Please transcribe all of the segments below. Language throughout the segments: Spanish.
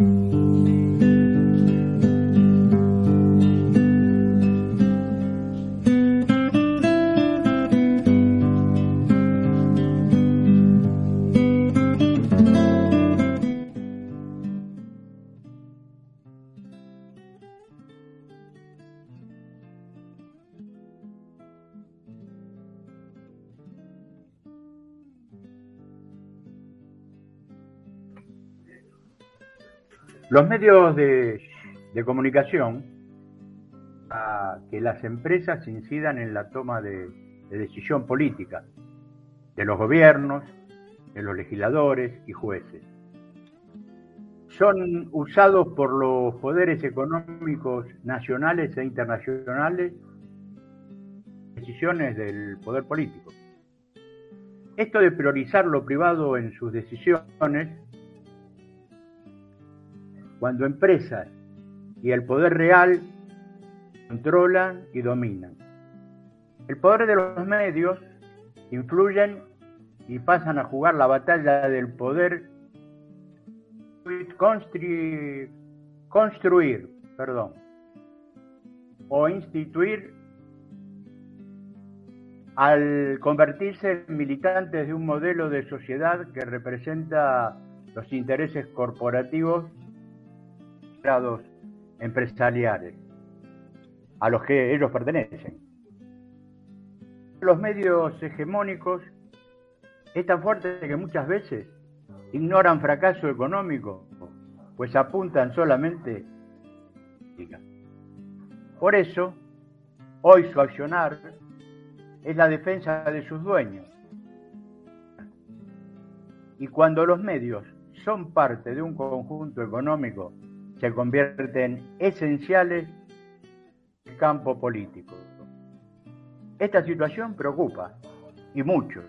Mm-hmm. Los medios de, comunicación a que las empresas incidan en la toma de, de decisión política de los gobiernos, de los legisladores y jueces. Son usados por los poderes económicos nacionales e internacionales decisiones del poder político. Esto de priorizar lo privado en sus decisiones cuando empresas y el poder real controlan y dominan. El poder de los medios influyen y pasan a jugar la batalla del poder construir, o instituir al convertirse en militantes de un modelo de sociedad que representa los intereses corporativos empresariales a los que ellos pertenecen. Los medios hegemónicos es tan fuerte que muchas veces ignoran fracaso económico, pues apuntan solamente. Por eso, hoy su accionar es la defensa de sus dueños. Y cuando los medios son parte de un conjunto económico se convierten esenciales en el campo político. Esta situación preocupa, y mucho,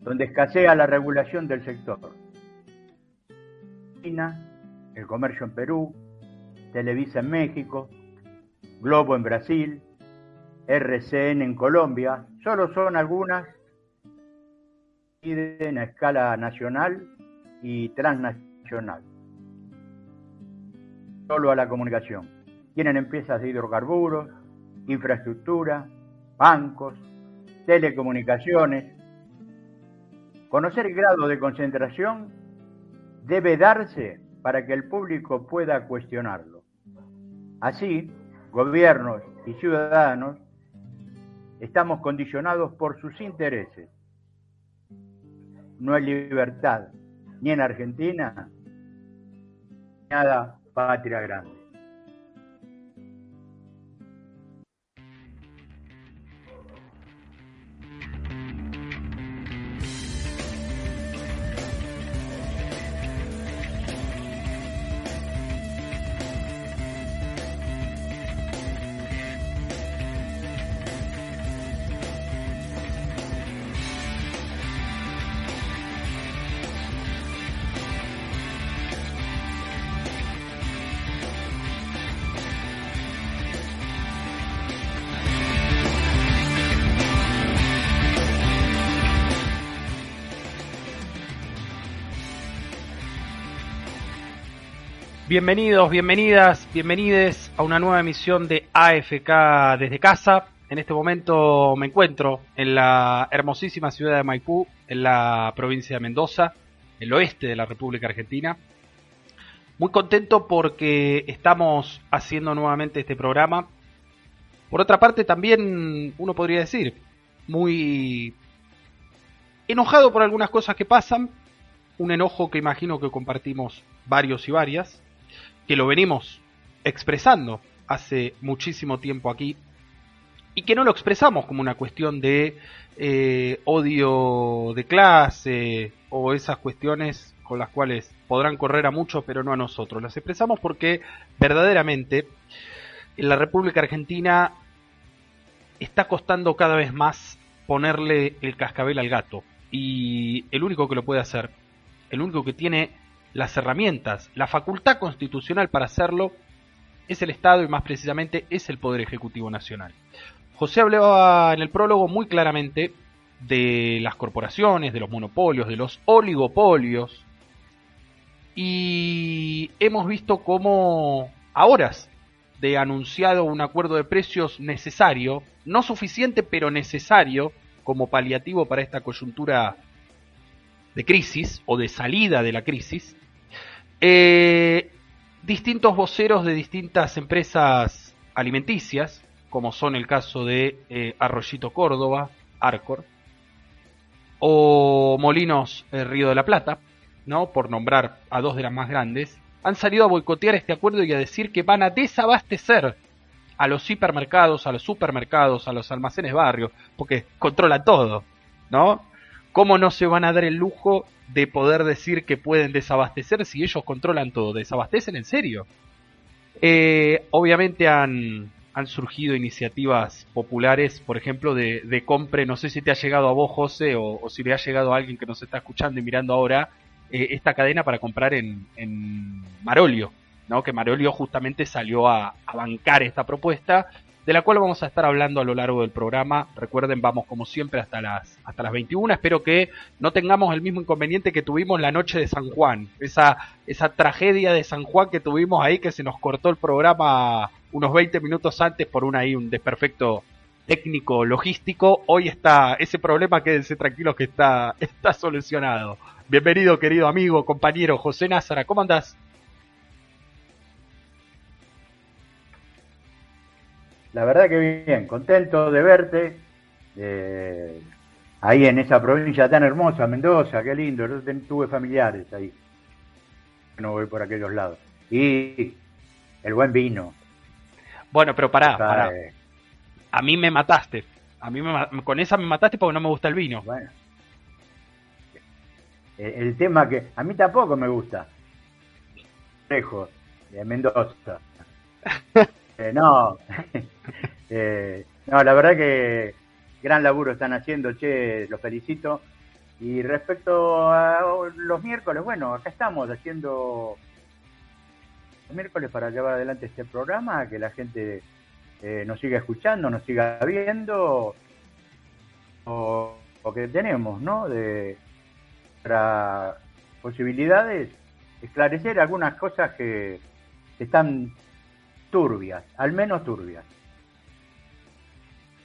donde escasea la regulación del sector. China, el comercio en Perú, Televisa en México, Globo en Brasil, RCN en Colombia, solo son algunas a escala nacional y transnacional solo a la comunicación. Tienen empresas de hidrocarburos, infraestructura, bancos, telecomunicaciones. Conocer el grado de concentración debe darse para que el público pueda cuestionarlo. Así, gobiernos y ciudadanos estamos condicionados por sus intereses. No hay libertad ni en Argentina, nada Patria Grande. Bienvenidos, bienvenidas, bienvenides a una nueva emisión de AFK desde casa. En este momento me encuentro en la hermosísima ciudad de Maipú, en la provincia de Mendoza, el oeste de la República Argentina. Muy contento porque estamos haciendo nuevamente este programa. Por otra parte, también uno podría decir, muy enojado por algunas cosas que pasan, un enojo que imagino que compartimos varios y varias, que lo venimos expresando hace muchísimo tiempo aquí y que no lo expresamos como una cuestión de eh, odio de clase o esas cuestiones con las cuales podrán correr a muchos pero no a nosotros. Las expresamos porque verdaderamente en la República Argentina está costando cada vez más ponerle el cascabel al gato y el único que lo puede hacer, el único que tiene las herramientas, la facultad constitucional para hacerlo es el Estado y más precisamente es el Poder Ejecutivo Nacional. José hablaba en el prólogo muy claramente de las corporaciones, de los monopolios, de los oligopolios y hemos visto cómo a horas de anunciado un acuerdo de precios necesario, no suficiente pero necesario como paliativo para esta coyuntura de crisis o de salida de la crisis, eh, distintos voceros de distintas empresas alimenticias, como son el caso de eh, Arroyito Córdoba, Arcor, o Molinos eh, Río de la Plata, ¿no? por nombrar a dos de las más grandes, han salido a boicotear este acuerdo y a decir que van a desabastecer a los hipermercados, a los supermercados, a los almacenes barrios, porque controla todo, ¿no? ¿Cómo no se van a dar el lujo de poder decir que pueden desabastecer si ellos controlan todo? ¿Desabastecen en serio? Eh, obviamente han, han surgido iniciativas populares, por ejemplo, de, de, compre, no sé si te ha llegado a vos, José, o, si le ha llegado a alguien que nos está escuchando y mirando ahora, eh, esta cadena para comprar en, en Marolio, ¿no? que Marolio justamente salió a bancar esta propuesta de la cual vamos a estar hablando a lo largo del programa. Recuerden, vamos como siempre hasta las, hasta las 21. Espero que no tengamos el mismo inconveniente que tuvimos la noche de San Juan. Esa, esa tragedia de San Juan que tuvimos ahí, que se nos cortó el programa unos 20 minutos antes por un, ahí, un desperfecto técnico logístico. Hoy está ese problema, quédense tranquilos que está, está solucionado. Bienvenido, querido amigo, compañero José Názara. ¿Cómo andás? La verdad que bien, contento de verte. ahí en esa provincia tan hermosa, Mendoza, qué lindo. Yo tuve familiares ahí. No voy por aquellos lados. Y el buen vino. Bueno, pero pará, pará. A mí me mataste. A mí me, con esa me mataste porque no me gusta el vino. Bueno. El, tema que a mí tampoco me gusta. Lejos, de Mendoza. Eh, no, eh, no, la verdad que gran laburo están haciendo, che, los felicito. Y respecto a los miércoles, bueno, acá estamos haciendo los miércoles para llevar adelante este programa, que la gente eh, nos siga escuchando, nos siga viendo, o, que tenemos, ¿no? De para posibilidades, esclarecer algunas cosas que están turbias, al menos turbias.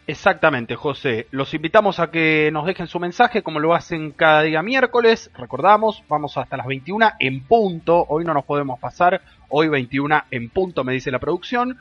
Exactamente, José. Los invitamos a que nos dejen su mensaje como lo hacen cada día miércoles. Recordamos, vamos hasta las 21 en punto. Hoy no nos podemos pasar. Hoy 21 en punto, me dice la producción.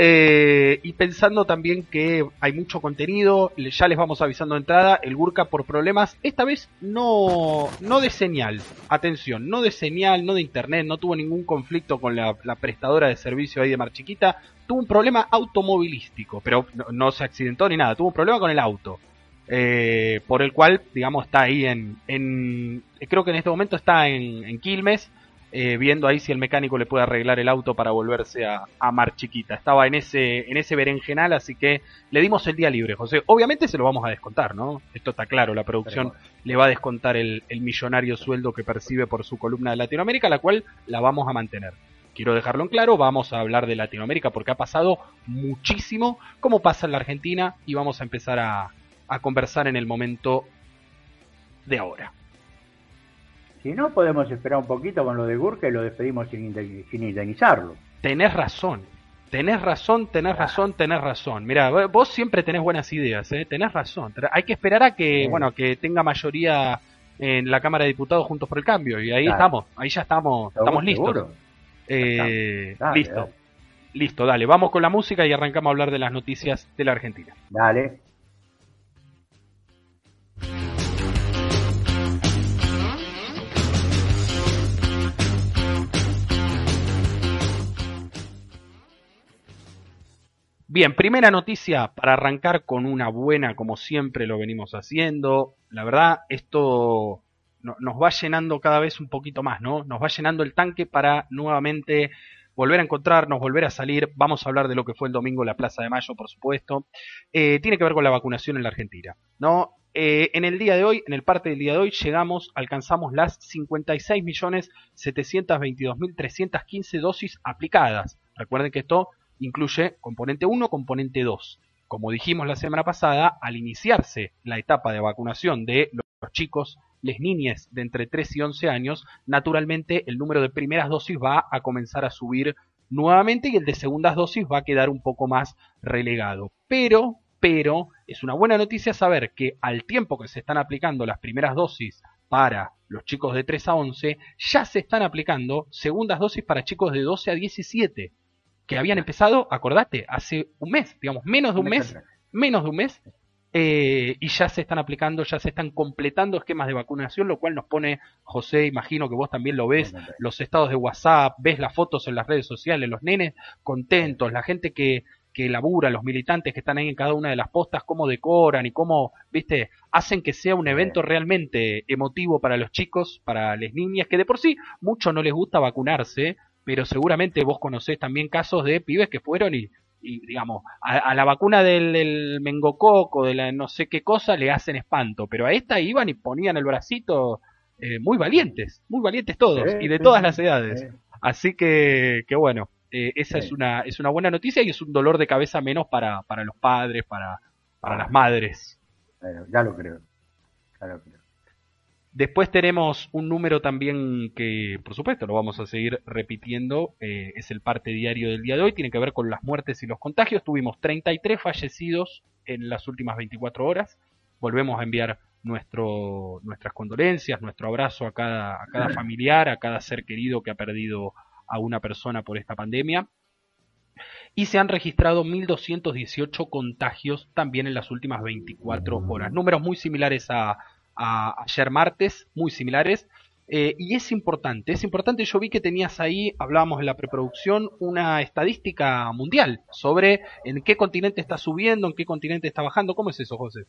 Eh, y pensando también que hay mucho contenido, ya les vamos avisando de entrada, el Gurka por problemas, esta vez no, no de señal, atención, no de señal, no de internet, no tuvo ningún conflicto con la, prestadora de servicio ahí de Marchiquita, tuvo un problema automovilístico, pero no, se accidentó ni nada, tuvo un problema con el auto. Eh, por el cual, digamos, está ahí en, en, creo que en este momento está en, en Quilmes, eh, viendo ahí si el mecánico le puede arreglar el auto para volverse a, a Mar Chiquita. Estaba en ese, en ese berenjenal, así que le dimos el día libre, José. Obviamente se lo vamos a descontar, ¿no? Esto está claro, la producción le va a descontar el, el millonario sueldo que percibe por su columna de Latinoamérica, la cual la vamos a mantener quiero dejarlo en claro, vamos a hablar de Latinoamérica porque ha pasado muchísimo, como pasa en la Argentina, y vamos a empezar a, a conversar en el momento de ahora. Si no, podemos esperar un poquito con lo de Gurka y lo despedimos sin, indemnizarlo. Tenés razón, tenés razón, tenés ah. razón, tenés razón. Mira, vos siempre tenés buenas ideas, ¿eh? tenés razón. Hay que esperar a que, bueno, que tenga mayoría en la Cámara de Diputados juntos por el cambio y ahí estamos, ahí ya estamos, estamos listos. Eh, listo, listo, dale, vamos con la música y arrancamos a hablar de las noticias de la Argentina. Dale. Bien, primera noticia para arrancar con una buena, como siempre lo venimos haciendo. La verdad, esto nos va llenando cada vez un poquito más, ¿no? Nos va llenando el tanque para nuevamente volver a encontrarnos, volver a salir. Vamos a hablar de lo que fue el domingo la Plaza de Mayo, por supuesto. Eh, tiene que ver con la vacunación en la Argentina, ¿no? Eh, en el día de hoy, en el parte del día de hoy, llegamos, alcanzamos las 56.722.315 dosis aplicadas. Recuerden que esto incluye componente 1, componente 2. Como dijimos la semana pasada, al iniciarse la etapa de vacunación de los chicos las niñas de entre 3 y 11 años, naturalmente el número de primeras dosis va a comenzar a subir nuevamente y el de segundas dosis va a quedar un poco más relegado. Pero, pero, es una buena noticia saber que al tiempo que se están aplicando las primeras dosis para los chicos de 3 a 11, ya se están aplicando segundas dosis para chicos de 12 a 17, que habían empezado, acordate, hace un mes, digamos, menos de un mes, menos de un mes, eh, y ya se están aplicando, ya se están completando esquemas de vacunación, lo cual nos pone, José, imagino que vos también lo ves, los estados de WhatsApp, ves las fotos en las redes sociales, los nenes contentos, la gente que, que labura, los militantes que están ahí en cada una de las postas, cómo decoran y cómo, viste, hacen que sea un evento realmente emotivo para los chicos, para las niñas, que de por sí mucho no les gusta vacunarse, pero seguramente vos conocés también casos de pibes que fueron y y digamos, a, la vacuna del, del, mengococo, de la no sé qué cosa, le hacen espanto, pero a esta iban y ponían el bracito eh, muy valientes, muy valientes todos, y de todas las edades. Así que, que bueno, eh, esa es, una, es una buena noticia y es un dolor de cabeza menos para, para los padres, para, para las madres. ya lo creo, ya lo creo. Después tenemos un número también que, por supuesto, lo vamos a seguir repitiendo, eh, es el parte diario del día de hoy, tiene que ver con las muertes y los contagios. Tuvimos 33 fallecidos en las últimas 24 horas. Volvemos a enviar nuestro, nuestras condolencias, nuestro abrazo a cada, a cada familiar, a cada ser querido que ha perdido a una persona por esta pandemia. Y se han registrado 1.218 contagios también en las últimas 24 horas. Números muy similares a a ayer martes, muy similares. Eh, y es importante, es importante, yo vi que tenías ahí, hablábamos en la preproducción, una estadística mundial sobre en qué continente está subiendo, en qué continente está bajando. ¿Cómo es eso, José?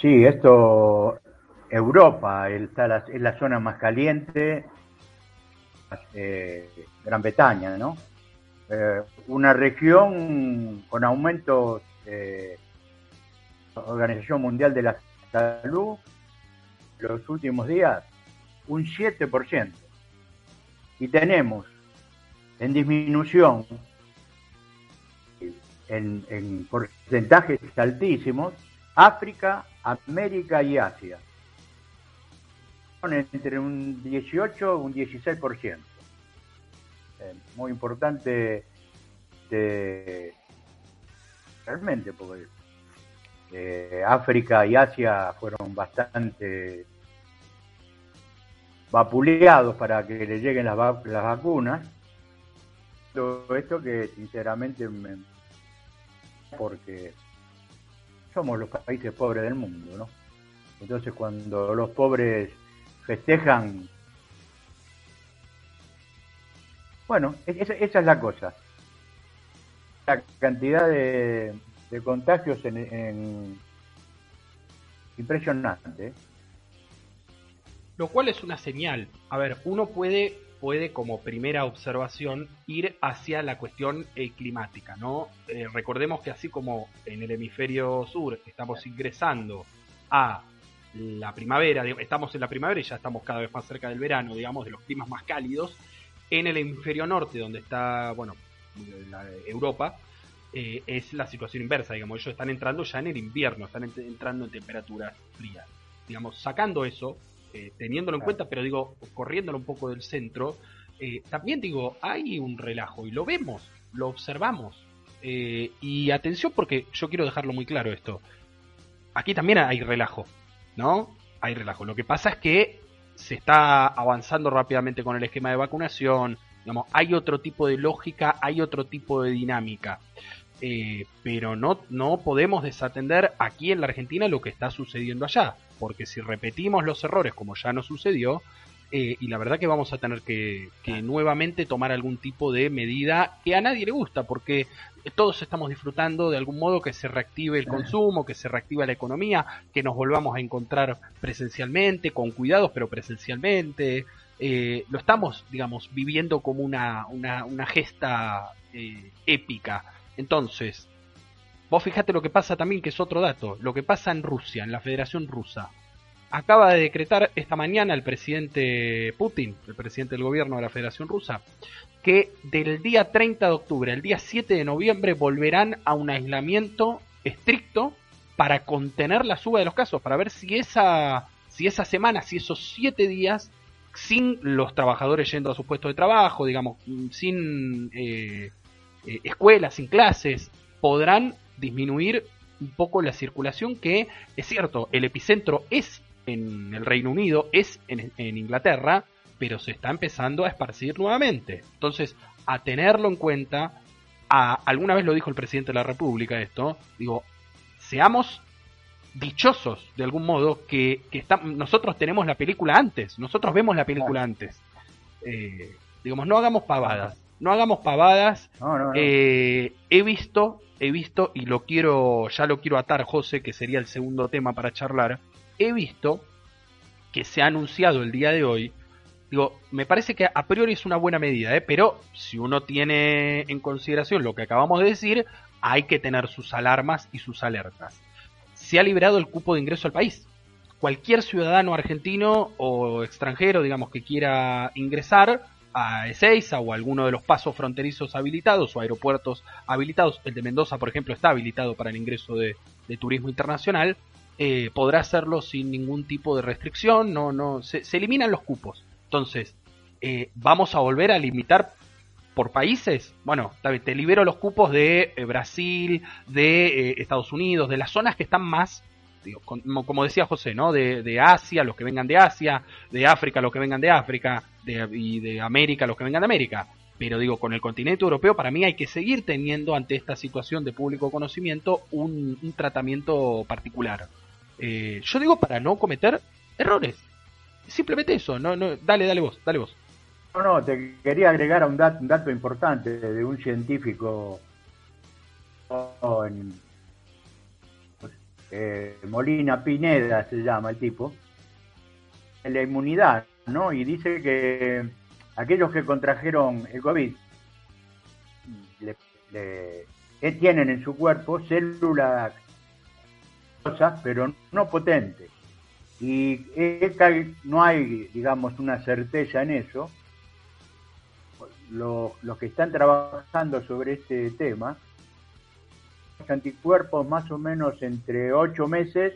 Sí, esto, Europa está es la zona más caliente, eh, Gran Bretaña, ¿no? Eh, una región con aumentos, Organización Mundial de la Salud, los últimos días un 7%. Y tenemos en disminución en, en porcentajes altísimos África, América y Asia. Entre un 18 y un 16%. Eh, muy importante de, realmente, porque eh, África y Asia fueron bastante vapuleados para que le lleguen las, las vacunas. Todo esto que sinceramente me, porque somos los países pobres del mundo, ¿no? Entonces cuando los pobres festejan, bueno, esa, esa es la cosa. La cantidad de, de contagios en, impresionante. ¿eh? Lo cual es una señal. A ver, uno puede, puede como primera observación ir hacia la cuestión eh, climática, ¿no? Eh, recordemos que así como en el hemisferio sur estamos ingresando a la primavera, estamos en la primavera y ya estamos cada vez más cerca del verano, digamos, de los climas más cálidos, en el hemisferio norte, donde está, bueno, Europa, eh, es la situación inversa, digamos, ellos están entrando ya en el invierno, están entrando en temperaturas frías. Digamos, sacando eso, eh, teniéndolo en cuenta, pero digo, corriéndolo un poco del centro, eh, también digo, hay un relajo y lo vemos, lo observamos. y atención porque yo quiero dejarlo muy claro esto. Aquí también hay relajo, ¿no? Hay relajo. Lo que pasa es que se está avanzando rápidamente con el esquema de vacunación, digamos, hay otro tipo de lógica, hay otro tipo de dinámica. Eh, pero no, no podemos desatender aquí en la Argentina lo que está sucediendo allá, porque si repetimos los errores como ya nos sucedió, eh, y la verdad que vamos a tener que, nuevamente tomar algún tipo de medida que a nadie le gusta, porque todos estamos disfrutando de algún modo que se reactive el consumo, que se reactive la economía, que nos volvamos a encontrar presencialmente, con cuidados, pero presencialmente. Eh, lo estamos, digamos, viviendo como una, una, una gesta épica entonces, vos fíjate lo que pasa también, que es otro dato, lo que pasa en Rusia, en la Federación Rusa. Acaba de decretar esta mañana el presidente Putin, el presidente del gobierno de la Federación Rusa, que del día 30 de octubre al día 7 de noviembre volverán a un aislamiento estricto para contener la suba de los casos, para ver si esa si esa semana, si esos siete días, sin los trabajadores yendo a sus puestos de trabajo, digamos, sin eh, eh, escuelas, sin clases, podrán disminuir un poco la circulación que, es cierto, el epicentro es en el Reino Unido, es en, en Inglaterra, pero se está empezando a esparcir nuevamente. Entonces, a tenerlo en cuenta, a, alguna vez lo dijo el presidente de la República esto, digo, seamos dichosos de algún modo que, que nosotros tenemos la película antes, nosotros vemos la película antes. Eh, digamos, no hagamos pavadas, no hagamos pavadas. Eh, he visto, he visto, y lo quiero, ya lo quiero atar, José, que sería el segundo tema para charlar. He visto que se ha anunciado el día de hoy. Digo, me parece que a priori es una buena medida, ¿eh? pero si uno tiene en consideración lo que acabamos de decir, hay que tener sus alarmas y sus alertas se ha liberado el cupo de ingreso al país. Cualquier ciudadano argentino o extranjero, digamos, que quiera ingresar a Ezeiza o a alguno de los pasos fronterizos habilitados o aeropuertos habilitados, el de Mendoza, por ejemplo, está habilitado para el ingreso de, turismo internacional, eh, podrá hacerlo sin ningún tipo de restricción, no, no, se, eliminan los cupos. Entonces, eh, vamos a volver a limitar por países, bueno, te libero los cupos de eh, Brasil, de Estados Unidos, de las zonas que están más, como, decía José, ¿no? De, Asia, los que vengan de Asia, de África, los que vengan de África, y de América, los que vengan de América. Pero digo, con el continente europeo, para mí hay que seguir teniendo ante esta situación de público conocimiento un, tratamiento particular. Eh, yo digo para no cometer errores. Simplemente eso, no, no, dale, dale vos, dale vos. No, no, te quería agregar un un dato importante de un científico en, eh, Molina Pineda se llama el tipo, la inmunidad, ¿no? Y dice que aquellos que contrajeron el COVID tienen en su cuerpo células cosas, pero no potentes. Y no hay, digamos, una certeza en eso, los, que están trabajando sobre este tema, anticuerpos más o menos entre 8 meses,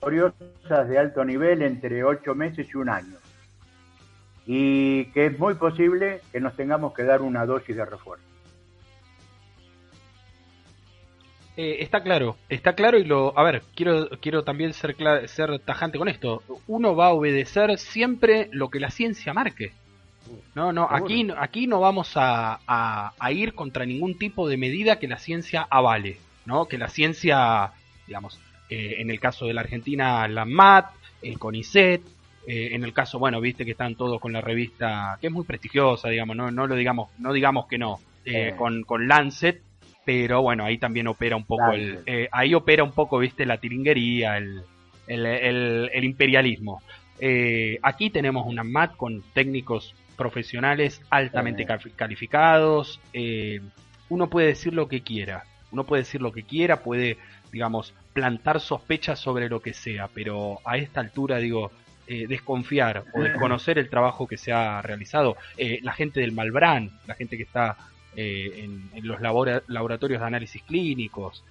curiosas de alto nivel entre 8 meses y un año. Y que es muy posible que nos tengamos que dar una dosis de refuerzo. Eh, está claro, está claro y lo, a ver, quiero, quiero también ser, ser tajante con esto. Uno va a obedecer siempre lo que la ciencia marque. No, no, aquí, aquí no vamos a, a, ir contra ningún tipo de medida que la ciencia avale, ¿no? Que la ciencia, digamos, eh, en el caso de la Argentina, la MAT, el CONICET, eh, en el caso, bueno, viste que están todos con la revista, que es muy prestigiosa, digamos, no, no lo digamos, no digamos que no, eh, con, con Lancet, pero bueno, ahí también opera un poco el, ahí opera un poco, viste, la tiringuería, el, el, el, el imperialismo. aquí tenemos una MAT con técnicos profesionales altamente calificados. Eh, uno puede decir lo que quiera, uno puede decir lo que quiera, puede, digamos, plantar sospechas sobre lo que sea, pero a esta altura, digo, eh, desconfiar o desconocer el trabajo que se ha realizado, eh, la gente del Malbrán, la gente que está en, los laboratorios de análisis clínicos,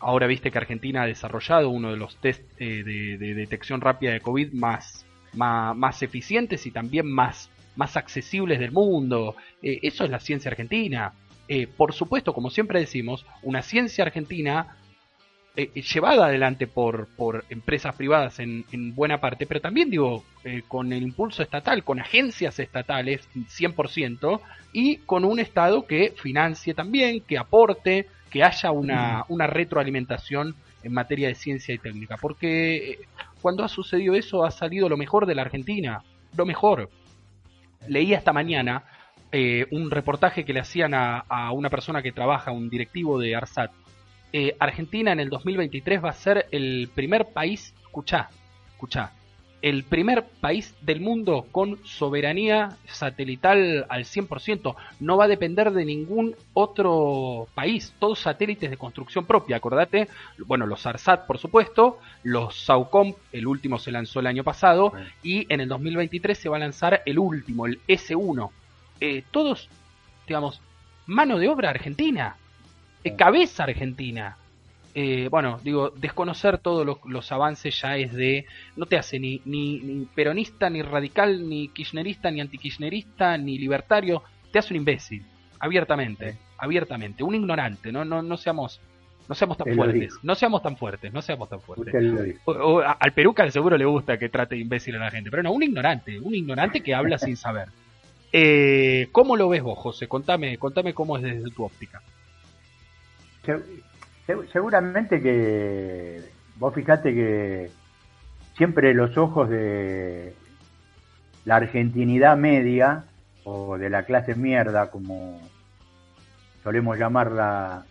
ahora viste que Argentina ha desarrollado uno de los test de, detección rápida de COVID más más, eficientes y también más, más accesibles del mundo. Eh, eso es la ciencia argentina. Eh, por supuesto, como siempre decimos, una ciencia argentina eh, llevada adelante por, por empresas privadas en, en, buena parte, pero también digo, con el impulso estatal, con agencias estatales 100% y con un Estado que financie también, que aporte, que haya una, una retroalimentación en materia de ciencia y técnica, porque cuando ha sucedido eso ha salido lo mejor de la Argentina, lo mejor. Leí esta mañana eh, un reportaje que le hacían a, una persona que trabaja, un directivo de ARSAT. Eh, Argentina en el 2023 va a ser el primer país, escuchá, escuchá, el primer país del mundo con soberanía satelital al 100%. No va a depender de ningún otro país. Todos satélites de construcción propia. Acordate, bueno, los ARSAT, por supuesto, los SAUCOM, el último se lanzó el año pasado, y en el 2023 se va a lanzar el último, el S1. Eh, todos, digamos, mano de obra argentina, eh, cabeza argentina. Eh, bueno, digo, desconocer todos los, avances ya es de, no te hace ni, ni, peronista, ni radical, ni kirchnerista, ni antikirchnerista, ni libertario, te hace un imbécil, abiertamente, abiertamente, un ignorante, no, no, no seamos no seamos tan fuertes, no seamos tan fuertes, no seamos tan fuertes. al peruca seguro le gusta que trate de imbécil a la gente, pero no, un ignorante, un ignorante que habla sin saber. Eh, ¿Cómo lo ves vos, José? Contame, contame cómo es desde tu óptica. Seguramente que vos fijate que siempre los ojos de la argentinidad media o de la clase mierda, como solemos llamarla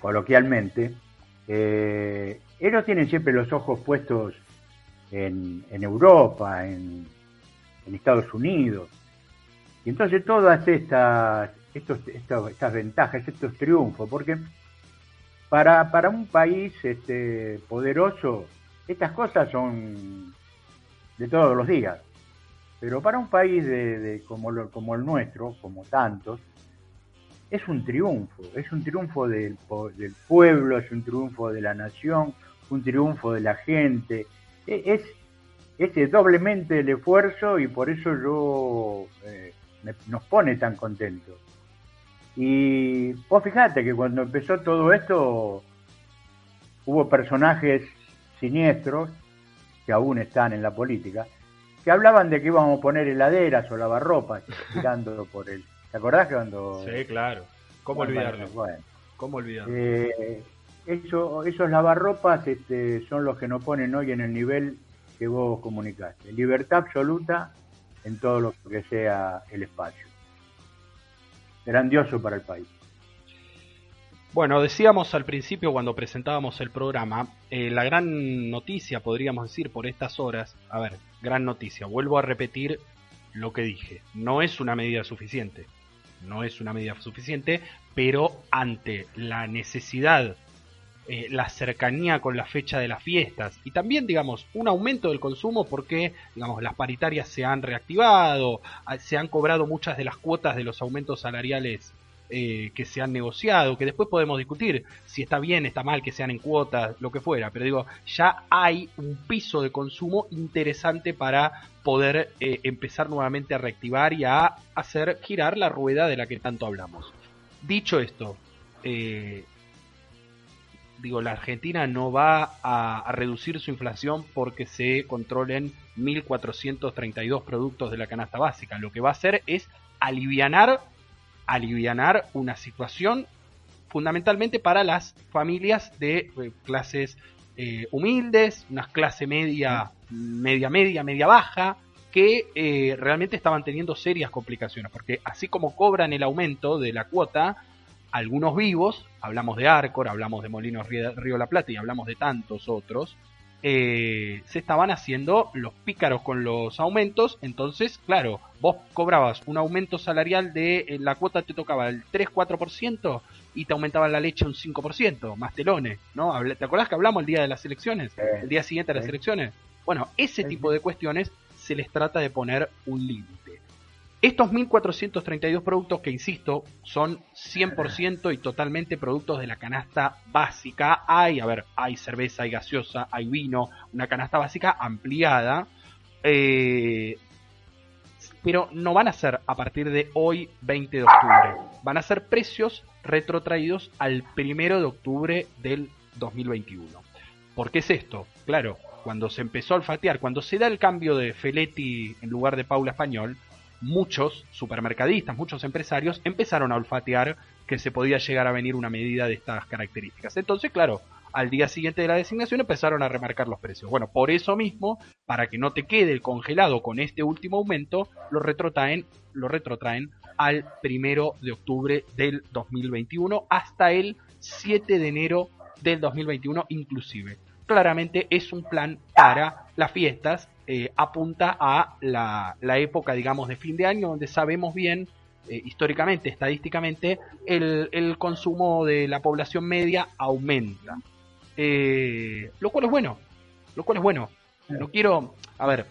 coloquialmente, eh, ellos tienen siempre los ojos puestos en, Europa, en, Estados Unidos. Y entonces todas estas, estos, estas ventajas, estos triunfos, porque para, para un país este, poderoso, estas cosas son de todos los días. Pero para un país de, como, como el nuestro, como tantos, es un triunfo, es un triunfo del, pueblo, es un triunfo de la nación, un triunfo de la gente. E, es, es doblemente el esfuerzo y por eso yo eh, nos pone tan contentos. Y vos fijate que cuando empezó todo esto hubo personajes siniestros que aún están en la política que hablaban de que íbamos a poner heladeras o lavarropas tirando por el ¿Te acordás que cuando.? Sí, claro. ¿Cómo olvidarlo? ¿Cómo olvidarlo? Eh, esos lavarropas este, son los que nos ponen hoy en el nivel que vos comunicaste. Libertad absoluta en todo lo que sea el espacio. Grandioso para el país. Bueno, decíamos al principio cuando presentábamos el programa, eh, la gran noticia, podríamos decir, por estas horas, a ver, gran noticia, vuelvo a repetir lo que dije, no es una medida suficiente no es una medida suficiente, pero ante la necesidad, eh, la cercanía con la fecha de las fiestas y también, digamos, un aumento del consumo porque, digamos, las paritarias se han reactivado, se han cobrado muchas de las cuotas de los aumentos salariales eh, que se han negociado, que después podemos discutir si está bien, está mal, que sean en cuotas, lo que fuera, pero digo, ya hay un piso de consumo interesante para poder eh, empezar nuevamente a reactivar y a hacer girar la rueda de la que tanto hablamos. Dicho esto, eh, digo, la Argentina no va a, reducir su inflación porque se controlen 1.432 productos de la canasta básica. Lo que va a hacer es alivianar alivianar una situación fundamentalmente para las familias de eh, clases eh, humildes, una clase media, media media, media baja, que eh, realmente estaban teniendo serias complicaciones, porque así como cobran el aumento de la cuota, algunos vivos, hablamos de Arcor, hablamos de Molinos Río La Plata y hablamos de tantos otros, eh, se estaban haciendo los pícaros con los aumentos. Entonces, claro, vos cobrabas un aumento salarial de eh, la cuota te tocaba el 3-4% y te aumentaba la leche un 5%, más telones, ¿no? ¿Te acordás que hablamos el día de las elecciones? El día siguiente de las elecciones. Bueno, ese tipo de cuestiones se les trata de poner un límite. Estos 1.432 productos que, insisto, son 100% y totalmente productos de la canasta básica. Hay, a ver, hay cerveza, hay gaseosa, hay vino, una canasta básica ampliada. Eh, pero no van a ser a partir de hoy, 20 de octubre. Van a ser precios retrotraídos al 1 de octubre del 2021. ¿Por qué es esto? Claro, cuando se empezó a olfatear, cuando se da el cambio de Feletti en lugar de Paula Español, muchos supermercadistas, muchos empresarios empezaron a olfatear que se podía llegar a venir una medida de estas características. Entonces, claro, al día siguiente de la designación empezaron a remarcar los precios. Bueno, por eso mismo, para que no te quede congelado con este último aumento, lo retrotraen, lo retrotraen al primero de octubre del 2021 hasta el 7 de enero del 2021 inclusive. Claramente es un plan para las fiestas eh, apunta a la, época, digamos, de fin de año, donde sabemos bien, eh, históricamente, estadísticamente, el, consumo de la población media aumenta. Eh, lo cual es bueno, lo cual es bueno. No quiero, a ver,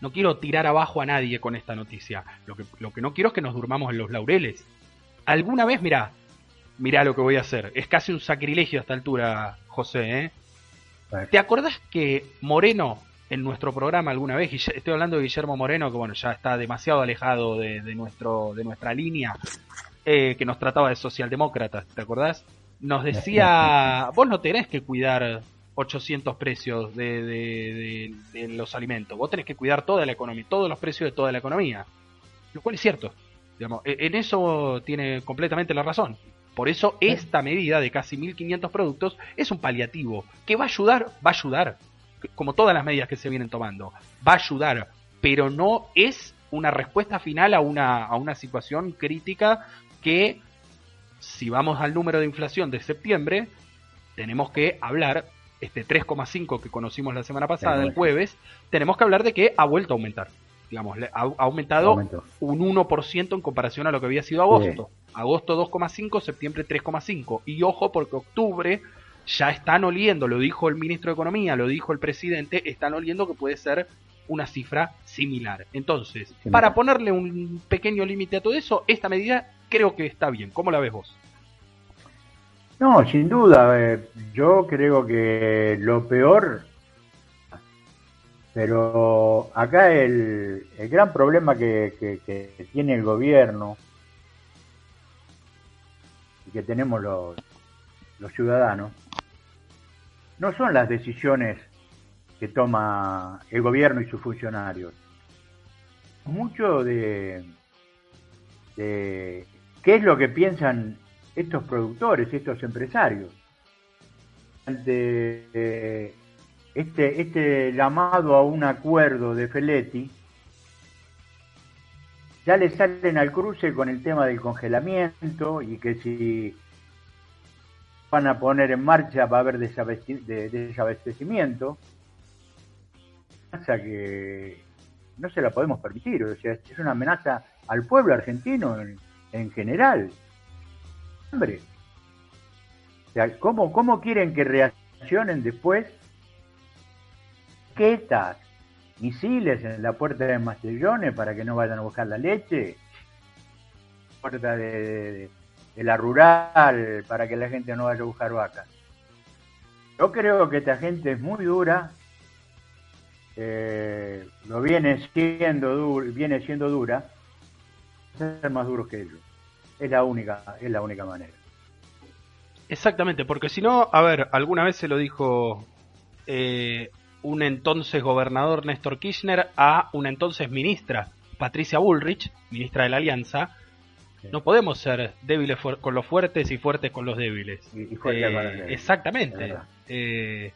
no quiero tirar abajo a nadie con esta noticia. Lo que, lo que no quiero es que nos durmamos en los laureles. Alguna vez, mira, mirá lo que voy a hacer. Es casi un sacrilegio a esta altura, José. ¿eh? ¿Te acordás que Moreno, en nuestro programa alguna vez, y estoy hablando de Guillermo Moreno, que bueno, ya está demasiado alejado de, nuestro, de nuestra línea, eh, que nos trataba de socialdemócratas, ¿te acordás? Nos decía, vos no tenés que cuidar 800 precios de, de, los alimentos, vos tenés que cuidar toda la economía, todos los precios de toda la economía, lo cual es cierto. Digamos, e, en eso tiene completamente la razón. Por eso esta medida de casi 1.500 productos es un paliativo que va a ayudar, va a ayudar, como todas las medidas que se vienen tomando, va a ayudar, pero no es una respuesta final a una, a una situación crítica que, si vamos al número de inflación de septiembre, tenemos que hablar, este 3,5 que conocimos la semana pasada, el jueves, tenemos que hablar de que ha vuelto a aumentar. Digamos, ha, aumentado un 1% en comparación a lo que había sido agosto. Agosto 2,5, septiembre 3,5. Y ojo porque octubre ya están oliendo, lo dijo el ministro de Economía, lo dijo el presidente, están oliendo que puede ser una cifra similar. Entonces, para ponerle un pequeño límite a todo eso, esta medida creo que está bien. ¿Cómo la ves vos? No, sin duda. Eh, yo creo que lo peor, pero acá el, el gran problema que, que tiene el gobierno que tenemos los, los ciudadanos no son las decisiones que toma el gobierno y sus funcionarios. Mucho de, de qué es lo que piensan estos productores, estos empresarios. Ante eh, este, este llamado a un acuerdo de Feletti, ya le salen al cruce con el tema del congelamiento y que si van a poner en marcha va a haber desabastecimiento. Amenaza que no se la podemos permitir, o sea, es una amenaza al pueblo argentino en, general. Hombre, o sea, ¿cómo, ¿cómo quieren que reaccionen después? ¿Qué estas misiles en la puerta de Mastellones para que no vayan a buscar la leche, puerta de, la rural para que la gente no vaya a buscar vacas. Yo creo que esta gente es muy dura, eh, lo viene siendo viene siendo dura, ser más duros que ellos. Es la única, es la única manera. Exactamente, porque si no, a ver, alguna vez se lo dijo eh, un entonces gobernador Néstor Kirchner a una entonces ministra Patricia Bullrich, ministra de la Alianza. No podemos ser débiles con los fuertes y fuertes con los débiles. Eh, exactamente. Eh,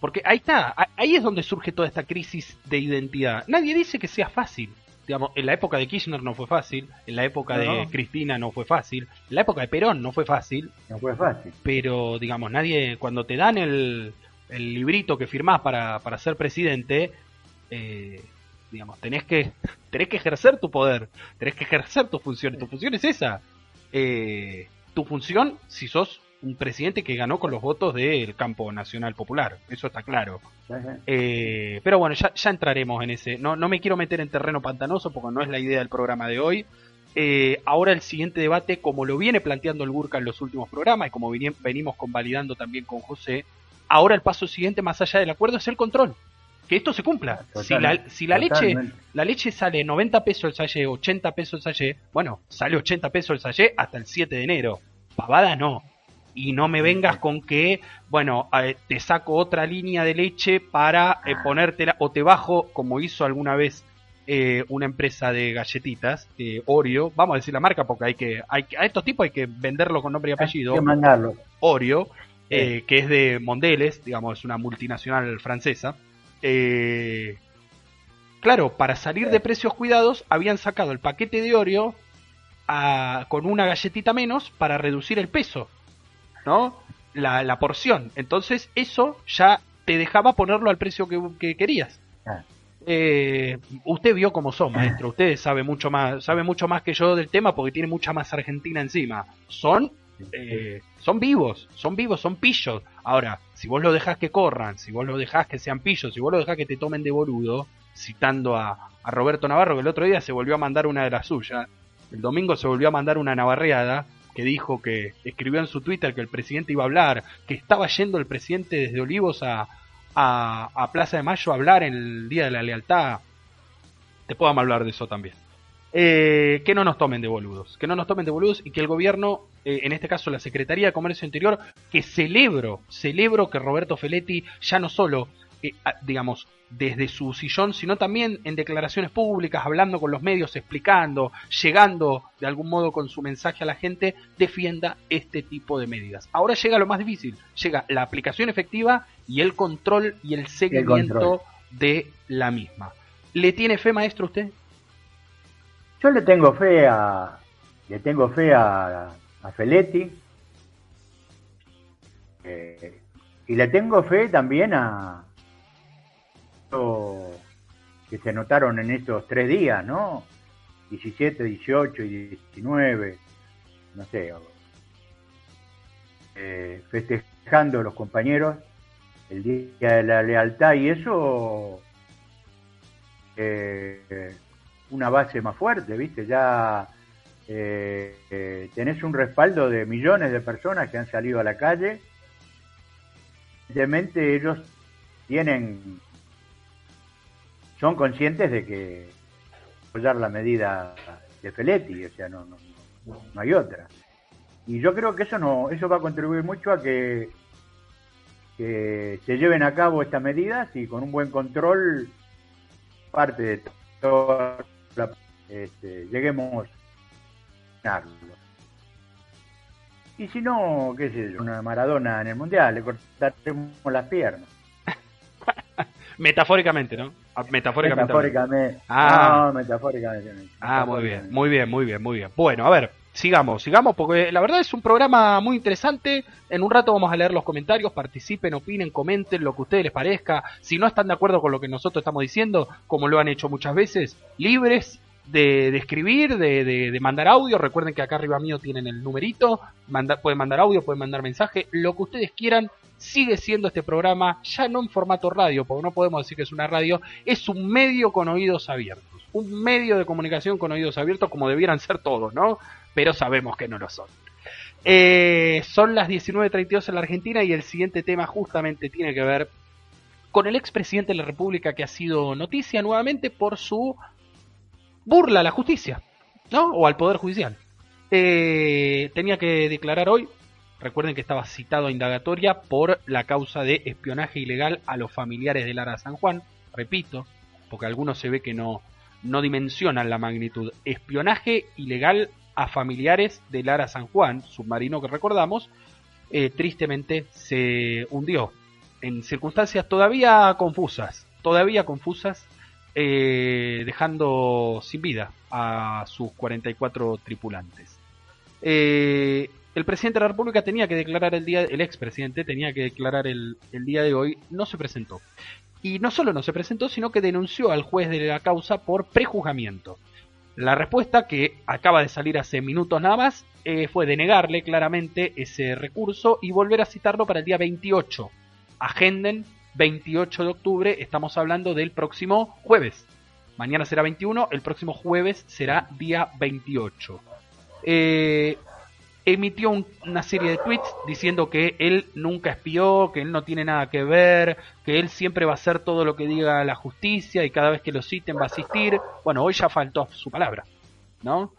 porque ahí está, ahí es donde surge toda esta crisis de identidad. Nadie dice que sea fácil. Digamos, en la época de Kirchner no fue fácil, en la época de Cristina no fue fácil, en la época de Perón no fue fácil. No fue fácil. Pero, digamos, nadie, cuando te dan el, el librito que firmás para, para ser presidente, eh, digamos, tenés que, tenés que ejercer tu poder, tenés que ejercer tu función. Tu función es esa. Eh, tu función, si sos un presidente que ganó con los votos del campo nacional popular, eso está claro. Eh, pero bueno, ya, ya, entraremos en ese. No, no me quiero meter en terreno pantanoso porque no es la idea del programa de hoy. ahora el siguiente debate, como lo viene planteando el Burka en los últimos programas y como venimos convalidando también con José, Ahora el paso siguiente, más allá del acuerdo, es el control. Que esto se cumpla. si la, si la leche la leche sale 90 pesos el sallé, 80 pesos el sallé, bueno, sale 80 pesos el sallé hasta el 7 de enero. Pavada no. Y no me vengas con que, bueno, eh, te saco otra línea de leche para eh, ponértela, o te bajo, como hizo alguna vez eh, una empresa de galletitas, Oreo, vamos a decir la marca porque hay que, hay, a estos tipos hay que venderlo con nombre y apellido. Hay que mandarlo. Oreo, eh, que es de Mondeles, digamos, es una multinacional francesa. Eh, claro, para salir de precios cuidados, habían sacado el paquete de Oreo con una galletita menos para reducir el peso, ¿no? La, porción. Entonces, eso ya te dejaba ponerlo al precio que, querías. Ah. Eh, usted vio cómo son, maestro. Usted sabe mucho más, sabe mucho más que yo del tema porque tiene mucha más Argentina encima. Son eh, son vivos, son vivos, son pillos. Ahora, si vos lo dejás que corran, si vos lo dejás que sean pillos, si vos lo dejás que te tomen de boludo, citando a, Roberto Navarro, que el otro día se volvió a mandar una de las suyas, el domingo se volvió a mandar una navarreada, que dijo que escribió en su Twitter que el presidente iba a hablar, que estaba yendo el presidente desde Olivos a, a, Plaza de Mayo a hablar en el Día de la Lealtad. Te podamos hablar de eso también. Eh, que no nos tomen de boludos, que no nos tomen de boludos y que el gobierno, eh, en este caso la Secretaría de Comercio Interior, que celebro, celebro que Roberto Feletti ya no solo, eh, digamos, desde su sillón, sino también en declaraciones públicas, hablando con los medios, explicando, llegando de algún modo con su mensaje a la gente, defienda este tipo de medidas. Ahora llega lo más difícil, llega la aplicación efectiva y el control y el seguimiento de la misma. ¿Le tiene fe, maestro, usted? Yo le tengo fe a, le tengo fe a, a Feletti eh, y le tengo fe también a que se notaron en estos tres días, ¿no? 17, 18 y 19, no sé, eh, festejando los compañeros el Día de la Lealtad y eso eh, una base más fuerte, ¿viste? Ya eh, eh, tenés un respaldo de millones de personas que han salido a la calle. Evidentemente ellos tienen, son conscientes de que apoyar la medida de Feletti, o sea, no, no, no hay otra. Y yo creo que eso no, eso va a contribuir mucho a que, que se lleven a cabo estas medidas y con un buen control parte de todo este, lleguemos a Y si no, qué sé yo, una Maradona en el Mundial, le cortaremos las piernas. metafóricamente, ¿no? Ah, metafóricamente. Metafóricamente. Ah, metafóricamente. Ah, muy bien, muy bien, muy bien, muy bien. Bueno, a ver, sigamos, sigamos, porque la verdad es un programa muy interesante. En un rato vamos a leer los comentarios, participen, opinen, comenten lo que a ustedes les parezca. Si no están de acuerdo con lo que nosotros estamos diciendo, como lo han hecho muchas veces, libres de, escribir, de, mandar audio. Recuerden que acá arriba mío tienen el numerito. pueden mandar audio, pueden mandar mensaje, lo que ustedes quieran. Sigue siendo este programa, ya no en formato radio, porque no podemos decir que es una radio, es un medio con oídos abiertos. Un medio de comunicación con oídos abiertos, como debieran ser todos, ¿no? Pero sabemos que no lo son. Eh, son las 19.32 en la Argentina y el siguiente tema justamente tiene que ver con el expresidente de la República que ha sido noticia nuevamente por su burla a la justicia, ¿no? O al Poder Judicial. Eh, tenía que declarar hoy, recuerden que estaba citado a indagatoria por la causa de espionaje ilegal a los familiares de Lara San Juan, repito, porque algunos se ve que no, no dimensionan la magnitud. Espionaje ilegal a familiares de Lara San Juan, submarino que recordamos, eh, tristemente se hundió en circunstancias todavía confusas, todavía confusas, eh, dejando sin vida a sus 44 tripulantes. Eh, el presidente de la República tenía que declarar el día, el expresidente tenía que declarar el, el día de hoy, no se presentó. Y no solo no se presentó, sino que denunció al juez de la causa por prejuzgamiento. La respuesta, que acaba de salir hace minutos nada más, eh, fue denegarle claramente ese recurso y volver a citarlo para el día 28. Agenden 28 de octubre, estamos hablando del próximo jueves. Mañana será 21, el próximo jueves será día 28. Eh, emitió una serie de tweets diciendo que él nunca espió, que él no tiene nada que ver, que él siempre va a hacer todo lo que diga la justicia y cada vez que lo citen va a asistir. Bueno, hoy ya faltó su palabra, ¿no?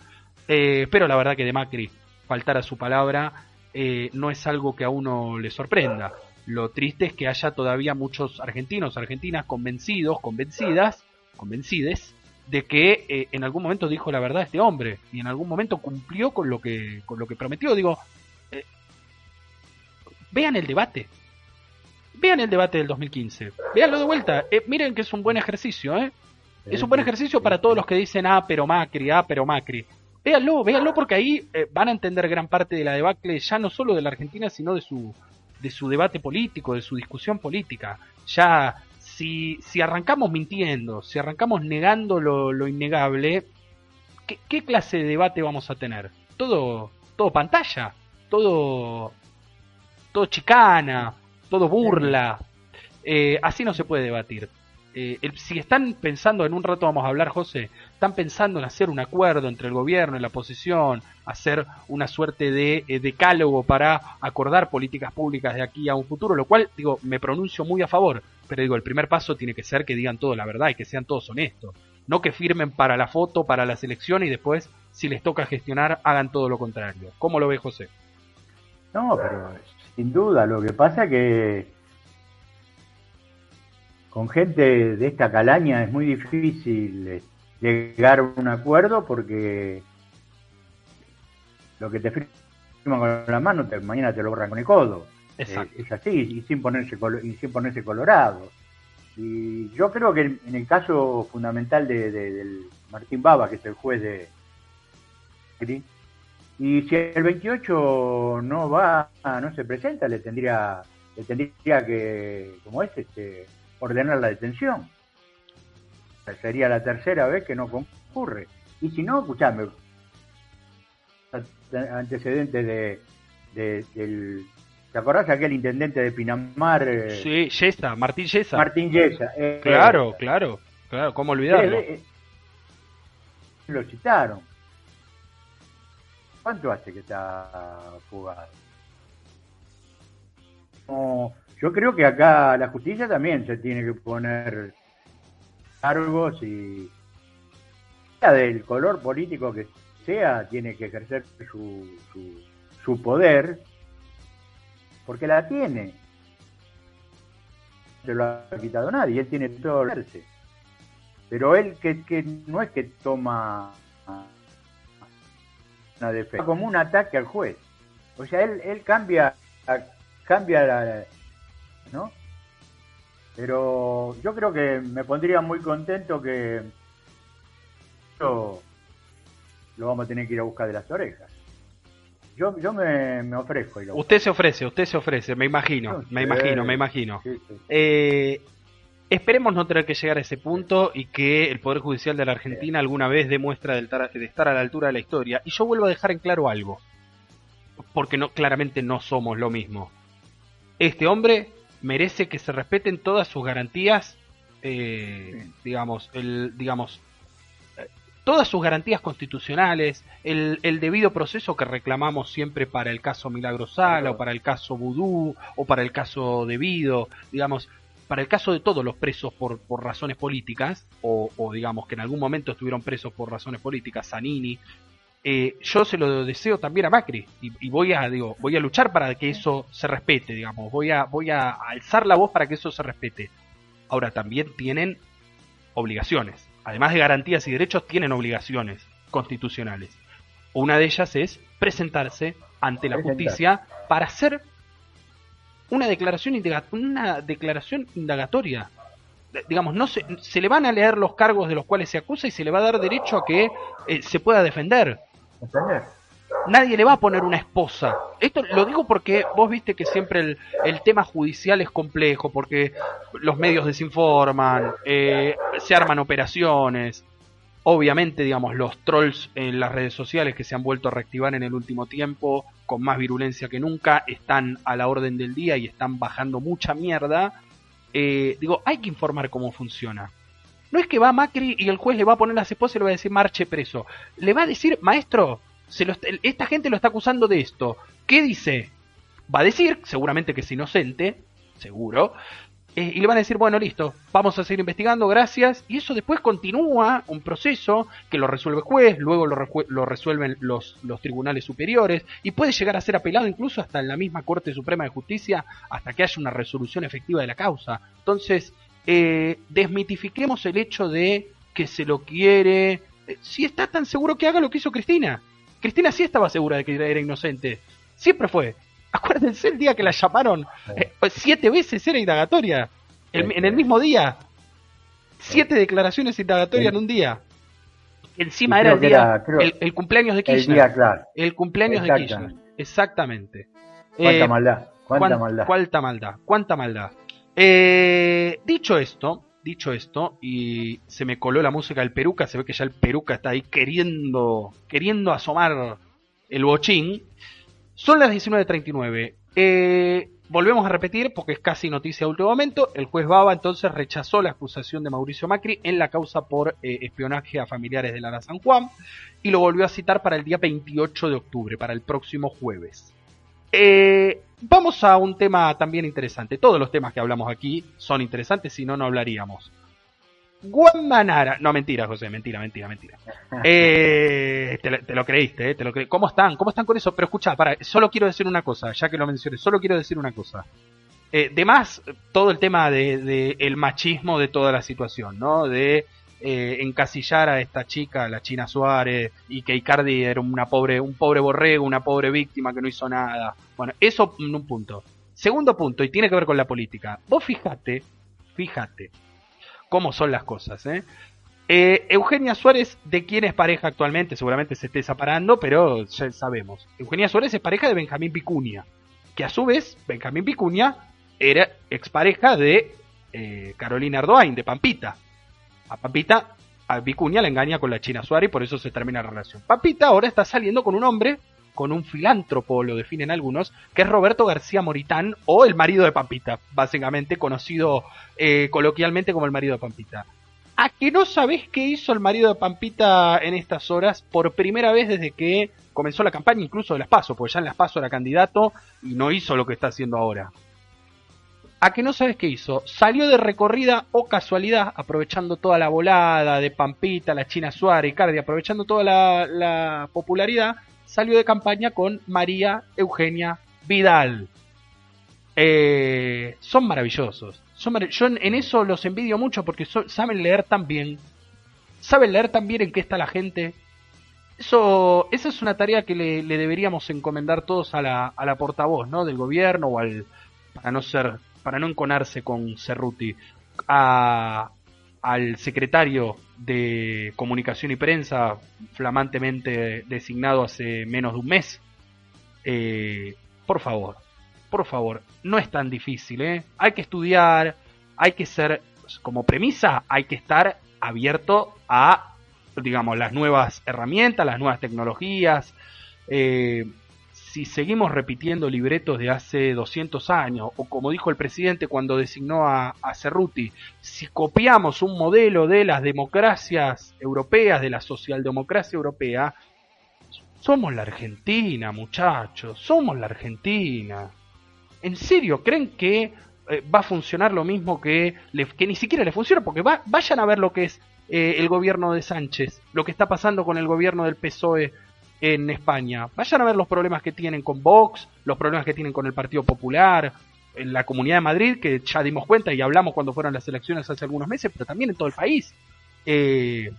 Eh, pero la verdad que de Macri faltar a su palabra eh, no es algo que a uno le sorprenda. Lo triste es que haya todavía muchos argentinos, argentinas convencidos, convencidas, convencides de que eh, en algún momento dijo la verdad este hombre y en algún momento cumplió con lo que con lo que prometió. Digo, eh, vean el debate, vean el debate del 2015, veanlo de vuelta. Eh, miren que es un buen ejercicio, ¿eh? Es un buen ejercicio para todos los que dicen ah pero Macri, ah pero Macri. Véanlo, véanlo porque ahí van a entender gran parte de la debacle ya no solo de la Argentina sino de su de su debate político, de su discusión política. Ya, si, si arrancamos mintiendo, si arrancamos negando lo, innegable, ¿qué, clase de debate vamos a tener? Todo, todo pantalla, todo, todo chicana, todo burla. Eh, así no se puede debatir. Eh, si están pensando, en un rato vamos a hablar, José, están pensando en hacer un acuerdo entre el gobierno y la oposición, hacer una suerte de eh, decálogo para acordar políticas públicas de aquí a un futuro, lo cual, digo, me pronuncio muy a favor, pero digo, el primer paso tiene que ser que digan todo la verdad y que sean todos honestos. No que firmen para la foto, para la selección y después, si les toca gestionar, hagan todo lo contrario. ¿Cómo lo ve José? No, pero sin duda, lo que pasa que con gente de esta calaña es muy difícil eh, llegar a un acuerdo porque lo que te firman con la mano, te, mañana te lo borran con el codo. Exacto. es así, y sin ponerse y sin ponerse colorado. Y yo creo que en el caso fundamental de, del Martín Baba, que es el juez de y si el 28 no va, no se presenta, le tendría, le tendría que, como es, este, ordenar la detención. Sería la tercera vez que no concurre. Y si no, escuchame, antecedentes de, de, del ¿Te acordás de aquel intendente de Pinamar? Eh? Sí, Yesa, Martín Yesa. Martín Yesa. Eh, claro, eh, claro, claro, ¿cómo olvidarlo? lo citaron. ¿Cuánto hace que está fugado? yo creo que acá la justicia también se tiene que poner cargos y sea del color político que sea, tiene que ejercer su, su, su poder porque la tiene. Se lo ha quitado nadie, él tiene todo el verse. Pero él que, que no es que toma una defensa, como un ataque al juez. O sea, él, él cambia, cambia la, ¿no? Pero yo creo que me pondría muy contento que lo vamos a tener que ir a buscar de las orejas. Yo, yo me, ofrezco. usted se ofrece, usted se ofrece, me imagino, me imagino, me imagino. Eh, esperemos no tener que llegar a ese punto y que el Poder Judicial de la Argentina alguna vez demuestre de estar a la altura de la historia. Y yo vuelvo a dejar en claro algo, porque no, claramente no somos lo mismo. Este hombre merece que se respeten todas sus garantías, eh, digamos, el, digamos, todas sus garantías constitucionales, el, debido proceso que reclamamos siempre para el caso Milagro Sala o para el caso Vudú o para el caso Debido, digamos, para el caso de todos los presos por, por razones políticas o, digamos que en algún momento estuvieron presos por razones políticas, Zanini, eh, yo se lo deseo también a Macri y, voy a digo voy a luchar para que eso se respete digamos voy a voy a alzar la voz para que eso se respete ahora también tienen obligaciones además de garantías y derechos, tienen obligaciones constitucionales. Una de ellas es presentarse ante la justicia para hacer una declaración, una declaración indagatoria. Digamos, no se, se, le van a leer los cargos de los cuales se acusa y se le va a dar derecho a que eh, se pueda defender. Nadie le va a poner una esposa. Esto lo digo porque vos viste que siempre el, el tema judicial es complejo, porque los medios desinforman, eh, se arman operaciones. Obviamente, digamos, los trolls en las redes sociales que se han vuelto a reactivar en el último tiempo con más virulencia que nunca están a la orden del día y están bajando mucha mierda. Eh, digo, hay que informar cómo funciona. No es que va Macri y el juez le va a poner las esposas y le va a decir marche preso. Le va a decir, maestro, esta gente lo está acusando de esto. ¿Qué dice? Va a decir, seguramente que es inocente, seguro, eh, y le van a decir, bueno, listo, vamos a seguir investigando, gracias, y eso después continúa un proceso que lo resuelve el juez, luego lo, resuelven los, los, tribunales superiores, y puede llegar a ser apelado incluso hasta en la misma Corte Suprema de Justicia, hasta que haya una resolución efectiva de la causa. Entonces, eh, desmitifiquemos el hecho de que se lo quiere, eh, si está tan seguro que haga lo que hizo Cristina. Cristina sí estaba segura de que era inocente. Siempre fue. Acuérdense el día que la llamaron. Eh, siete veces era indagatoria. en el mismo día. Siete declaraciones indagatorias en un día. Encima era el día. el, cumpleaños de Kirchner. El, cumpleaños de Kirchner. Exactamente. Cuánta eh, maldad. Cuánta maldad. Cuánta maldad. Cuánta maldad. Eh, dicho esto, dicho esto, y se me coló la música del peruca, se ve que ya el peruca está ahí queriendo, queriendo asomar el bochín. Son las 19.39. Eh, volvemos a repetir, porque es casi noticia de último momento, el juez Baba entonces rechazó la acusación de Mauricio Macri en la causa por eh, espionaje a familiares de Lara San Juan y lo volvió a citar para el día 28 de octubre, para el próximo jueves. Eh, vamos a un tema también interesante. Todos los temas que hablamos aquí son interesantes, si no, no hablaríamos. Guamanara. No, mentira, José, mentira, mentira, mentira. Eh, te, lo, creíste, eh, te lo ¿Cómo están? ¿Cómo están con eso? Pero escucha, para, solo quiero decir una cosa, ya que lo mencioné, solo quiero decir una cosa. Eh, de más, todo el tema de, el machismo de toda la situación, ¿no? De eh, encasillar a esta chica, la China Suárez, y que Icardi era una pobre, un pobre borrego, una pobre víctima que no hizo nada. Bueno, eso en un punto. Segundo punto, y tiene que ver con la política. Vos fíjate, fíjate, cómo son las cosas. ¿eh? ¿eh? Eugenia Suárez, ¿de quién es pareja actualmente? Seguramente se esté separando, pero ya sabemos. Eugenia Suárez es pareja de Benjamín Picuña, que a su vez, Benjamín Picuña era expareja de eh, Carolina Ardoain, de Pampita. A Pampita, a Picuña la engaña con la China Suárez y por eso se termina la relación. Pampita ahora está saliendo con un hombre con un filántropo, lo definen algunos, que es Roberto García Moritán o el marido de Pampita, básicamente conocido eh, coloquialmente como el marido de Pampita. ¿A que no sabés qué hizo el marido de Pampita en estas horas por primera vez desde que comenzó la campaña, incluso de Las Paso, porque ya en Las Paso era candidato y no hizo lo que está haciendo ahora? ¿A que no sabes qué hizo? Salió de recorrida o casualidad, aprovechando toda la volada de Pampita, la China Suárez, Cardi, aprovechando toda la popularidad, salió de campaña con María Eugenia Vidal. Eh, son maravillosos. yo en, eso los envidio mucho porque saben leer tan bien. Saben leer tan bien en qué está la gente. Eso, esa es una tarea que le, deberíamos encomendar todos a la, a la portavoz, ¿no? Del gobierno o al, para no ser, para no enconarse con Cerruti, al secretario de Comunicación y Prensa, flamantemente designado hace menos de un mes. Eh, por favor, por favor, no es tan difícil, ¿eh? Hay que estudiar, hay que ser, como premisa, hay que estar abierto a, digamos, las nuevas herramientas, las nuevas tecnologías. Eh, si seguimos repitiendo libretos de hace 200 años, o como dijo el presidente cuando designó a, Cerruti, si copiamos un modelo de las democracias europeas, de la socialdemocracia europea, somos la Argentina, muchachos, somos la Argentina. ¿En serio creen que eh, va a funcionar lo mismo que, que ni siquiera le funciona? Porque vayan a ver lo que es eh, el gobierno de Sánchez, lo que está pasando con el gobierno del PSOE en España. Vayan a ver los problemas que tienen con Vox, los problemas que tienen con el Partido Popular, en la Comunidad de Madrid, que ya dimos cuenta y hablamos cuando fueron las elecciones hace algunos meses, pero también en todo el país. Eh,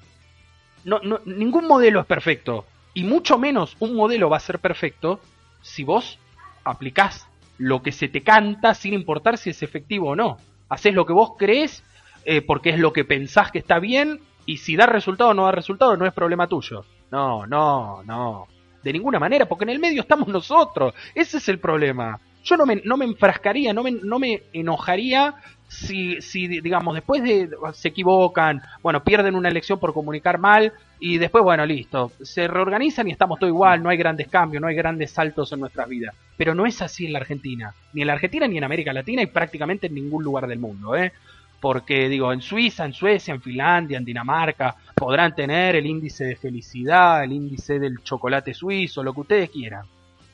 no, ningún modelo es perfecto, y mucho menos un modelo va a ser perfecto si vos aplicás lo que se te canta sin importar si es efectivo o no. Haces lo que vos crees eh, porque es lo que pensás que está bien y si da resultado o no da resultado no es problema tuyo. No, no, no. De ninguna manera, porque en el medio estamos nosotros. Ese es el problema. Yo no me, no me enfrascaría, no me, no me enojaría si, si, digamos, después de se equivocan, bueno, pierden una elección por comunicar mal y después, bueno, listo, se reorganizan y estamos todo igual, no hay grandes cambios, no hay grandes saltos en nuestras vidas. Pero no es así en la Argentina, ni en la Argentina ni en América Latina y prácticamente en ningún lugar del mundo, ¿eh? Porque digo, en Suiza, en Suecia, en Finlandia, en Dinamarca, podrán tener el índice de felicidad, el índice del chocolate suizo, lo que ustedes quieran.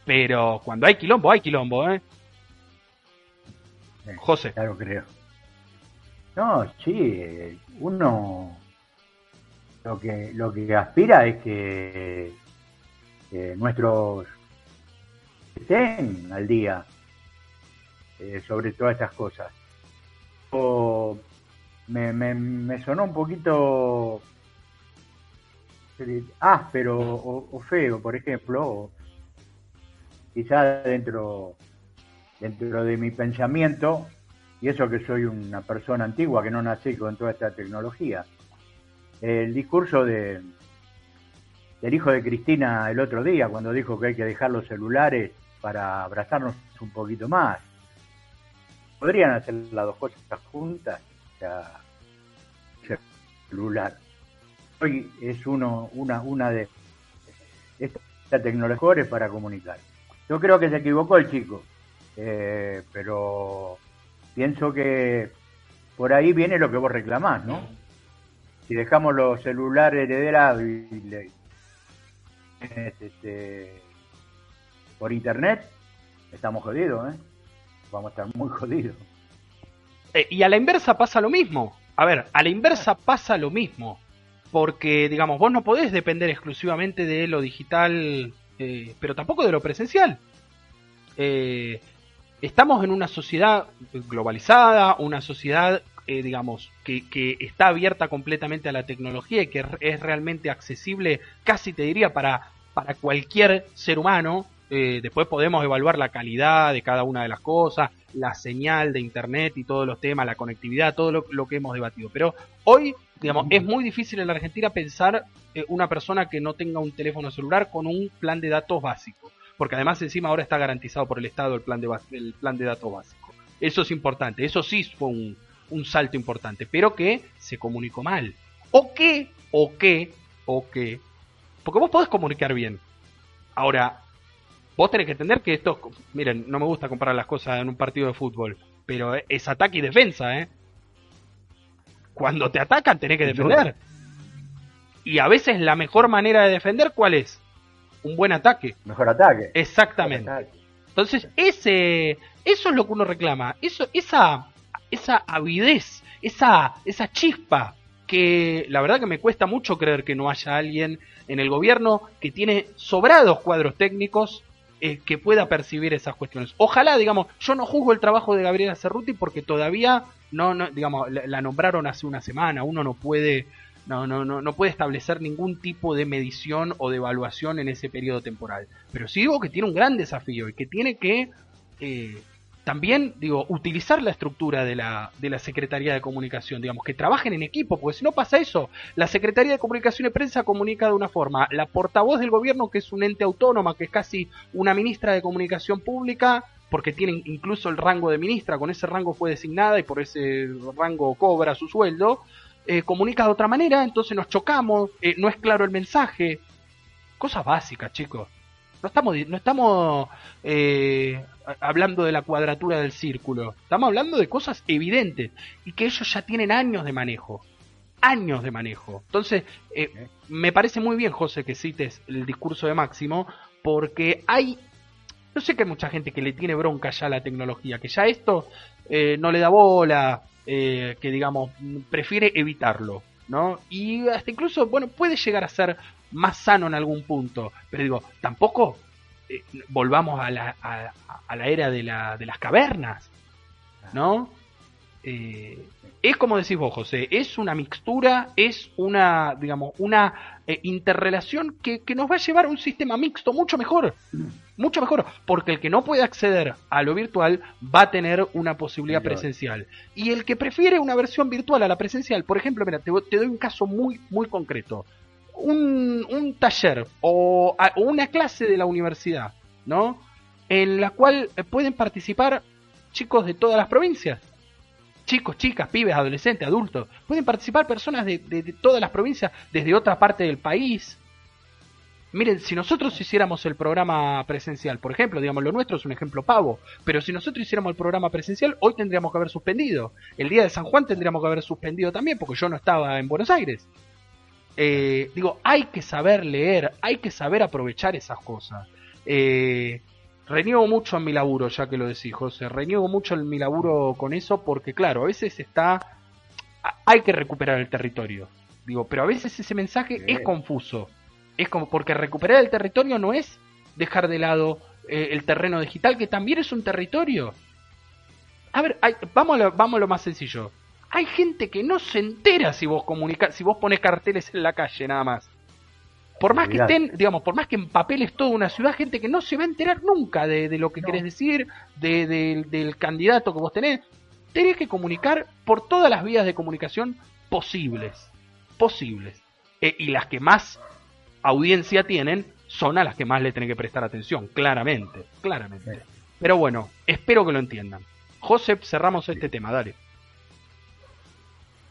Pero cuando hay quilombo, hay quilombo, ¿eh? José. Claro, creo. No, sí, uno lo que lo que aspira es que, nuestros estén al día eh, sobre todas estas cosas me, me, sonó un poquito áspero o, feo, por ejemplo, quizás dentro, dentro de mi pensamiento, y eso que soy una persona antigua que no nací con toda esta tecnología. El discurso de del hijo de Cristina el otro día, cuando dijo que hay que dejar los celulares para abrazarnos un poquito más podrían hacer las dos cosas juntas, o celular. Hoy es uno, una, una de esta tecnología para comunicar. Yo creo que se equivocó el chico. eh, pero pienso que por ahí viene lo que vos reclamás, ¿no? Si dejamos los celulares herederados y, le, este, por internet, estamos jodidos, ¿eh? Vamos a estar muy jodidos. Eh, y a la inversa pasa lo mismo. A ver, a la inversa pasa lo mismo. Porque, digamos, vos no podés depender exclusivamente de lo digital, eh, pero tampoco de lo presencial. Eh, estamos en una sociedad globalizada, una sociedad, eh, digamos, que, que, está abierta completamente a la tecnología y que es realmente accesible, casi te diría, para, para cualquier ser humano. Eh, después podemos evaluar la calidad de cada una de las cosas, la señal de internet y todos los temas, la conectividad, todo lo, que hemos debatido. Pero hoy, digamos, es muy difícil en la Argentina pensar eh, una persona que no tenga un teléfono celular con un plan de datos básico porque además encima ahora está garantizado por el Estado el plan de, el plan de datos básico. Eso es importante, eso sí fue un, un salto importante, pero que se comunicó mal. O que, o que, o que, porque vos podés comunicar bien. Ahora, vos tenés que entender que esto, miren, no me gusta comparar las cosas en un partido de fútbol, pero es ataque y defensa, ¿eh? Cuando te atacan tenés que defender. Y a veces la mejor manera de defender, ¿cuál es? un buen ataque. Mejor ataque. Exactamente. Entonces, ese, eso es lo que uno reclama. Eso, esa, esa avidez, esa, esa chispa que la verdad que me cuesta mucho creer que no haya alguien en el gobierno que tiene sobrados cuadros técnicos eh, que pueda percibir esas cuestiones. Ojalá, digamos, yo no juzgo el trabajo de Gabriela Cerruti porque todavía no, no digamos, la nombraron hace una semana, uno no puede no, no, no, no puede establecer ningún tipo de medición o de evaluación en ese periodo temporal. Pero sí digo que tiene un gran desafío y que tiene que eh, también, digo, utilizar la estructura de la, de la Secretaría de Comunicación, digamos, que trabajen en equipo, porque si no pasa eso, la Secretaría de Comunicación y Prensa comunica de una forma, la portavoz del gobierno, que es un ente autónoma, que es casi una ministra de Comunicación Pública, porque tiene incluso el rango de ministra, con ese rango fue designada y por ese rango cobra su sueldo, eh, comunica de otra manera, entonces nos chocamos, eh, no es claro el mensaje. Cosas básicas, chicos. No estamos, no estamos eh, hablando de la cuadratura del círculo, estamos hablando de cosas evidentes y que ellos ya tienen años de manejo. Años de manejo. Entonces, me parece muy bien, José, que cites el discurso de Máximo, porque hay yo sé que hay mucha gente que le tiene bronca ya a la tecnología, que ya esto no le da bola, eh, que digamos prefiere evitarlo, ¿no? Y hasta incluso, bueno, puede llegar a ser más sano en algún punto, pero digo, tampoco eh, volvamos a la, a, la era de, la, de las cavernas, ¿no? Eh, es como decís vos, José, es una mixtura, es una, digamos, una interrelación que, que, nos va a llevar a un sistema mixto mucho mejor mucho mejor, porque el que no puede acceder a lo virtual va a tener una posibilidad presencial. Y el que prefiere una versión virtual a la presencial, por ejemplo, mira, te, doy un caso muy, muy concreto. Un, un taller o, una clase de la universidad, ¿no? En la cual eh, pueden participar chicos de todas las provincias. Chicos, chicas, pibes, adolescentes, adultos. Pueden participar personas de, todas las provincias, desde otra parte del país, Miren, si nosotros hiciéramos el programa presencial, por ejemplo, digamos, lo nuestro es un ejemplo pavo, pero si nosotros hiciéramos el programa presencial, hoy tendríamos que haber suspendido. El día de San Juan tendríamos que haber suspendido también, porque yo no estaba en Buenos Aires. Eh, digo, hay que saber leer, hay que saber aprovechar esas cosas. Eh, reniego mucho en mi laburo, ya que lo decís, José. Reniego mucho en mi laburo con eso, porque claro, a veces está. Hay que recuperar el territorio. Digo, pero a veces ese mensaje es confuso. Es como porque recuperar el territorio no es dejar de lado eh, el terreno digital, que también es un territorio. A ver, vamos, a lo, vamos a lo más sencillo. Hay gente que no se entera si vos comunica, si vos pones carteles en la calle nada más. Por más que estén, digamos, por más que empapeles toda una ciudad, gente que no se va a enterar nunca de, lo que querés decir, de, del candidato que vos tenés. Tenés que comunicar por todas las vías de comunicación posibles. Posibles. Eh, y las que más audiencia tienen son a las que más le tienen que prestar atención, claramente, claramente. Pero bueno, espero que lo entiendan. Josep, cerramos este tema, dale.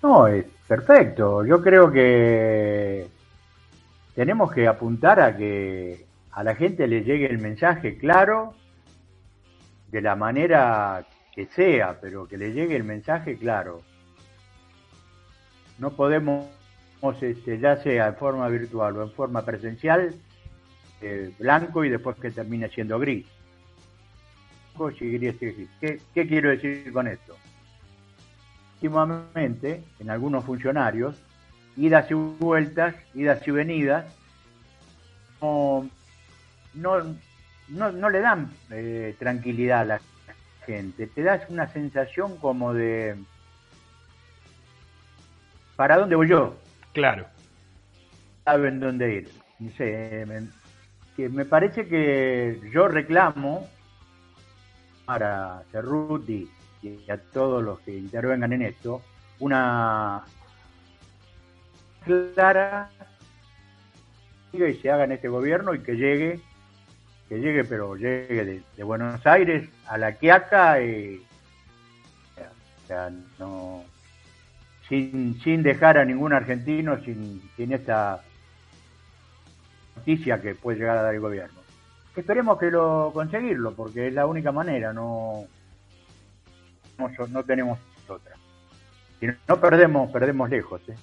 No, es perfecto. Yo creo que tenemos que apuntar a que a la gente le llegue el mensaje claro, de la manera que sea, pero que le llegue el mensaje claro. No podemos, este, ya sea en forma virtual o en forma presencial, eh, blanco y después que termine siendo gris. ¿Qué, ¿Qué quiero decir con esto? Últimamente, en algunos funcionarios, idas y vueltas, idas y venidas, no, no, no, le dan eh, tranquilidad a la gente. Te das una sensación como de... ¿Para dónde voy yo? Claro. Saben dónde ir. No sé, me, que me parece que yo reclamo para Cerruti y a todos los que intervengan en esto una clara y se haga en este gobierno y que llegue que llegue, pero llegue de, Buenos Aires a La Quiaca, y, o sea, no, sin, sin dejar a ningún argentino sin, sin esta noticia que puede llegar a dar el gobierno. Esperemos que lo conseguirlo, porque es la única manera, no, no, no tenemos otra. Si no perdemos, perdemos lejos. ¿eh?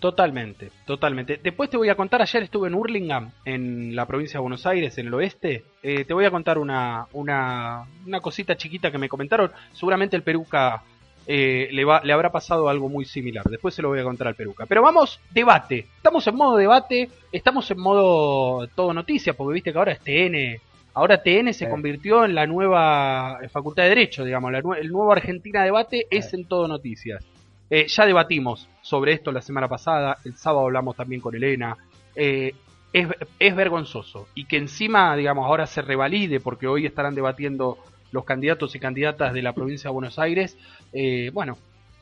Totalmente, totalmente. Después te voy a contar, ayer estuve en Hurlingham, en la provincia de Buenos Aires, en el oeste. Eh, te voy a contar una, una, una, cosita chiquita que me comentaron. Seguramente el Peruca eh, le, va, le habrá pasado algo muy similar. Después se lo voy a contar al Peruca. Pero vamos, debate. Estamos en modo debate, estamos en modo todo noticia, porque viste que ahora es TN. Ahora TN se convirtió en la nueva Facultad de Derecho, digamos. el nuevo Argentina Debate es en todo noticias. Eh, ya debatimos sobre esto la semana pasada, el sábado hablamos también con Elena. Eh, es, vergonzoso y que encima, digamos, ahora se revalide porque hoy estarán debatiendo los candidatos y candidatas de la provincia de Buenos Aires. Eh, bueno,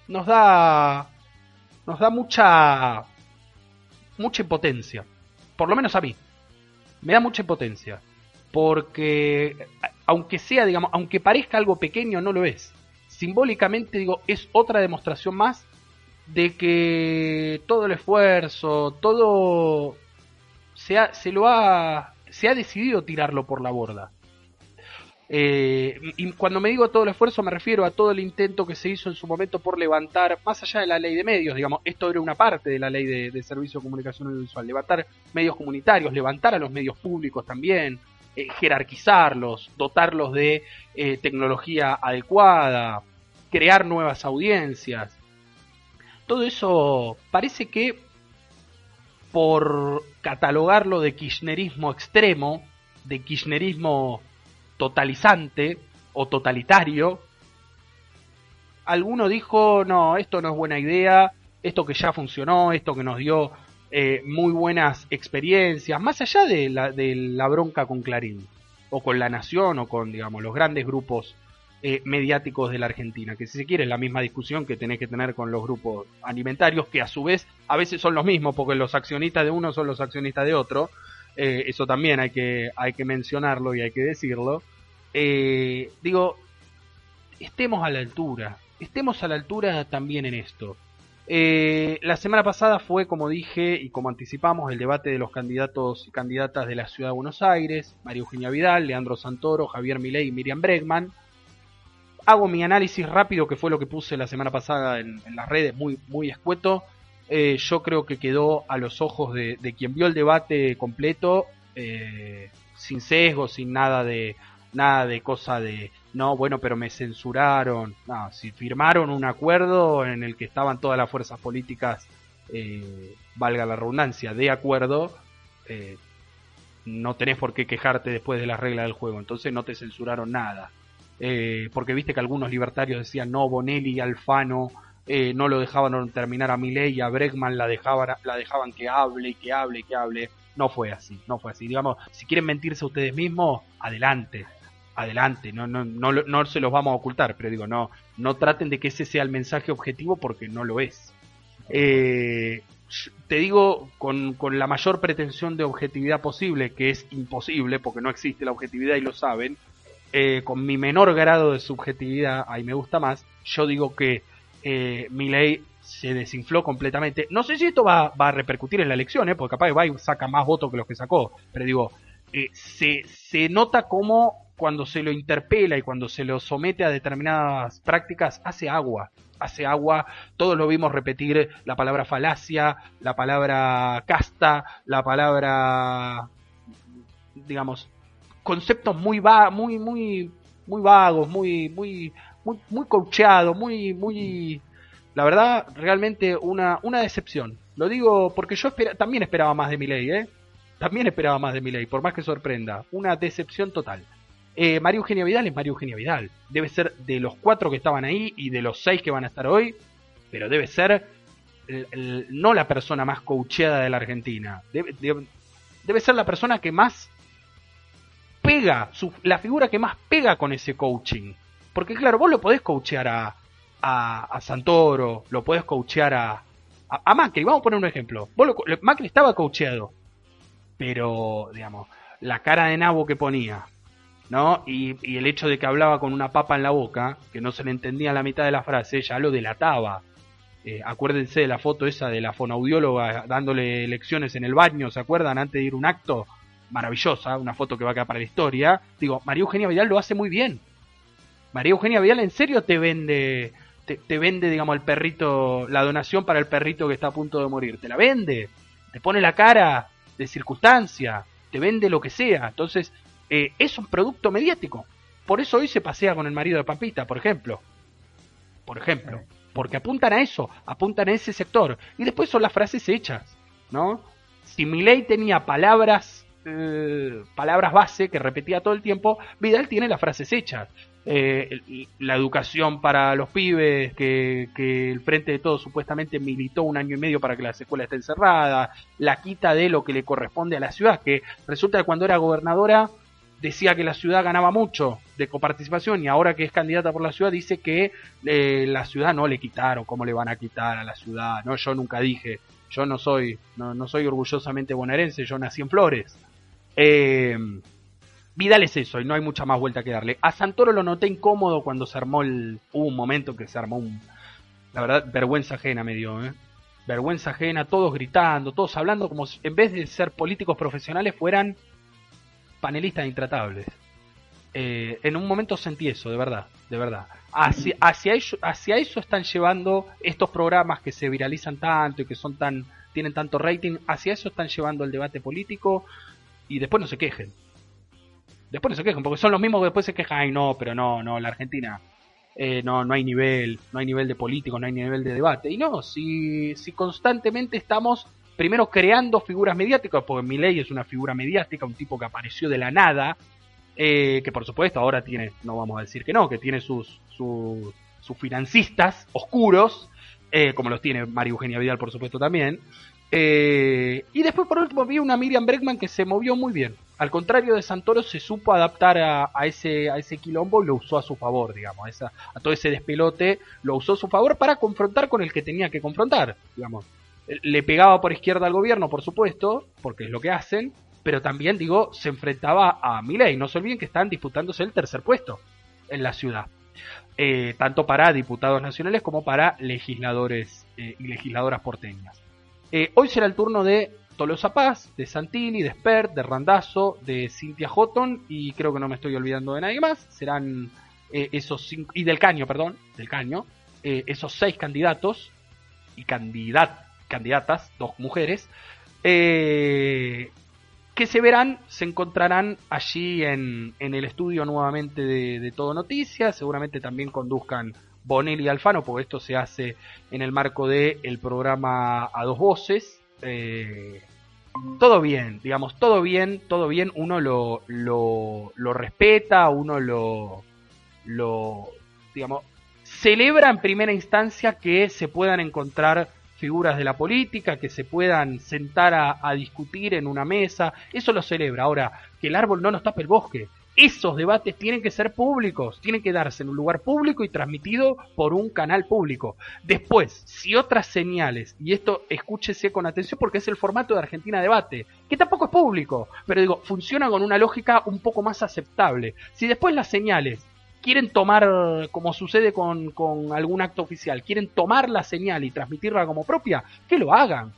nos da nos da mucha mucha impotencia, por lo menos a mí. Me da mucha impotencia porque aunque sea, digamos, aunque parezca algo pequeño, no lo es simbólicamente digo, es otra demostración más de que todo el esfuerzo, todo se, ha, se lo ha, se ha decidido tirarlo por la borda. Eh, y cuando me digo todo el esfuerzo me refiero a todo el intento que se hizo en su momento por levantar, más allá de la ley de medios, digamos, esto era una parte de la ley de, de servicio de comunicación audiovisual, levantar medios comunitarios, levantar a los medios públicos también, eh, jerarquizarlos, dotarlos de eh, tecnología adecuada, crear nuevas audiencias. Todo eso parece que por catalogarlo de kirchnerismo extremo, de kirchnerismo totalizante o totalitario, alguno dijo, no, esto no es buena idea, esto que ya funcionó, esto que nos dio eh, muy buenas experiencias, más allá de la, de la bronca con Clarín, o con La Nación, o con, digamos, los grandes grupos eh, mediáticos de la Argentina, que si se quiere es la misma discusión que tenés que tener con los grupos alimentarios, que a su vez a veces son los mismos, porque los accionistas de uno son los accionistas de otro, eh, eso también hay que, hay que mencionarlo y hay que decirlo. digo, estemos a la altura, estemos a la altura también en esto. Eh, la semana pasada fue, como dije y como anticipamos, el debate de los candidatos y candidatas de la Ciudad de Buenos Aires, María Eugenia Vidal, Leandro Santoro, Javier Milei y Miriam Bregman. Hago mi análisis rápido, que fue lo que puse la semana pasada en, las redes, muy, muy escueto. Eh, yo creo que quedó a los ojos de, quien vio el debate completo, eh, sin sesgo, sin nada de, nada de cosa de no, bueno, pero me censuraron. No, si firmaron un acuerdo en el que estaban todas las fuerzas políticas, eh, valga la redundancia, de acuerdo, eh, no tenés por qué quejarte después de las reglas del juego. Entonces no te censuraron nada. Eh, porque viste que algunos libertarios decían, no, Bonelli Alfano no lo dejaban terminar a Milei a Bregman la dejaban, la dejaban que hable y que hable y que hable. No fue así, no fue así. Digamos, si quieren mentirse ustedes mismos, adelante adelante, no, no, no, no se los vamos a ocultar, pero digo, no, no traten de que ese sea el mensaje objetivo porque no lo es. Eh, te digo con, con, la mayor pretensión de objetividad posible, que es imposible porque no existe la objetividad y lo saben, eh, con mi menor grado de subjetividad, ahí me gusta más, yo digo que eh, mi ley se desinfló completamente. No sé si esto va, va a repercutir en la elección, ¿eh? porque capaz va y saca más votos que los que sacó, pero digo, se, se nota como cuando se lo interpela y cuando se lo somete a determinadas prácticas, hace agua. Hace agua, todos lo vimos repetir la palabra falacia, la palabra casta, la palabra, digamos, conceptos muy va, muy, muy, muy vagos, muy, muy, muy, muy coacheados, muy, muy, la verdad, realmente una, una decepción. Lo digo porque yo también esperaba más de mi ley, ¿eh? También esperaba más de mi ley, por más que sorprenda. Una decepción total. Eh, María Eugenia Vidal es María Eugenia Vidal. Debe ser de los cuatro que estaban ahí y de los seis que van a estar hoy, pero debe ser no la persona más coacheada de la Argentina. Debe, ser la persona que más pega, la figura que más pega con ese coaching. Porque claro, vos lo podés coachear a, a, Santoro, lo podés coachear a, a, Macri. Vamos a poner un ejemplo. Macri estaba coacheado, pero, digamos, la cara de nabo que ponía, ¿no? Y, el hecho de que hablaba con una papa en la boca, que no se le entendía la mitad de la frase, ya lo delataba. Eh, acuérdense de la foto esa de la fonaudióloga dándole lecciones en el baño, ¿se acuerdan? Antes de ir a un acto, maravillosa, una foto que va a quedar para la historia. Digo, María Eugenia Vidal lo hace muy bien. María Eugenia Vidal en serio te vende, te, vende, digamos, el perrito, la donación para el perrito que está a punto de morir. Te la vende, te pone la cara de circunstancia, te vende lo que sea. Entonces, eh, es un producto mediático. Por eso hoy se pasea con el marido de Pampita, por ejemplo. Por ejemplo. Porque apuntan a eso, apuntan a ese sector. Y después son las frases hechas, ¿no? Si Milei tenía palabras, eh, palabras base que repetía todo el tiempo, Vidal tiene las frases hechas. Eh, la educación para los pibes, que, el Frente de Todos supuestamente militó un año y medio para que las escuelas estén cerradas, la quita de lo que le corresponde a la ciudad, que resulta que cuando era gobernadora decía que la ciudad ganaba mucho de coparticipación y ahora que es candidata por la ciudad dice que eh, la ciudad no le quitaron, ¿cómo le van a quitar a la ciudad? No, yo nunca dije, yo no soy, no, no soy orgullosamente bonaerense, yo nací en Flores. Eh, Vidal es eso y no hay mucha más vuelta que darle. A Santoro lo noté incómodo cuando se armó el... Hubo un momento que se armó un... La verdad, vergüenza ajena me dio, ¿eh? Vergüenza ajena, todos gritando, todos hablando como si en vez de ser políticos profesionales fueran panelistas intratables. Eh, en un momento sentí eso, de verdad, de verdad. Hacia, eso, hacia eso están llevando estos programas que se viralizan tanto y que son tan tienen tanto rating, hacia eso están llevando el debate político y después no se quejen Después no se quejan, porque son los mismos que después se quejan, ay no, pero no, no, la Argentina eh, no, no hay nivel, no hay nivel de político, no hay nivel de debate. Y no, si, si constantemente estamos primero creando figuras mediáticas, porque Milei es una figura mediática, un tipo que apareció de la nada, eh, que por supuesto ahora tiene, no vamos a decir que no, que tiene sus, sus, sus financistas oscuros, eh, como los tiene María Eugenia Vidal por supuesto también. y después por último vi una Miriam Bregman que se movió muy bien al contrario de Santoro, se supo adaptar a, ese, a ese quilombo y lo usó a su favor, digamos, a, a todo ese despelote, lo usó a su favor para confrontar con el que tenía que confrontar, digamos. Le pegaba por izquierda al gobierno, por supuesto, porque es lo que hacen, pero también, digo, se enfrentaba a Milei. No se olviden que están disputándose el tercer puesto en la ciudad. Eh, tanto para diputados nacionales como para legisladores eh, y legisladoras porteñas. Eh, hoy será el turno de Tolosa Paz, de Santini, de Spert, de Randazzo, de Cintia Houghton y creo que no me estoy olvidando de nadie más. Serán esos cinco, y del Caño, perdón, del Caño, esos seis candidatos y candidat, candidatas, dos mujeres, eh, que se verán, se encontrarán allí en, en el estudio nuevamente de, de, Todo Noticias, seguramente también conduzcan Bonelli y Alfano, porque esto se hace en el marco del el programa A Dos Voces, eh, todo bien, digamos, todo bien, todo bien, uno lo, lo, lo respeta, uno lo, lo, digamos, celebra en primera instancia que se puedan encontrar figuras de la política, que se puedan sentar a, discutir en una mesa, eso lo celebra. Ahora, que el árbol no nos tape el bosque, esos debates tienen que ser públicos, tienen que darse en un lugar público y transmitido por un canal público. Después, si otras señales, y esto escúchese con atención porque es el formato de Argentina Debate, que tampoco es público, pero digo, funciona con una lógica un poco más aceptable. Si después las señales quieren tomar, como sucede con, con algún acto oficial, quieren tomar la señal y transmitirla como propia, que lo hagan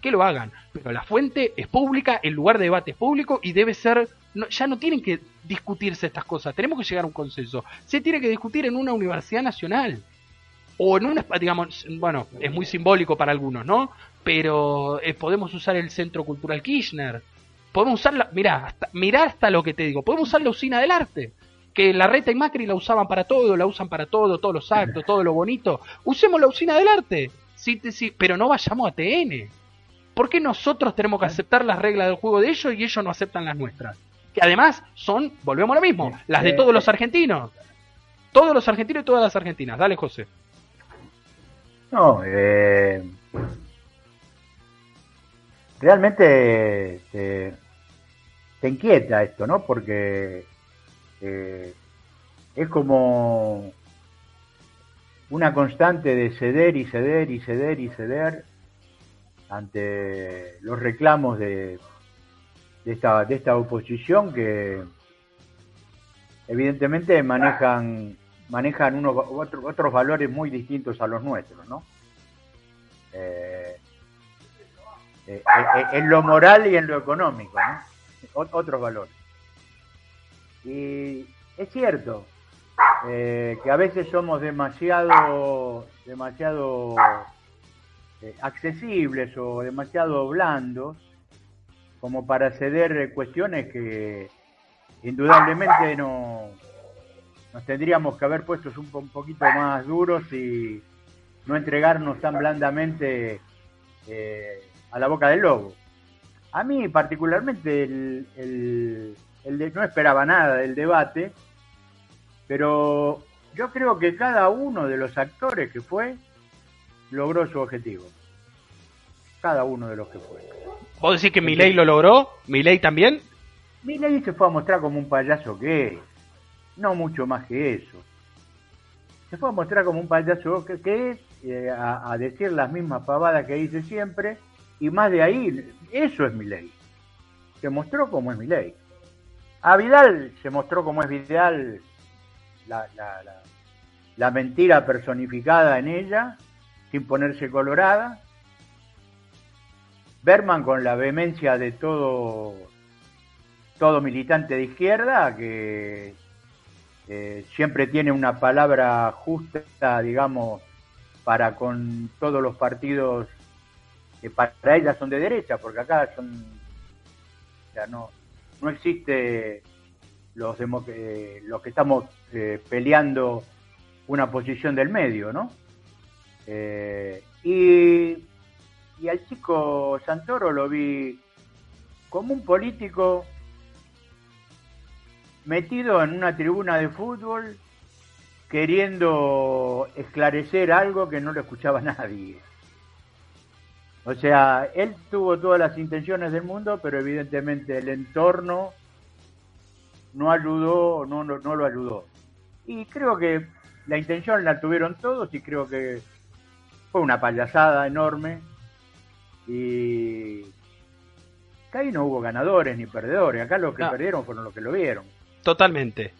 que lo hagan. Pero la fuente es pública, el lugar de debate es público y debe ser ya no tienen que discutirse estas cosas, tenemos que llegar a un consenso. Se tiene que discutir en una universidad nacional. O en una, digamos, bueno, es muy simbólico para algunos, ¿no? Pero eh, podemos usar el Centro Cultural Kirchner. Podemos usar, la, mirá, hasta, mirá hasta lo que te digo, podemos usar la usina del arte que la Reta y Macri la usaban para todo, la usan para todo, todos los actos, todo lo bonito. Usemos la usina del arte, sí, sí, pero no vayamos a TN. ¿Por qué nosotros tenemos que aceptar las reglas del juego de ellos y ellos no aceptan las nuestras? Que además son, volvemos a lo mismo, las de todos los argentinos. Todos los argentinos y todas las argentinas. Dale, José. No, eh, realmente te, te inquieta esto, ¿no? Porque eh, es como una constante de ceder y ceder y ceder y ceder ante los reclamos de, de, esta, de esta oposición que evidentemente manejan manejan unos otros valores muy distintos a los nuestros, ¿no? Eh, eh, en lo moral y en lo económico, ¿no? otros valores. Y es cierto eh, que a veces somos demasiado, demasiado eh, accesibles o demasiado blandos como para ceder cuestiones que indudablemente no nos tendríamos que haber puestos un, poquito más duros y no entregarnos tan blandamente eh, a la boca del lobo. A mí particularmente el no esperaba nada del debate, pero yo creo que cada uno de los actores que fue logró su objetivo. Cada uno de los que fue. ¿Vos decís que Milei lo logró? ¿Milei también? Milei se fue a mostrar como un payaso que es. No mucho más que eso. Se fue a mostrar como un payaso que, es, eh, a, a, decir las mismas pavadas que dice siempre, y más de ahí, eso es Milei. Se mostró como es Milei. A Vidal se mostró como es Vidal la, la, mentira personificada en ella, sin ponerse colorada. Berman con la vehemencia de todo, todo militante de izquierda, que siempre tiene una palabra justa, digamos, para con todos los partidos que para ella son de derecha, porque acá son, ya no, no existe los, eh, los que estamos eh, peleando una posición del medio, ¿no? Eh, y, y al chico Santoro lo vi como un político metido en una tribuna de fútbol queriendo esclarecer algo que no lo escuchaba nadie. O sea, él tuvo todas las intenciones del mundo, pero evidentemente el entorno no ayudó, no, no, no lo ayudó. Y creo que la intención la tuvieron todos y creo que fue una payasada enorme y que ahí no hubo ganadores ni perdedores, acá los que perdieron fueron los que lo vieron. Totalmente.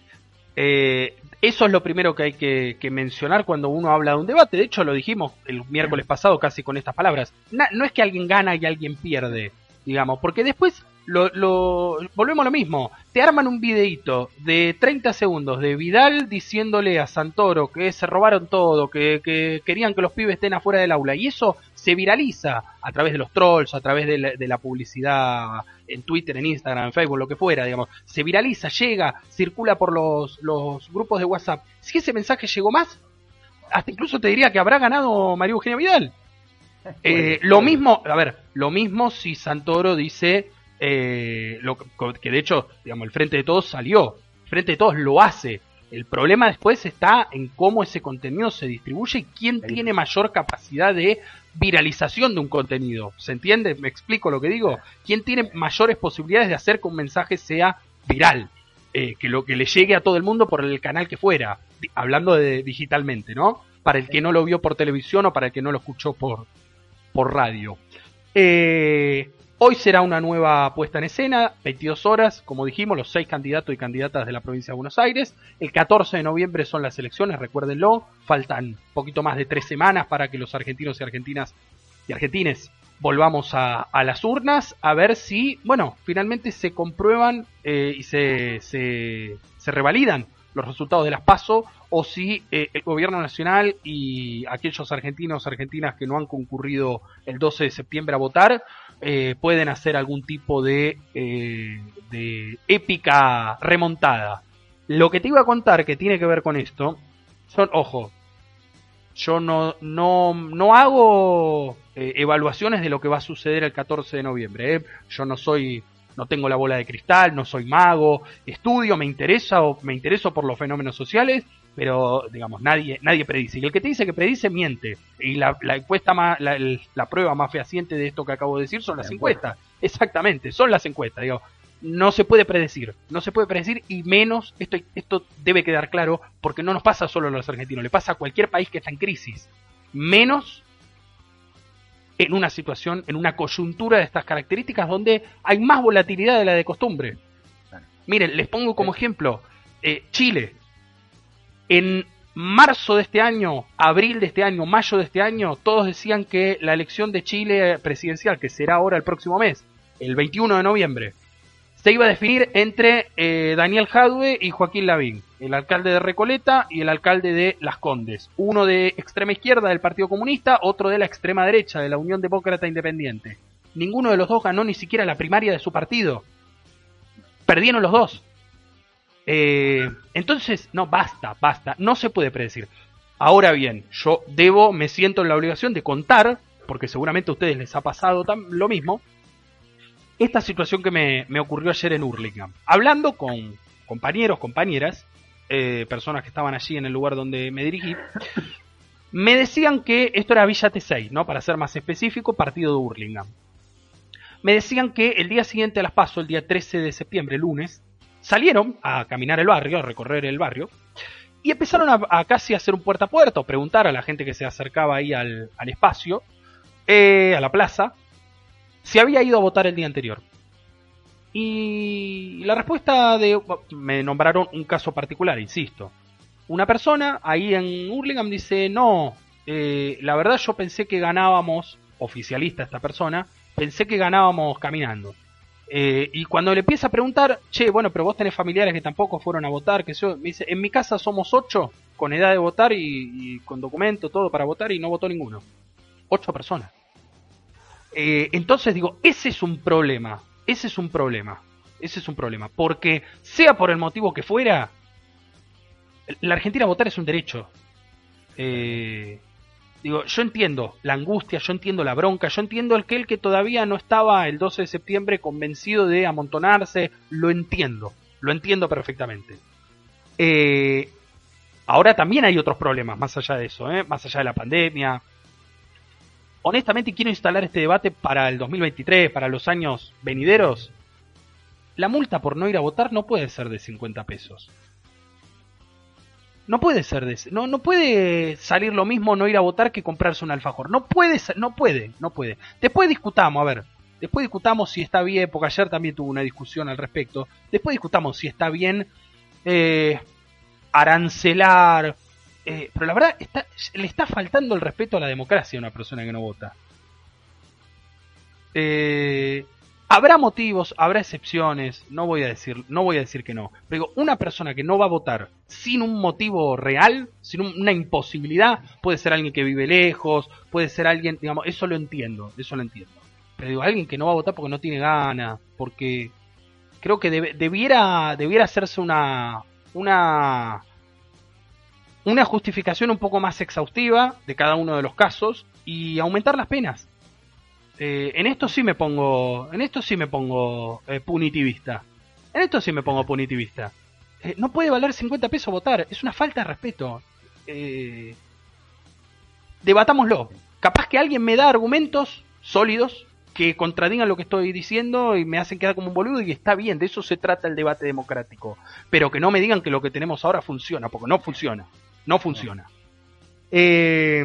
Eh, eso es lo primero que hay que, mencionar cuando uno habla de un debate. De hecho, lo dijimos el miércoles pasado casi con estas palabras. no es que alguien gana y alguien pierde, digamos, porque después lo, lo, volvemos a lo mismo. Te arman un videito de 30 segundos de Vidal diciéndole a Santoro que se robaron todo, que, que, querían que los pibes estén afuera del aula. Y eso se viraliza a través de los trolls, a través de la, de la publicidad en Twitter, en Instagram, en Facebook, lo que fuera, digamos, se viraliza, llega, circula por los, los grupos de WhatsApp. Si ese mensaje llegó más, hasta incluso te diría que habrá ganado María Eugenia Vidal. Eh, lo mismo, a ver, lo mismo si Santoro dice eh, lo, que de hecho, digamos, el Frente de Todos salió, el Frente de Todos lo hace. El problema después está en cómo ese contenido se distribuye y quién tiene mayor capacidad de viralización de un contenido. ¿Se entiende? ¿Me explico lo que digo? ¿Quién tiene mayores posibilidades de hacer que un mensaje sea viral? Eh, que lo que le llegue a todo el mundo por el canal que fuera, hablando de digitalmente, ¿no? Para el que no lo vio por televisión o para el que no lo escuchó por, por radio. Eh, hoy será una nueva puesta en escena, 22 horas, como dijimos, los seis candidatos y candidatas de la provincia de Buenos Aires. El 14 de noviembre son las elecciones, recuérdenlo. Faltan poquito más de tres semanas para que los argentinos y argentinas y argentines volvamos a, las urnas a ver si, bueno, finalmente se comprueban eh, y se, se, revalidan los resultados de las PASO o si eh, el gobierno nacional y aquellos argentinos argentinas que no han concurrido el 12 de septiembre a votar eh, pueden hacer algún tipo de, de épica remontada. Lo que te iba a contar que tiene que ver con esto son, ojo, yo no, no, no hago eh, evaluaciones de lo que va a suceder el 14 de noviembre. ¿eh? Yo no soy, no tengo la bola de cristal, no soy mago, estudio, me interesa o me intereso por los fenómenos sociales, pero digamos, nadie, nadie predice. Y el que te dice que predice, miente. Y la, la encuesta más, la, la, prueba más fehaciente de esto que acabo de decir son las encuestas. Exactamente, son las encuestas. Digo, no se puede predecir, no se puede predecir y menos, esto, esto debe quedar claro, porque no nos pasa solo a los argentinos, le pasa a cualquier país que está en crisis, menos en una situación, en una coyuntura de estas características donde hay más volatilidad de la de costumbre. Miren, les pongo como ejemplo, eh, Chile, en marzo de este año, abril de este año, mayo de este año, todos decían que la elección de Chile presidencial, que será ahora el próximo mes, el 21 de noviembre, se iba a definir entre eh, Daniel Jadwe y Joaquín Lavín, el alcalde de Recoleta y el alcalde de Las Condes. Uno de extrema izquierda del Partido Comunista, otro de la extrema derecha de la Unión Demócrata Independiente. Ninguno de los dos ganó ni siquiera la primaria de su partido. Perdieron los dos. Eh, entonces, no, basta, basta, no se puede predecir. Ahora bien, yo debo, me siento en la obligación de contar, porque seguramente a ustedes les ha pasado lo mismo, esta situación que me, ocurrió ayer en Hurlingham. Hablando con compañeros, compañeras, eh, personas que estaban allí en el lugar donde me dirigí, me decían que esto era Villa T6, ¿no? Para ser más específico, partido de Hurlingham. Me decían que el día siguiente a las paso, el día 13 de septiembre, lunes, salieron a caminar el barrio, a recorrer el barrio, y empezaron a, casi hacer un puerta a puerta, preguntar a la gente que se acercaba ahí al, espacio, eh, a la plaza, se había ido a votar el día anterior. Y la respuesta de... Me nombraron un caso particular, insisto. Una persona ahí en Hurlingham dice, no, eh, la verdad yo pensé que ganábamos, oficialista esta persona, pensé que ganábamos caminando. Eh, y cuando le empieza a preguntar, che, bueno, pero vos tenés familiares que tampoco fueron a votar, que yo, me dice, en mi casa somos ocho con edad de votar y, y con documento, todo para votar y no votó ninguno. Ocho personas. Eh, entonces digo, ese es un problema, ese es un problema, ese es un problema, porque sea por el motivo que fuera, la Argentina votar es un derecho. Eh, digo, yo entiendo la angustia, yo entiendo la bronca, yo entiendo el que todavía no estaba el 12 de septiembre convencido de amontonarse, lo entiendo, lo entiendo perfectamente. Eh, ahora también hay otros problemas, más allá de eso, más allá de la pandemia, honestamente quiero instalar este debate para el 2023, para los años venideros. La multa por no ir a votar no puede ser de 50 pesos. No puede ser de no no puede salir lo mismo no ir a votar que comprarse un alfajor. No puede no puede, no puede. Después discutamos, a ver, después discutamos si está bien, porque ayer también tuvo una discusión al respecto. Después discutamos si está bien eh, arancelar eh, pero la verdad, le está faltando el respeto a la democracia a una persona que no vota. Eh, habrá motivos, habrá excepciones, no voy a decir, no voy a decir que no. Pero una persona que no va a votar sin un motivo real, sin una imposibilidad, puede ser alguien que vive lejos, puede ser alguien, digamos, eso lo entiendo, eso lo entiendo. Pero digo, alguien que no va a votar porque no tiene ganas, porque creo que debiera, debiera hacerse una, una una justificación un poco más exhaustiva de cada uno de los casos y aumentar las penas. Eh, en esto sí me pongo, en esto sí me pongo eh, punitivista. En esto sí me pongo punitivista. Eh, no puede valer 50 pesos votar, es una falta de respeto. debatámoslo. Capaz que alguien me da argumentos sólidos que contradigan lo que estoy diciendo y me hacen quedar como un boludo y está bien, de eso se trata el debate democrático. Pero que no me digan que lo que tenemos ahora funciona, porque no funciona no funciona. Eh,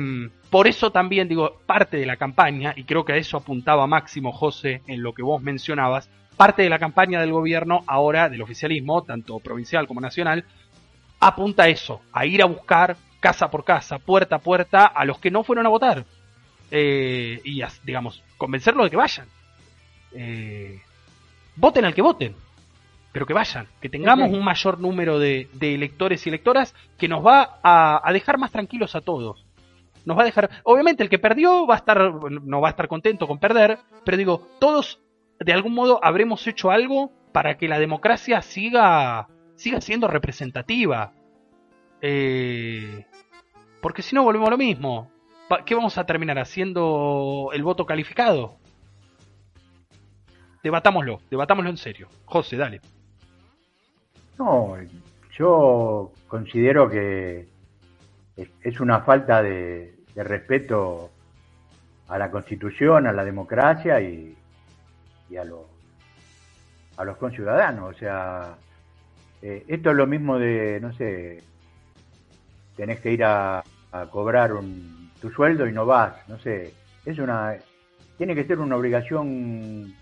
por eso también digo, parte de la campaña, y creo que a eso apuntaba Máximo José en lo que vos mencionabas, parte de la campaña del gobierno ahora, del oficialismo, tanto provincial como nacional, apunta a eso, a ir a buscar casa por casa, puerta a puerta, a los que no fueron a votar. eh, y, digamos, convencerlos de que vayan. Eh, voten al que voten, pero que vayan, que tengamos un mayor número de, electores y electoras que nos va a, dejar más tranquilos a todos. Nos va a dejar, obviamente el que perdió va a estar, no va a estar contento con perder, pero digo, todos de algún modo habremos hecho algo para que la democracia siga, siga siendo representativa. Eh, porque si no volvemos a lo mismo. ¿Qué vamos a terminar haciendo el voto calificado? Debatámoslo, debatámoslo en serio. José, dale. No, yo considero que es una falta de, respeto a la Constitución, a la democracia y, a, los, a los conciudadanos. O sea, eh, esto es lo mismo de, no sé, tenés que ir a, cobrar un, tu sueldo y no vas, no sé. Es una, tiene que ser una obligación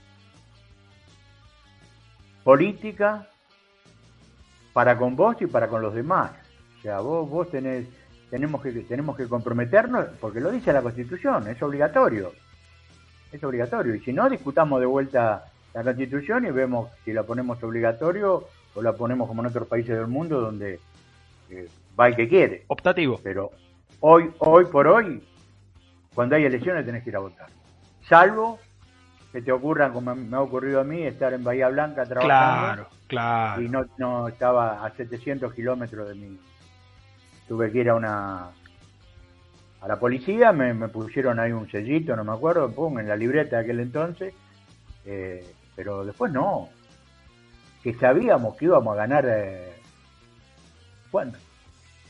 política para con vos y para con los demás. O sea, vos, vos tenés, tenemos que, tenemos que comprometernos, porque lo dice la Constitución, es obligatorio. Es obligatorio. Y si no, discutamos de vuelta la Constitución y vemos si la ponemos obligatorio o la ponemos como en otros países del mundo donde eh, va el que quiere. Optativo. Pero hoy, hoy por hoy, cuando hay elecciones tenés que ir a votar. Salvo que te ocurran, como me ha ocurrido a mí, estar en Bahía Blanca trabajando. Claro, claro. Y no, no estaba a 700 kilómetros de mí. Tuve que ir a una a la policía, me, pusieron ahí un sellito, no me acuerdo, pum, en la libreta de aquel entonces, eh, pero después no. Que sabíamos que íbamos a ganar. Eh, bueno,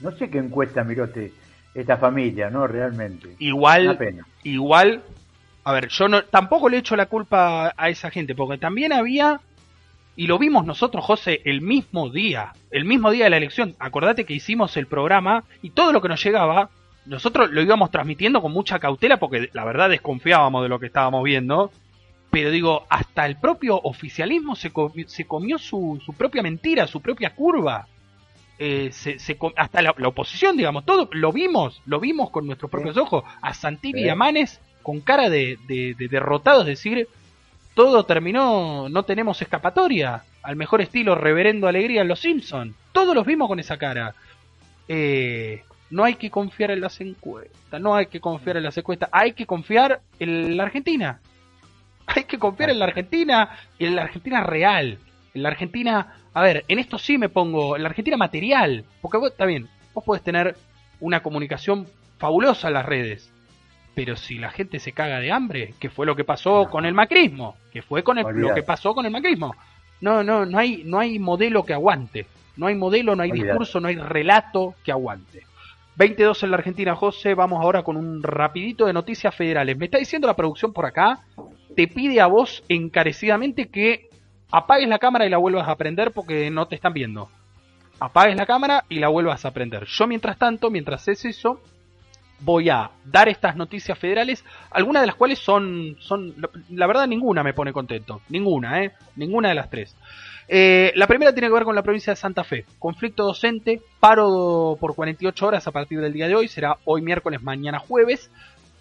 no sé qué encuesta miró este, esta familia, ¿no? Realmente. Igual, igual a ver, yo no, tampoco le echo la culpa a esa gente, porque también había, y lo vimos nosotros, José, el mismo día, el mismo día de la elección. Acordate que hicimos el programa y todo lo que nos llegaba, nosotros lo íbamos transmitiendo con mucha cautela, porque la verdad desconfiábamos de lo que estábamos viendo. Pero digo, hasta el propio oficialismo se, se comió su, su, propia mentira, su propia curva. Eh, se, hasta la, oposición, digamos, todo lo vimos, lo vimos con nuestros propios ojos. A Santilli y a Manes con cara de, de, derrotados, decir, todo terminó, no tenemos escapatoria, al mejor estilo reverendo alegría en los Simpson. Todos los vimos con esa cara. Eh, no hay que confiar en las encuestas, no hay que confiar en las encuestas, hay que confiar en la Argentina. Hay que confiar en la Argentina, en la Argentina real, en la Argentina, a ver, en esto sí me pongo, en la Argentina material, porque vos, bien, vos podés tener una comunicación fabulosa en las redes, pero si la gente se caga de hambre, que fue lo que pasó con el macrismo, que fue con lo que pasó con el macrismo. No, no, no hay, no hay modelo que aguante. No hay modelo, no hay discurso, no hay relato que aguante. 22 en la Argentina, José. Vamos ahora con un rapidito de noticias federales. Me está diciendo la producción por acá, te pide a vos encarecidamente que apagues la cámara y la vuelvas a prender porque no te están viendo. Apagues la cámara y la vuelvas a prender. Yo mientras tanto, mientras es eso, voy a dar estas noticias federales, algunas de las cuales son, son la verdad ninguna me pone contento, ninguna, ¿eh? Ninguna de las tres. Eh, la primera tiene que ver con la provincia de Santa Fe. Conflicto docente, paro por 48 horas a partir del día de hoy, será hoy miércoles, mañana jueves.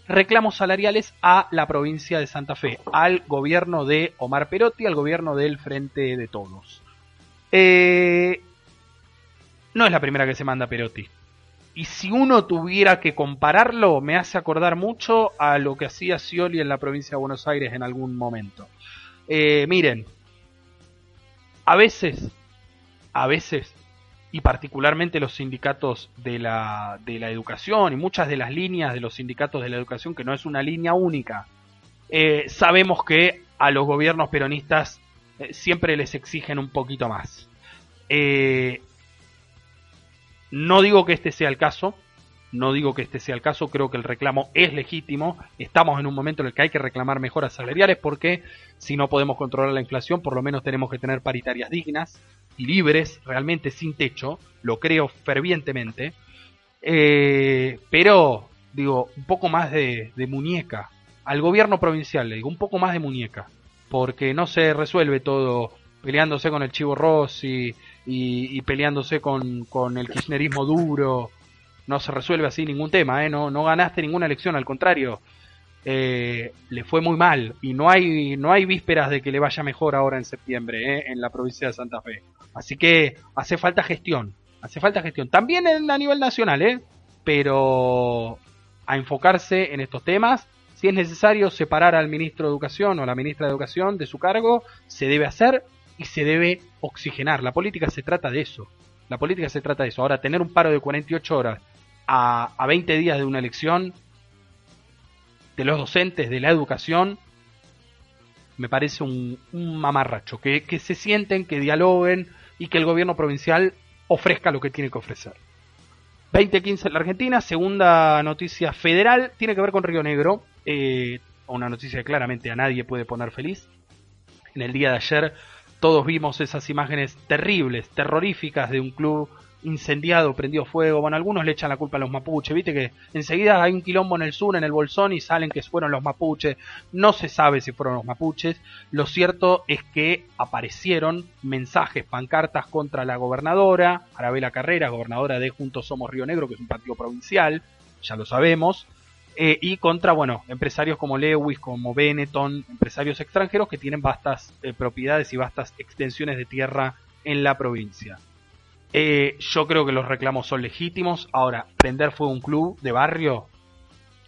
Reclamos salariales a la provincia de Santa Fe, al gobierno de Omar Perotti, al gobierno del Frente de Todos. Eh, no es la primera que se manda Perotti y si uno tuviera que compararlo, me hace acordar mucho a lo que hacía Scioli en la provincia de Buenos Aires en algún momento. Eh, miren, a veces, a veces, y particularmente los sindicatos de la, de la educación y muchas de las líneas de los sindicatos de la educación, que no es una línea única, eh, sabemos que a los gobiernos peronistas eh, siempre les exigen un poquito más. Eh, no digo que este sea el caso, no digo que este sea el caso, creo que el reclamo es legítimo. Estamos en un momento en el que hay que reclamar mejoras salariales porque si no podemos controlar la inflación, por lo menos tenemos que tener paritarias dignas y libres, realmente sin techo. Lo creo fervientemente. Eh, pero, digo, un poco más de, de muñeca. Al gobierno provincial le digo, un poco más de muñeca. Porque no se resuelve todo peleándose con el Chivo Rossi y, peleándose con, con, el kirchnerismo duro. No se resuelve así ningún tema, ¿eh? no, no ganaste ninguna elección, al contrario. eh, le fue muy mal y no hay, no hay vísperas de que le vaya mejor ahora en septiembre eh, en la provincia de Santa Fe. Así que hace falta gestión, hace falta gestión. También a nivel nacional, ¿eh? pero a enfocarse en estos temas. Si es necesario separar al ministro de Educación o la ministra de Educación de su cargo, se debe hacer y se debe oxigenar. La política se trata de eso. La política se trata de eso. Ahora, tener un paro de 48 horas a, a 20 días de una elección de los docentes de la educación me parece un, mamarracho. Que, que se sienten, que dialoguen y que el gobierno provincial ofrezca lo que tiene que ofrecer. 2015 en la Argentina, segunda noticia federal, tiene que ver con Río Negro, eh, una noticia que claramente a nadie puede poner feliz. En el día de ayer todos vimos esas imágenes terribles, terroríficas de un club incendiado, prendido fuego. Bueno, algunos le echan la culpa a los mapuches. Viste que enseguida hay un quilombo en el sur, en el Bolsón, y salen que fueron los mapuches. No se sabe si fueron los mapuches. Lo cierto es que aparecieron mensajes, pancartas contra la gobernadora, Arabela Carrera, gobernadora de Juntos Somos Río Negro, que es un partido provincial, ya lo sabemos. Eh, y contra, bueno, empresarios como Lewis, como Benetton, empresarios extranjeros que tienen vastas eh, propiedades y vastas extensiones de tierra en la provincia. Eh, yo creo que los reclamos son legítimos. Ahora, prender fuego a un club de barrio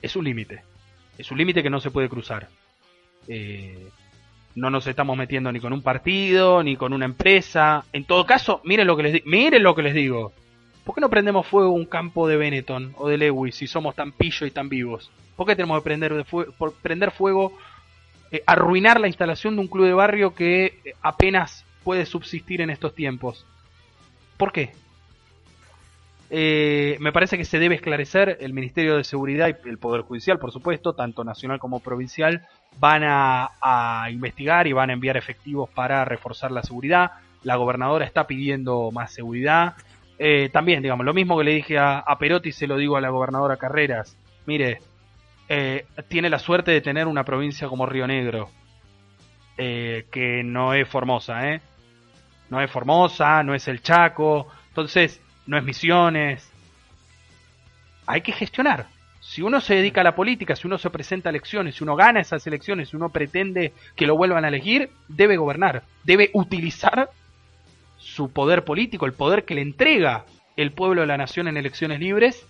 es un límite. Es un límite que no se puede cruzar. Eh, no nos estamos metiendo ni con un partido, ni con una empresa. En todo caso, miren lo que les, miren lo que les digo. ¿Por qué no prendemos fuego un campo de Benetton o de Lewis si somos tan pillos y tan vivos? ¿Por qué tenemos que prender, de fuego, por prender fuego, eh, arruinar la instalación de un club de barrio que apenas puede subsistir en estos tiempos? ¿Por qué? Eh, me parece que se debe esclarecer, el Ministerio de Seguridad y el Poder Judicial, por supuesto, tanto nacional como provincial, van a, investigar y van a enviar efectivos para reforzar la seguridad. La gobernadora está pidiendo más seguridad. Eh, también, digamos, lo mismo que le dije a, Perotti, se lo digo a la gobernadora Carreras. Mire, eh, tiene la suerte de tener una provincia como Río Negro, que no es Formosa, ¿eh? no es Formosa, no es el Chaco, entonces no es Misiones. Hay que gestionar. Si uno se dedica a la política, si uno se presenta a elecciones, si uno gana esas elecciones, si uno pretende que lo vuelvan a elegir, debe gobernar, debe utilizar su poder político, el poder que le entrega el pueblo de la nación en elecciones libres,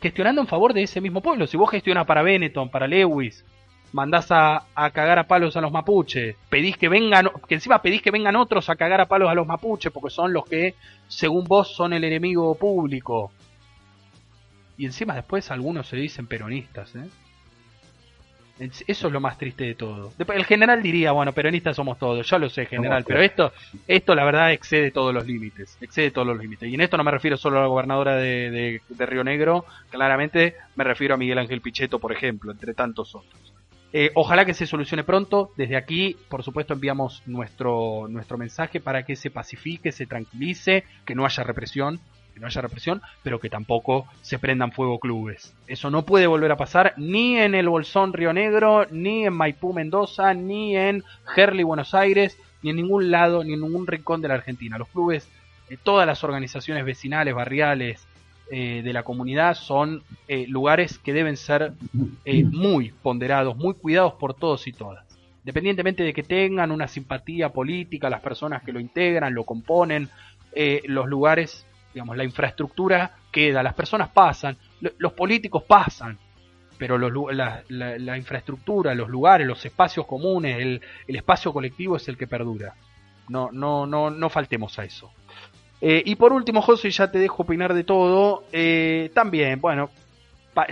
gestionando en favor de ese mismo pueblo. Si vos gestionas para Benetton, para Lewis, mandás a, cagar a palos a los mapuches, pedís que vengan, que encima pedís que vengan otros a cagar a palos a los mapuches, porque son los que, según vos, son el enemigo público. Y encima después algunos se dicen peronistas, ¿eh? Eso es lo más triste de todo. El general diría, bueno, peronistas somos todos, yo lo sé, general, pero esto, esto la verdad excede todos los límites, excede todos los límites. Y en esto no me refiero solo a la gobernadora de, de Río Negro, claramente me refiero a Miguel Ángel Pichetto, por ejemplo, entre tantos otros. Eh, ojalá que se solucione pronto. Desde aquí, por supuesto, enviamos nuestro, nuestro mensaje para que se pacifique, se tranquilice, que no haya represión, que no haya represión, pero que tampoco se prendan fuego clubes. Eso no puede volver a pasar ni en el Bolsón Río Negro, ni en Maipú Mendoza, ni en Gerli Buenos Aires, ni en ningún lado, ni en ningún rincón de la Argentina. Los clubes, eh, todas las organizaciones vecinales, barriales, eh, de la comunidad son eh, lugares que deben ser eh, muy ponderados, muy cuidados por todos y todas. Independientemente de que tengan una simpatía política, las personas que lo integran, lo componen, los lugares, digamos, la infraestructura queda, las personas pasan, los políticos pasan, pero la, infraestructura, los lugares, los espacios comunes, el, el espacio colectivo es el que perdura. No, no, no, no faltemos a eso. Eh, y por último, José, ya te dejo opinar de todo. Eh, también, bueno,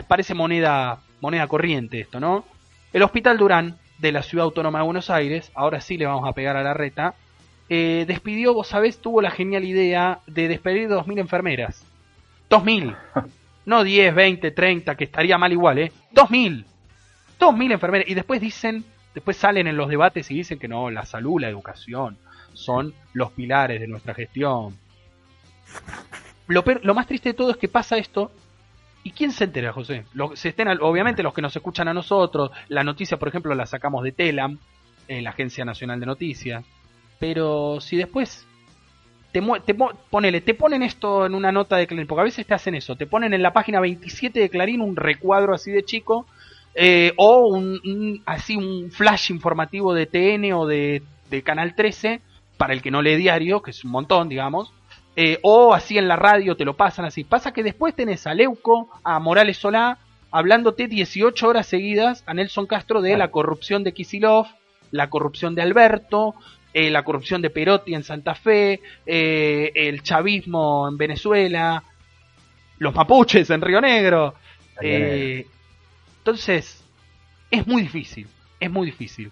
parece moneda, moneda corriente esto, ¿no? El Hospital Durán de la Ciudad Autónoma de Buenos Aires, ahora sí le vamos a pegar a la reta, eh, despidió, vos sabés, tuvo la genial idea de despedir 2.000 enfermeras. 2.000. No 10, 20, 30, que estaría mal igual, ¿eh? 2.000. 2.000 enfermeras. Y después dicen, después salen en los debates y dicen que no, la salud, la educación son los pilares de nuestra gestión lo, más triste de todo es que pasa esto ¿Y quién se entera, José? se estén, obviamente los que nos escuchan a nosotros, la noticia, por ejemplo, la sacamos de Telam, en la Agencia Nacional de Noticias. Pero si después te, te, ponele, te ponen esto en una nota de Clarín, porque a veces te hacen eso, te ponen en la página 27 de Clarín un recuadro así de chico eh, o un, así un flash informativo de TN o de, de, Canal 13, para el que no lee diario, que es un montón, digamos, eh, o así en la radio te lo pasan así. Pasa que después tenés a Leuco, a Morales Solá, hablándote 18 horas seguidas a Nelson Castro de la corrupción de Kisilov, la corrupción de Alberto, eh, la corrupción de Perotti en Santa Fe, eh, el chavismo en Venezuela, los mapuches en Río Negro. Eh, entonces, es muy difícil, es muy difícil.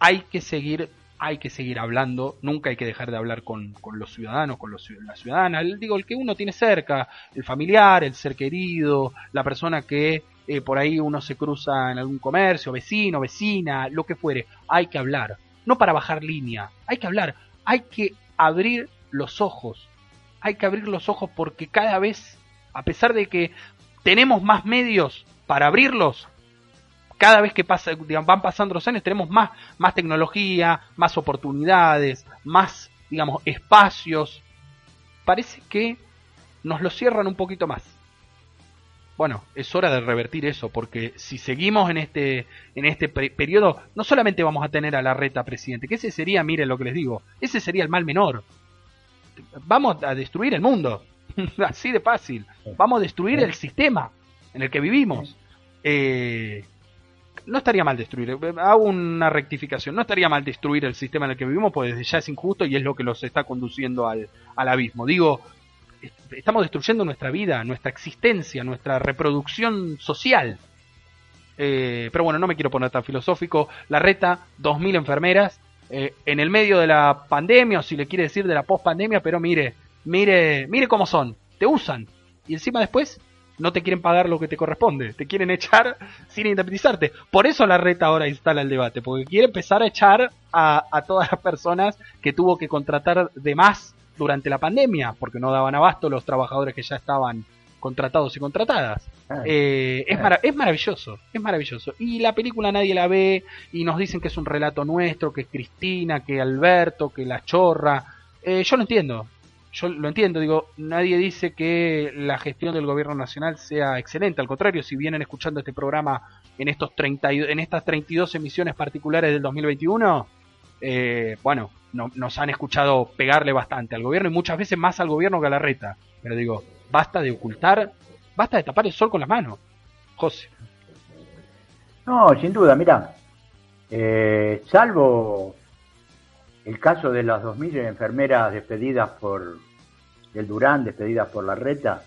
hay que seguir hay que seguir hablando, nunca hay que dejar de hablar con, los ciudadanos, con los, la ciudadana, digo, el que uno tiene cerca, el familiar, el ser querido, la persona que eh, por ahí uno se cruza en algún comercio, vecino, vecina, lo que fuere, hay que hablar, no para bajar línea, hay que hablar, hay que abrir los ojos, hay que abrir los ojos porque cada vez, a pesar de que tenemos más medios para abrirlos, cada vez que pasa, van pasando los años tenemos más, más tecnología, más oportunidades, más, digamos, espacios. Parece que nos lo cierran un poquito más. Bueno, es hora de revertir eso, porque si seguimos en este, en este periodo, no solamente vamos a tener a la reta presidente, que ese sería, miren lo que les digo, ese sería el mal menor. Vamos a destruir el mundo, así de fácil. Vamos a destruir el sistema en el que vivimos. Eh, no estaría mal destruir, eh, hago una rectificación, no estaría mal destruir el sistema en el que vivimos, pues desde ya es injusto y es lo que los está conduciendo al, al abismo. Digo, estamos destruyendo nuestra vida, nuestra existencia, nuestra reproducción social. Eh, pero bueno, no me quiero poner tan filosófico. La reta, 2.000 enfermeras, eh, en el medio de la pandemia, o si le quiere decir de la post-pandemia, pero mire, mire, mire cómo son, te usan. Y encima después no te quieren pagar lo que te corresponde, te quieren echar sin indemnizarte. Por eso la reta ahora instala el debate, porque quiere empezar a echar a todas las personas que tuvo que contratar de más durante la pandemia, porque no daban abasto los trabajadores que ya estaban contratados y contratadas. Ah, eh, es, es maravilloso, es maravilloso. Y la película nadie la ve y nos dicen que es un relato nuestro, que es Cristina, que Alberto, que la chorra. Eh, yo lo entiendo, yo lo entiendo, digo, nadie dice que la gestión del gobierno nacional sea excelente, al contrario, si vienen escuchando este programa en, estos 30, en estas 32 emisiones particulares del 2021, eh, bueno, no, nos han escuchado pegarle bastante al gobierno y muchas veces más al gobierno que a la reta. Pero digo, basta de ocultar, basta de tapar el sol con las manos. José. No, sin duda, mira, eh, salvo el caso de las 2.000 enfermeras despedidas por el Durán, despedidas por la reta,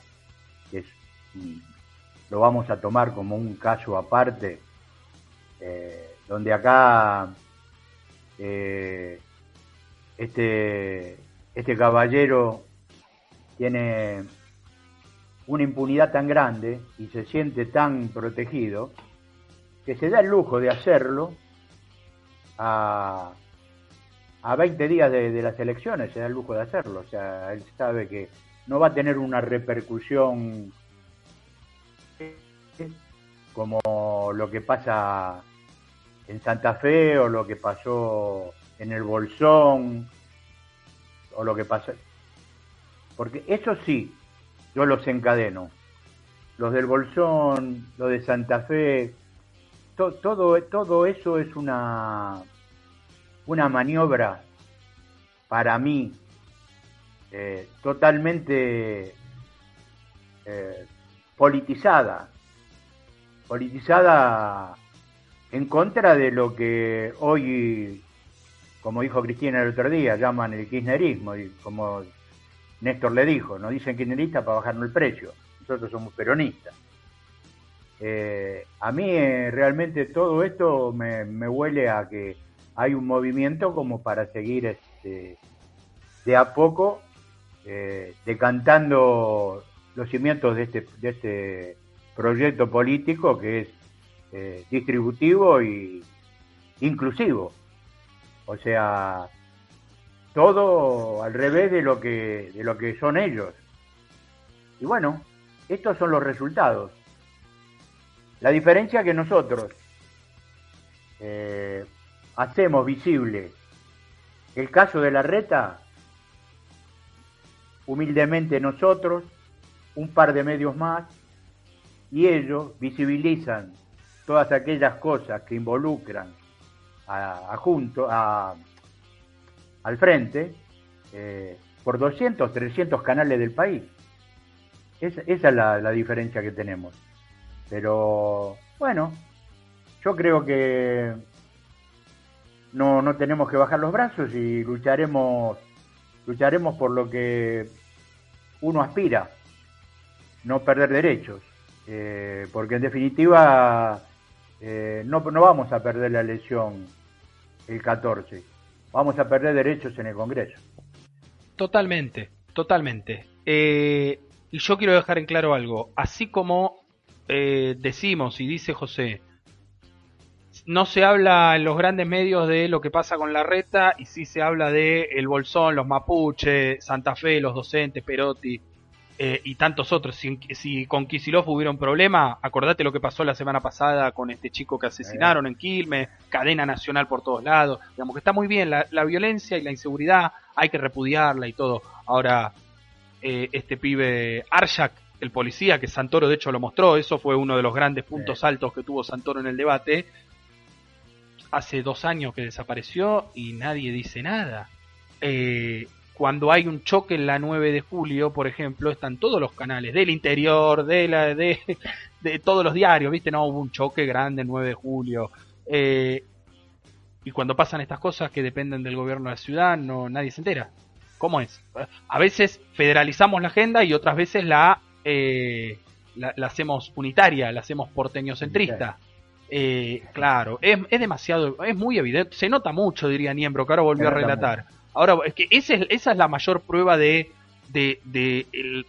que lo vamos a tomar como un caso aparte, eh, donde acá eh, este, este caballero tiene una impunidad tan grande y se siente tan protegido que se da el lujo de hacerlo a, a 20 días de, las elecciones, se da el lujo de hacerlo. O sea, él sabe que no va a tener una repercusión como lo que pasa en Santa Fe o lo que pasó en el Bolsón o lo que pasa. Porque eso sí, yo los encadeno. Los del Bolsón, lo de Santa Fe, todo, todo eso es una, una maniobra para mí eh, totalmente eh, politizada. Politizada en contra de lo que hoy como dijo Cristina el otro día, llaman el kirchnerismo, y como Néstor le dijo, no dicen kirchnerista para bajarnos el precio, nosotros somos peronistas. Eh, a mí eh, realmente todo esto me, huele a que hay un movimiento como para seguir este, de a poco eh, decantando los cimientos de este, de este proyecto político que es distributivo y inclusivo. O sea, todo al revés de lo que, de lo que son ellos. Y bueno, estos son los resultados. La diferencia que nosotros eh, hacemos visible el caso de la reta, humildemente nosotros, un par de medios más, y ellos visibilizan todas aquellas cosas que involucran a, junto, a, al frente eh, por 200, 300 canales del país. esa es la, la diferencia que tenemos. Pero bueno, yo creo que no, no tenemos que bajar los brazos y lucharemos, lucharemos por lo que uno aspira, no perder derechos, eh, porque en definitiva eh, no, no vamos a perder la elección el 14, vamos a perder derechos en el Congreso. Totalmente, totalmente. Eh, y yo quiero dejar en claro algo, así como decimos y dice José, no se habla en los grandes medios de lo que pasa con la reta y sí se habla de el Bolsón, los Mapuche, Santa Fe, los docentes, Perotti eh, y tantos otros. Si, con Kisilov hubiera un problema, acordate lo que pasó la semana pasada con este chico que asesinaron en Quilmes, cadena nacional por todos lados. Digamos que está muy bien la, violencia y la inseguridad, hay que repudiarla y todo. Ahora, eh, este pibe Arshak, el policía, que Santoro de hecho lo mostró, eso fue uno de los grandes puntos altos que tuvo Santoro en el debate hace dos años que desapareció y nadie dice nada. Eh, cuando hay un choque en la 9 de julio, por ejemplo, están todos los canales del interior, de la de, de todos los diarios, ¿viste? No, hubo un choque grande el 9 de julio. Eh, y cuando pasan estas cosas que dependen del gobierno de la ciudad, no nadie se entera. ¿Cómo es? A veces federalizamos la agenda y otras veces la, eh, la, la, hacemos unitaria, la hacemos porteño-centrista. Eh, claro, es, es, demasiado, es muy evidente, se nota mucho, diría Niembro, que ahora volvió a relatar. Ahora, es que esa es, esa es la mayor prueba de, de, de el,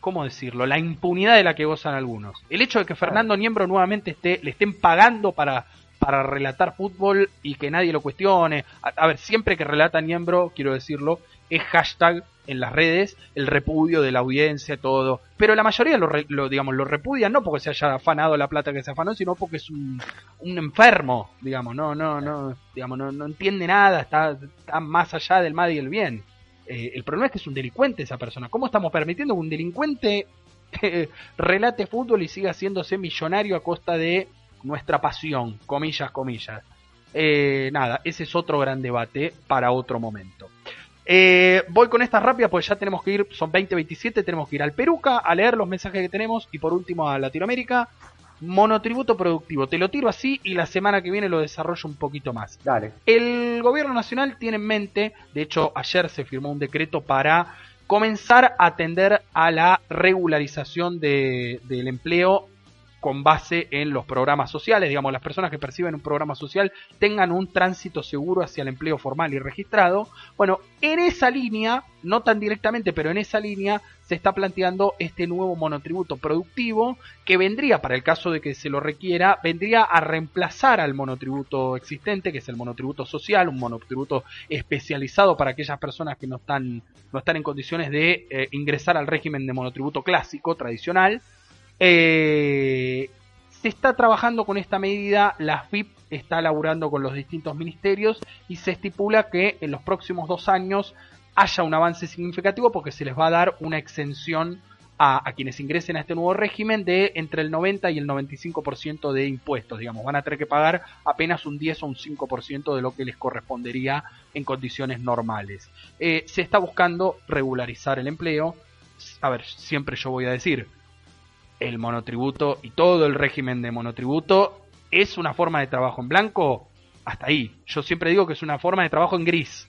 ¿cómo decirlo? La impunidad de la que gozan algunos. El hecho de que Fernando Niembro nuevamente esté, le estén pagando para, para relatar fútbol y que nadie lo cuestione. A, ver, siempre que relata Niembro, quiero decirlo, es hashtag en las redes el repudio de la audiencia, todo. Pero la mayoría lo, digamos, lo repudian no porque se haya afanado la plata que se afanó, sino porque es un, un enfermo, digamos, no, no, no, digamos, no, no entiende nada, está, está, más allá del mal y el bien. Eh, el problema es que es un delincuente esa persona. ¿Cómo estamos permitiendo que un delincuente eh, relate fútbol y siga haciéndose millonario a costa de nuestra pasión, comillas, comillas? Eh, nada, ese es otro gran debate para otro momento. Eh, voy con estas rápidas pues ya tenemos que ir, son 20-27, tenemos que ir al Peruca a leer los mensajes que tenemos y por último a Latinoamérica. Monotributo productivo, te lo tiro así y la semana que viene lo desarrollo un poquito más. Dale. El gobierno nacional tiene en mente, de hecho ayer se firmó un decreto para comenzar a atender a la regularización de, del empleo con base en los programas sociales, digamos, las personas que perciben un programa social tengan un tránsito seguro hacia el empleo formal y registrado. Bueno, en esa línea, no tan directamente, pero en esa línea se está planteando este nuevo monotributo productivo que vendría, para el caso de que se lo requiera, vendría a reemplazar al monotributo existente, que es el monotributo social, un monotributo especializado para aquellas personas que no están, no están en condiciones de eh, ingresar al régimen de monotributo clásico, tradicional. Eh, se está trabajando con esta medida, la FIP está laburando con los distintos ministerios y se estipula que en los próximos dos años haya un avance significativo porque se les va a dar una exención a, quienes ingresen a este nuevo régimen de entre el 90 y el 95% de impuestos, digamos, van a tener que pagar apenas un 10 o un 5% de lo que les correspondería en condiciones normales. Eh, se está buscando regularizar el empleo, a ver, siempre yo voy a decir, el monotributo y todo el régimen de monotributo es una forma de trabajo en blanco, hasta ahí. Yo siempre digo que es una forma de trabajo en gris.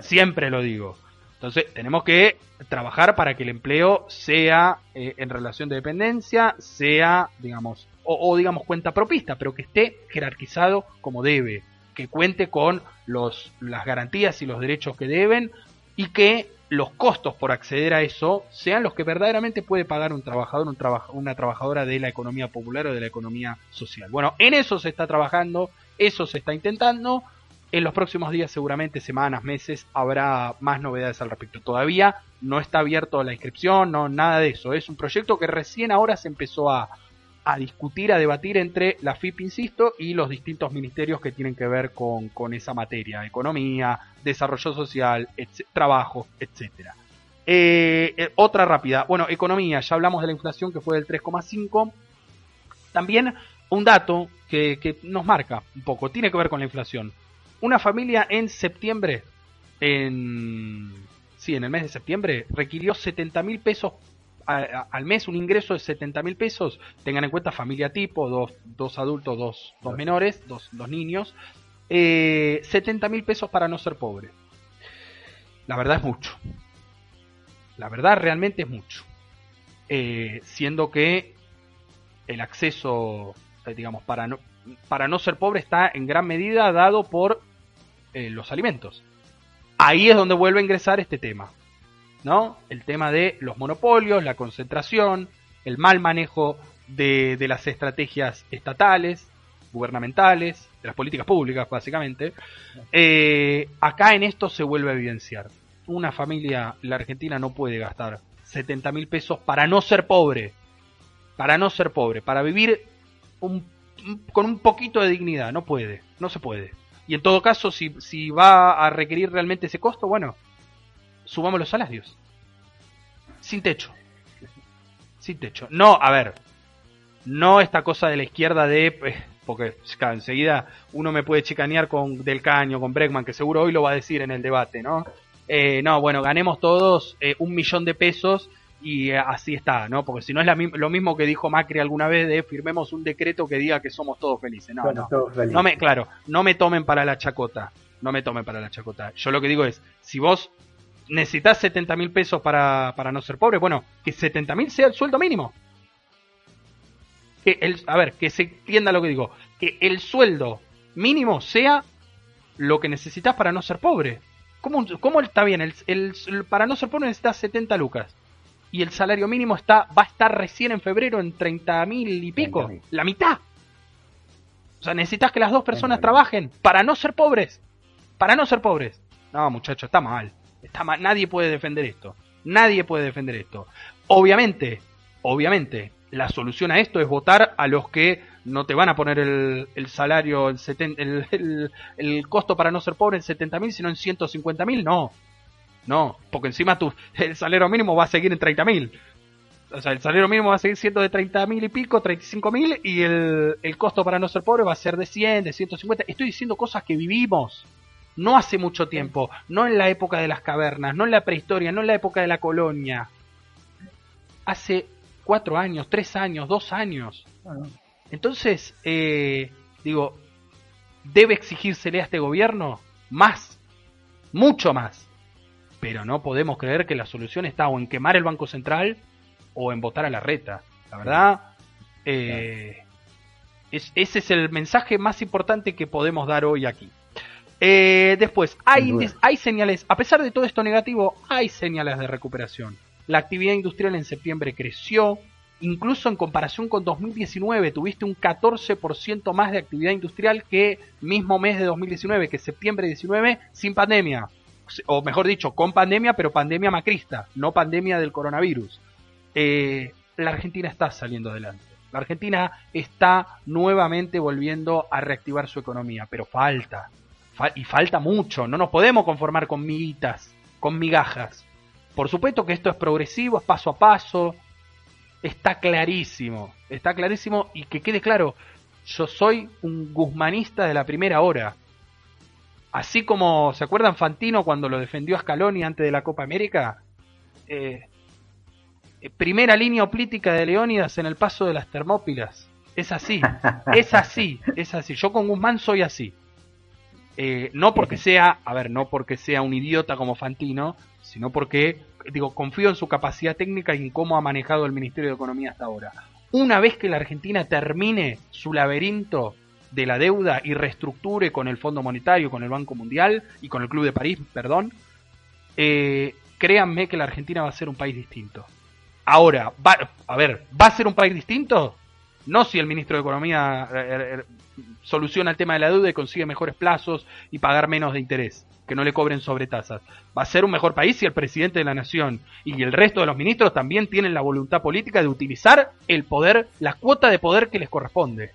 Siempre lo digo. Entonces, tenemos que trabajar para que el empleo sea eh, en relación de dependencia, sea, digamos, o, o, digamos cuenta propista, pero que esté jerarquizado como debe, que cuente con los, las garantías y los derechos que deben y que los costos por acceder a eso sean los que verdaderamente puede pagar un trabajador, un una trabajadora de la economía popular o de la economía social. Bueno, en eso se está trabajando, eso se está intentando. En los próximos días, seguramente semanas, meses, habrá más novedades al respecto. Todavía no está abierto la inscripción, no nada de eso. Es un proyecto que recién ahora se empezó a, a discutir, a debatir entre la FIP, insisto, y los distintos ministerios que tienen que ver con, esa materia, economía, desarrollo social, trabajo, etcétera. Eh, eh, otra rápida. Bueno, economía, ya hablamos de la inflación que fue del 3,5. También un dato que, que, nos marca un poco, tiene que ver con la inflación. Una familia en septiembre, en, sí, en el mes de septiembre, requirió 70 mil pesos al mes, un ingreso de 70 mil pesos. Tengan en cuenta familia tipo, dos, dos adultos, dos, dos menores, dos, dos niños. Eh, 70 mil pesos para no ser pobre. La verdad es mucho. La verdad realmente es mucho. Eh, siendo que el acceso, eh, digamos, para no, para no ser pobre está en gran medida dado por eh, los alimentos. Ahí es donde vuelve a ingresar este tema. ¿No? El tema de los monopolios, la concentración, el mal manejo de, de las estrategias estatales, gubernamentales, de las políticas públicas, básicamente. Eh, acá en esto se vuelve a evidenciar. Una familia, la Argentina no puede gastar 70 mil pesos para no ser pobre. Para no ser pobre, para vivir un, con un poquito de dignidad. No puede, no se puede. Y en todo caso, si, si va a requerir realmente ese costo, bueno, subamos los salarios. Sin techo. Sin techo. No, a ver, no esta cosa de la izquierda de eh, porque enseguida uno me puede chicanear con Del Caño, con Bregman, que seguro hoy lo va a decir en el debate, ¿no? Eh, no, bueno, ganemos todos eh, un millón de pesos y así está, ¿no? Porque si no es lo mismo que dijo Macri alguna vez de firmemos un decreto que diga que somos todos felices. No, no. no me, claro, no me tomen para la chacota, no me tomen para la chacota. Yo lo que digo es, si vos necesitas 70 mil pesos para, para no ser pobre, bueno, que 70 mil sea el sueldo mínimo que el, a ver, que se entienda lo que digo, que el sueldo mínimo sea lo que necesitas para no ser pobre. ¿Cómo, cómo está bien? El, el, para no ser pobre necesitas 70 lucas. Y el salario mínimo está va a estar recién en febrero en 30 mil y pico. La mitad. O sea, necesitas que las dos personas trabajen para no ser pobres. Para no ser pobres. No, muchacho, está mal. Nadie puede defender esto. Nadie puede defender esto. Obviamente, obviamente, la solución a esto es votar a los que no te van a poner el, el salario, el, el, el, costo para no ser pobre en 70 mil, sino en 150 mil. No, no, porque encima tu, el salario mínimo va a seguir en 30 mil. O sea, el salario mínimo va a seguir siendo de 30 mil y pico, 35 mil, y el, el costo para no ser pobre va a ser de 100, de 150. Estoy diciendo cosas que vivimos. No hace mucho tiempo, no en la época de las cavernas, no en la prehistoria, no en la época de la colonia. Hace cuatro años, tres años, dos años. Entonces, eh, digo, debe exigírsele a este gobierno más, mucho más. Pero no podemos creer que la solución está o en quemar el Banco Central o en votar a la reta. La verdad, eh, ese es el mensaje más importante que podemos dar hoy aquí. Eh, después, hay, hay señales, a pesar de todo esto negativo, hay señales de recuperación. La actividad industrial en septiembre creció, incluso en comparación con 2019, tuviste un 14% más de actividad industrial que mismo mes de 2019, que septiembre 19, sin pandemia. O mejor dicho, con pandemia, pero pandemia macrista, no pandemia del coronavirus. Eh, la Argentina está saliendo adelante. La Argentina está nuevamente volviendo a reactivar su economía, pero falta. Y falta mucho. No nos podemos conformar con miguitas, con migajas. Por supuesto que esto es progresivo, es paso a paso. Está clarísimo, está clarísimo y que quede claro, yo soy un guzmanista de la primera hora. Así como, ¿se acuerdan Fantino cuando lo defendió a Scaloni antes de la Copa América? Eh, eh, primera línea política de Leónidas en el paso de las Termópilas. Es así, es así, es así. Yo con Guzmán soy así. Eh, no porque sea, a ver, no porque sea un idiota como Fantino, sino porque, digo, confío en su capacidad técnica y en cómo ha manejado el Ministerio de Economía hasta ahora. Una vez que la Argentina termine su laberinto de la deuda y reestructure con el Fondo Monetario, con el Banco Mundial y con el Club de París, perdón, eh, créanme que la Argentina va a ser un país distinto. Ahora, va, a ver, ¿va a ser un país distinto? No si el ministro de Economía eh, soluciona el tema de la deuda y consigue mejores plazos y pagar menos de interés, que no le cobren sobretasas. Va a ser un mejor país si el presidente de la nación y el resto de los ministros también tienen la voluntad política de utilizar el poder, la cuota de poder que les corresponde.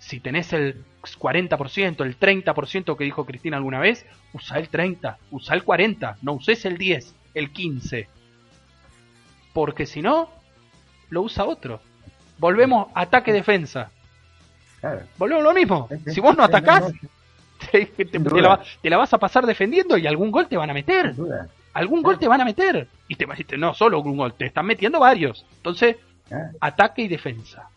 Si tenés el 40%, el 30% que dijo Cristina alguna vez, usa el 30, usa el 40, no uses el 10, el 15. porque si no, lo usa otro. Volvemos ataque-defensa. Volvemos lo mismo. Si vos no atacás, te, la, vas a pasar defendiendo y algún gol te van a meter. Algún gol te van a meter. Y te, no solo un gol, te están metiendo varios. Entonces, ataque y defensa.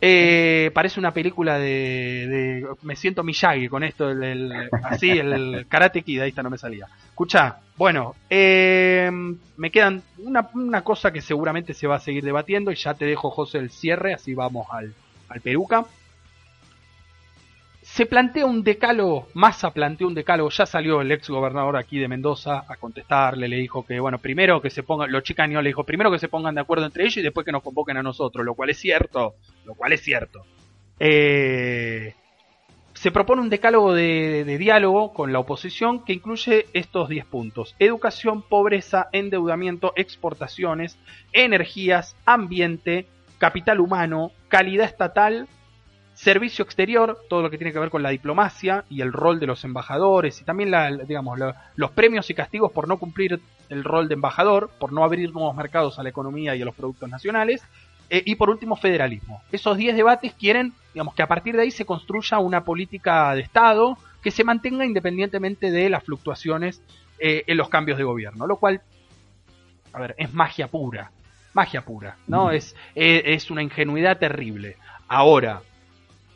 Eh, parece una película de, Me siento Miyagi con esto, el, así, el Karate Kid, ahí está, no me salía. Escucha, bueno, eh, me quedan una, una, cosa que seguramente se va a seguir debatiendo y ya te dejo, José, el cierre, así vamos al, al Peruca se plantea un decálogo, Massa planteó un decálogo, ya salió el ex gobernador aquí de Mendoza a contestarle, le dijo que, bueno, primero que se pongan, los chicanos le dijo, primero que se pongan de acuerdo entre ellos y después que nos convoquen a nosotros, lo cual es cierto, lo cual es cierto. Eh, se propone un decálogo de, de, diálogo con la oposición que incluye estos 10 puntos. Educación, pobreza, endeudamiento, exportaciones, energías, ambiente, capital humano, calidad estatal, Servicio exterior, todo lo que tiene que ver con la diplomacia y el rol de los embajadores y también la, digamos, los premios y castigos por no cumplir el rol de embajador, por no abrir nuevos mercados a la economía y a los productos nacionales. Eh, y por último, federalismo. Esos 10 debates quieren, digamos, que a partir de ahí se construya una política de Estado que se mantenga independientemente de las fluctuaciones eh, en los cambios de gobierno, lo cual, a ver, es magia pura, magia pura, ¿no? Es, es, es una ingenuidad terrible. Ahora,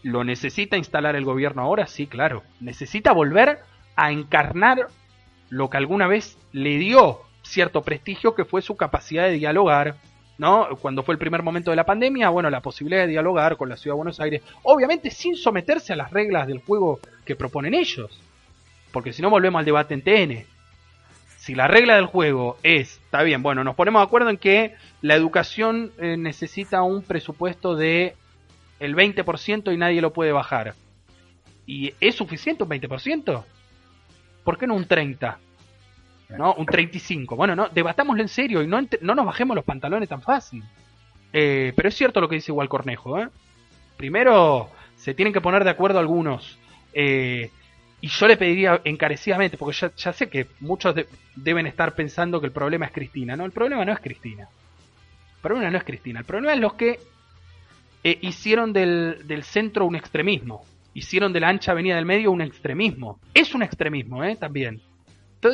¿Lo necesita instalar el gobierno ahora? Sí, claro. Necesita volver a encarnar lo que alguna vez le dio cierto prestigio, que fue su capacidad de dialogar, ¿no? Cuando fue el primer momento de la pandemia, bueno, la posibilidad de dialogar con la ciudad de Buenos Aires, obviamente sin someterse a las reglas del juego que proponen ellos, porque si no volvemos al debate en TN. Si la regla del juego es, está bien, bueno, nos ponemos de acuerdo en que la educación eh, necesita un presupuesto de el 20% y nadie lo puede bajar. ¿Y es suficiente un 20%? ¿Por qué no un 30%? ¿No? Un 35%. Bueno, no, debatámoslo en serio y no, no nos bajemos los pantalones tan fácil. Eh, pero es cierto lo que dice igual Cornejo. ¿eh? Primero, se tienen que poner de acuerdo algunos. Eh, y yo le pediría encarecidamente, porque ya, sé que muchos deben estar pensando que el problema es Cristina. No, el problema no es Cristina. El problema no es Cristina. El problema es los que eh, hicieron del, del, centro un extremismo. Hicieron de la ancha avenida del medio un extremismo. Es un extremismo, ¿eh? También.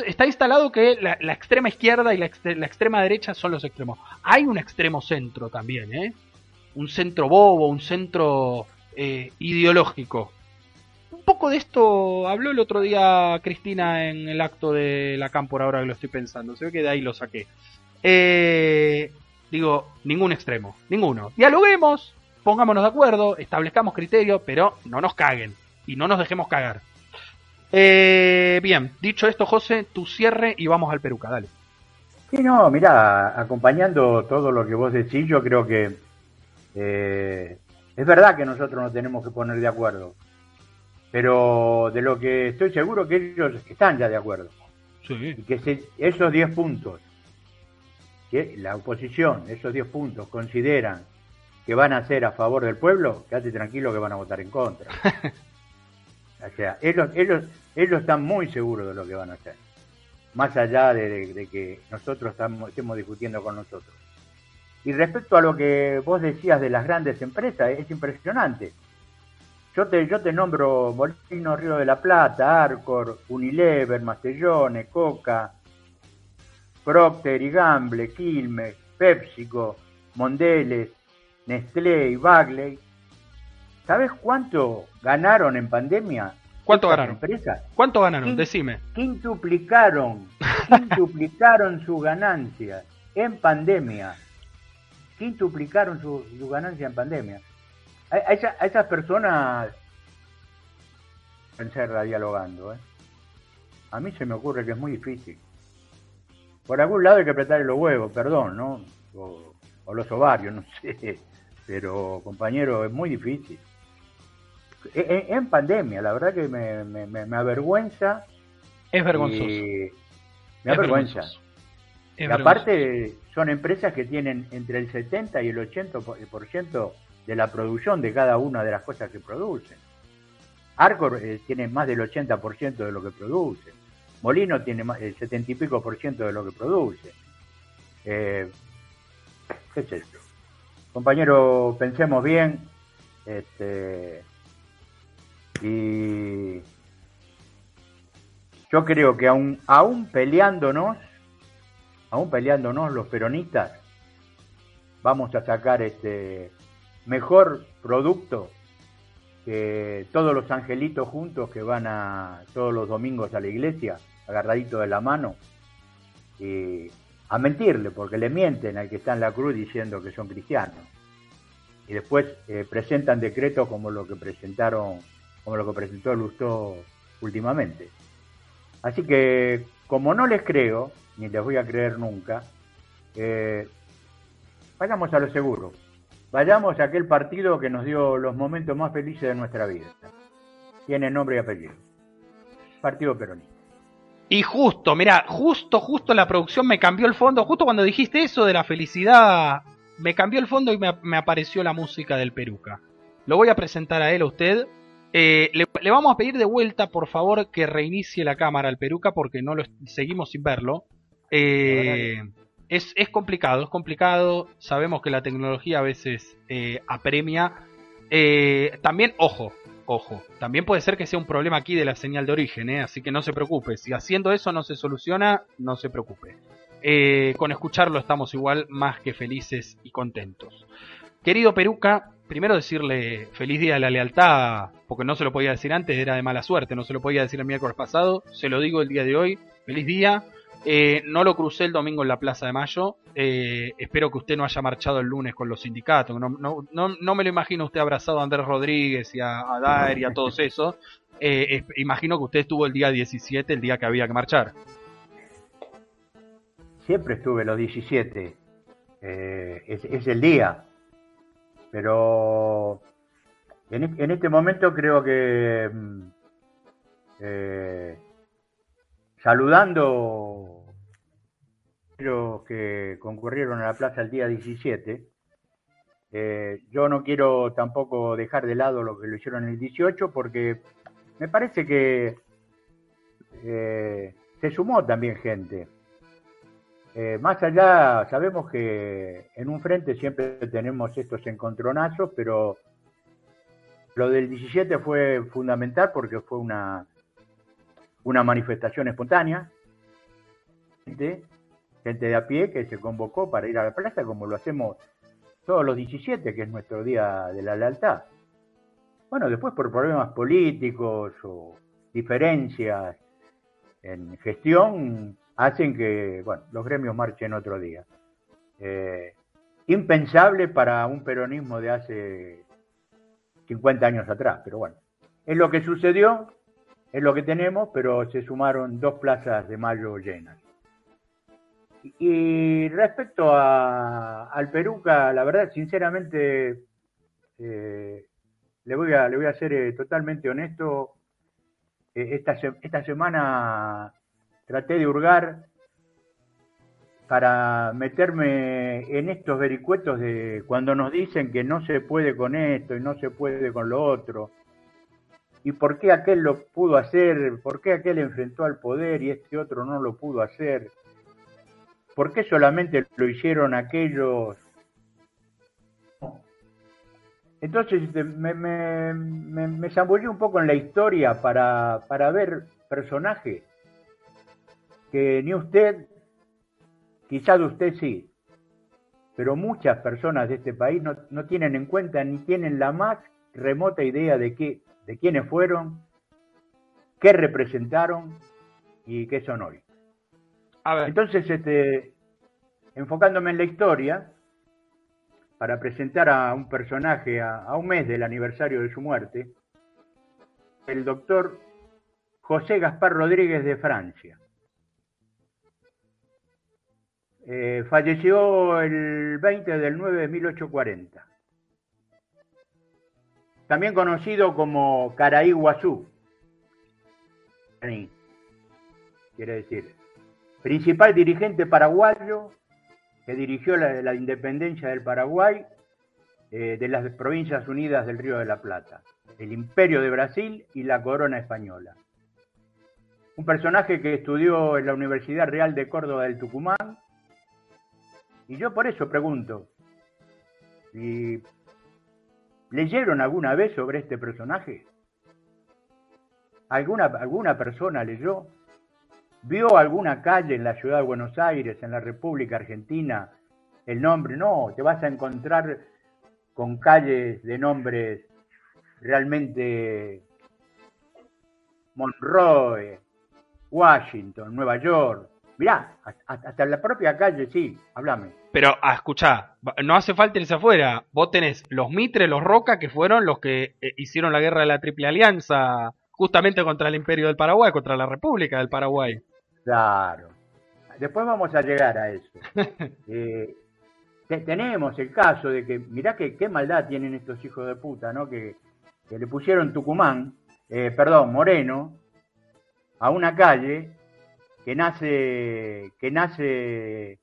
Está instalado que la, extrema izquierda y la, la, extrema derecha son los extremos. Hay un extremo centro también, ¿eh? Un centro bobo, un centro eh, ideológico. Un poco de esto habló el otro día Cristina en el acto de la Cámpora, ahora que lo estoy pensando. Se ve que de ahí lo saqué. Eh, digo, ningún extremo, ninguno. Dialoguemos, pongámonos de acuerdo, establezcamos criterios, pero no nos caguen y no nos dejemos cagar. Eh, bien, dicho esto, José, tu cierre y vamos al Peruca, dale. Sí, no, mira, acompañando todo lo que vos decís, yo creo que eh, es verdad que nosotros nos tenemos que poner de acuerdo, pero de lo que estoy seguro que ellos están ya de acuerdo. Sí. Y que esos 10 puntos, que la oposición, esos 10 puntos consideran que van a hacer a favor del pueblo, quédate tranquilo que van a votar en contra. o sea, ellos, ellos, ellos están muy seguros de lo que van a hacer, más allá de, que nosotros estamos, estemos discutiendo con nosotros. Y respecto a lo que vos decías de las grandes empresas, es impresionante. Yo te, yo te nombro Molino Río de la Plata, Arcor, Unilever, Mastellone, Coca, Procter y Gamble, Quilmes, PepsiCo, Mondeles, Nestlé y Bagley, ¿sabes cuánto ganaron en pandemia? ¿Cuánto ganaron? ¿Cuánto ganaron? Decime. Quintuplicaron, quintuplicaron sus ganancias en pandemia. Quintuplicaron su, ganancia en pandemia. A, esas personas pensarla dialogando. ¿eh? A mí se me ocurre que es muy difícil. Por algún lado hay que apretar los huevos, perdón, ¿no? o los ovarios, no sé pero compañero, es muy difícil. E, e, en, pandemia, la verdad que me, me, avergüenza. Es vergonzoso. me avergüenza. y aparte, son empresas que tienen entre el 70 y el 80% de la producción de cada una de las cosas que producen. Arcor eh, tiene más del 80% de lo que produce. Molino tiene más, el 70 y pico por ciento de lo que produce. Eh, ¿Qué es esto? Compañero, pensemos bien. Este, y yo creo que aún, aún peleándonos, aún peleándonos los peronistas, vamos a sacar este mejor producto que todos los angelitos juntos que van a todos los domingos a la iglesia, agarraditos de la mano, y a mentirle, porque le mienten al que está en la cruz diciendo que son cristianos. Y después eh, presentan decretos como lo que presentaron, como lo que presentó Lustó últimamente. Así que, como no les creo, ni les voy a creer nunca, eh, vayamos a lo seguro. Vayamos a aquel partido que nos dio los momentos más felices de nuestra vida. Tiene nombre y apellido. Partido Peronista. Y justo, mira, justo, justo la producción me cambió el fondo. Justo cuando dijiste eso de la felicidad, me cambió el fondo y me, apareció la música del Peruca. Lo voy a presentar a él, a usted. Eh, le, vamos a pedir de vuelta, por favor, que reinicie la cámara al Peruca porque no lo seguimos sin verlo. Eh, es, complicado, es complicado. Sabemos que la tecnología a veces eh, apremia. también, ojo, ojo, también puede ser que sea un problema aquí de la señal de origen, ¿eh? así que no se preocupe. Si haciendo eso no se soluciona, no se preocupe. Eh, con escucharlo estamos igual más que felices y contentos. Querido Peruca, primero decirle feliz día de la lealtad, porque no se lo podía decir antes, era de mala suerte, no se lo podía decir el miércoles pasado, se lo digo el día de hoy, feliz día. Eh, no lo crucé el domingo en la Plaza de Mayo. Eh, espero que usted no haya marchado el lunes con los sindicatos. No, no, no, me lo imagino usted abrazado a Andrés Rodríguez y a, a Daer y a todos esos. Eh, imagino que usted estuvo el día 17, el día que había que marchar. Siempre estuve los 17. Es, es, el día. Pero en, en, este momento creo que mm, saludando que concurrieron a la plaza el día 17. Eh, yo no quiero tampoco dejar de lado lo que lo hicieron el 18 porque me parece que eh, se sumó también gente. Eh, más allá, sabemos que en un frente siempre tenemos estos encontronazos, pero lo del 17 fue fundamental porque fue una, una manifestación espontánea, gente de a pie que se convocó para ir a la plaza como lo hacemos todos los 17, que es nuestro día de la lealtad. Bueno, después por problemas políticos o diferencias en gestión hacen que bueno, los gremios marchen otro día. Eh, impensable para un peronismo de hace 50 años atrás, pero bueno, es lo que sucedió es lo que tenemos, pero se sumaron dos plazas de mayo llenas. Y respecto al Peruca, la verdad, sinceramente, eh, le, voy a, le voy a ser eh, totalmente honesto. Eh, esta, esta semana traté de hurgar para meterme en estos vericuetos de cuando nos dicen que no se puede con esto y no se puede con lo otro ¿Y por qué aquel lo pudo hacer? ¿Por qué aquel enfrentó al poder y este otro no lo pudo hacer? ¿Por qué solamente lo hicieron aquellos? Entonces este, me, me, un poco en la historia para, para ver personajes que ni usted, quizás usted sí, pero muchas personas de este país no, no tienen en cuenta ni tienen la más remota idea de que de quiénes fueron, qué representaron y qué son hoy. Entonces, este, enfocándome en la historia, para presentar a un personaje a, un mes del aniversario de su muerte, el doctor José Gaspar Rodríguez de Francia. Eh, falleció el 20 del 9 de 1840 también conocido como Caraí Guazú. Quiere decir, principal dirigente paraguayo que dirigió la, independencia del Paraguay eh, de las Provincias Unidas del Río de la Plata, el Imperio de Brasil y la Corona Española. Un personaje que estudió en la Universidad Real de Córdoba del Tucumán. Y yo por eso pregunto, ¿Y leyeron alguna vez sobre este personaje? ¿Alguna, alguna persona leyó? ¿Vio alguna calle en la ciudad de Buenos Aires, en la República Argentina, el nombre? No, te vas a encontrar con calles de nombres realmente Monroe, Washington, Nueva York. Mirá, hasta la propia calle, sí, háblame. Pero, ah, escuchá, no hace falta irse afuera. Vos tenés los Mitre, los Roca, que fueron los que eh, hicieron la guerra de la Triple Alianza, justamente contra el Imperio del Paraguay, contra la República del Paraguay. Claro. Después vamos a llegar a eso. eh, tenemos el caso de que, mirá que, qué maldad tienen estos hijos de puta, ¿no? Que, que le pusieron Tucumán, eh, perdón, Moreno, a una calle que nace, que nace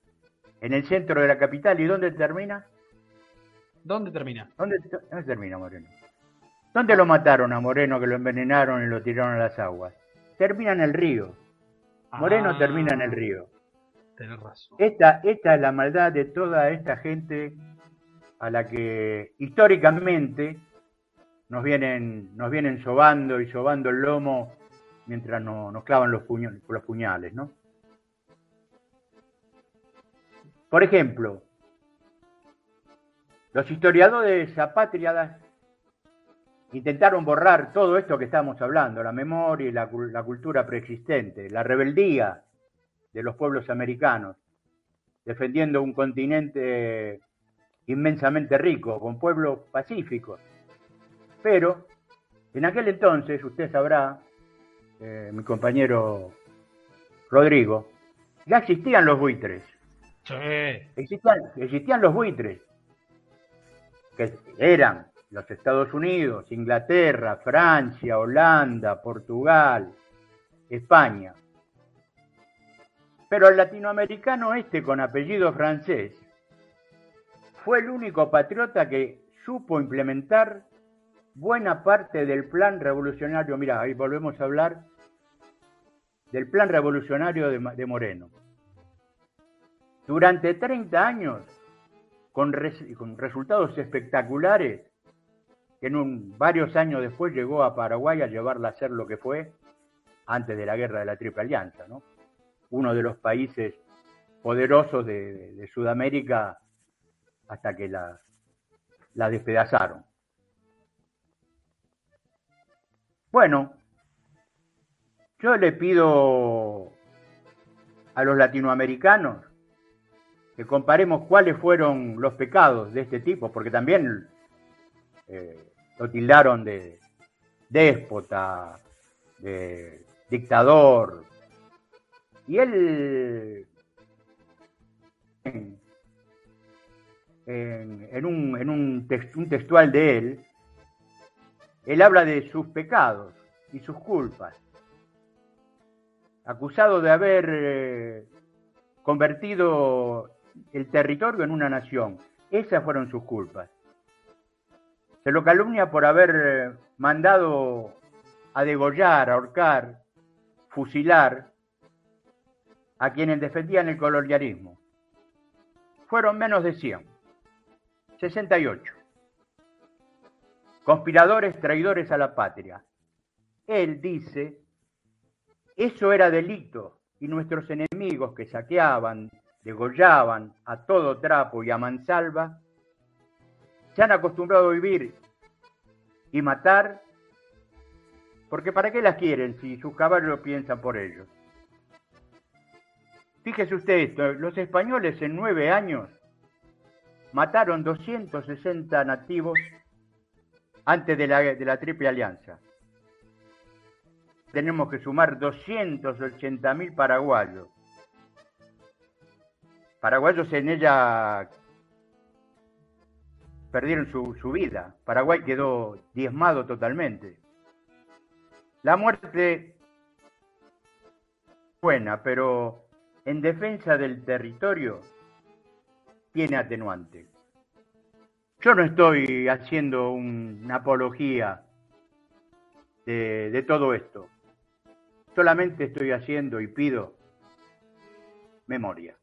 en el centro de la capital. ¿Y dónde termina? ¿Dónde termina? ¿Dónde, termina Moreno? ¿Dónde lo mataron a Moreno que lo envenenaron y lo tiraron a las aguas? Termina en el río. Moreno ah. termina en el río. Tenés razón. Esta, esta es la maldad de toda esta gente a la que históricamente nos vienen, nos vienen sobando y sobando el lomo mientras nos clavan los, los puñales, ¿no? Por ejemplo, los historiadores apátridas intentaron borrar todo esto que estamos hablando, la memoria y la, la cultura preexistente, la rebeldía de los pueblos americanos, defendiendo un continente inmensamente rico, con pueblos pacíficos. Pero en aquel entonces, usted sabrá, eh, mi compañero Rodrigo, ya existían los buitres. Existían, los buitres, que eran los Estados Unidos, Inglaterra, Francia, Holanda, Portugal, España. Pero el latinoamericano este con apellido francés fue el único patriota que supo implementar buena parte del plan revolucionario, mira, ahí volvemos a hablar del plan revolucionario de, Moreno. Durante 30 años, con, resultados espectaculares, que en un, varios años después llegó a Paraguay a llevarla a ser lo que fue antes de la guerra de la Triple Alianza, ¿no? uno de los países poderosos de, Sudamérica hasta que la, la despedazaron. Bueno, yo le pido a los latinoamericanos que comparemos cuáles fueron los pecados de este tipo, porque también eh, lo tildaron de déspota, de dictador. Y él, en, un, en un textual de él, él habla de sus pecados y sus culpas, acusado de haber eh, convertido el territorio en una nación. Esas fueron sus culpas. Se lo calumnia por haber eh, mandado a degollar, ahorcar, fusilar a quienes defendían el colonialismo. Fueron menos de 100, 68 conspiradores traidores a la patria. Él dice, eso era delito y nuestros enemigos que saqueaban, degollaban a todo trapo y a mansalva, se han acostumbrado a vivir y matar, porque ¿para qué las quieren si sus caballos piensan por ellos? Fíjese usted esto, los españoles en nueve años mataron 260 nativos antes de la, de la Triple Alianza. Tenemos que sumar 280.000 paraguayos. Paraguayos en ella perdieron su, su vida. Paraguay quedó diezmado totalmente. La muerte buena, pero en defensa del territorio tiene atenuante. Yo no estoy haciendo una apología de, de todo esto. Solamente estoy haciendo y pido memoria.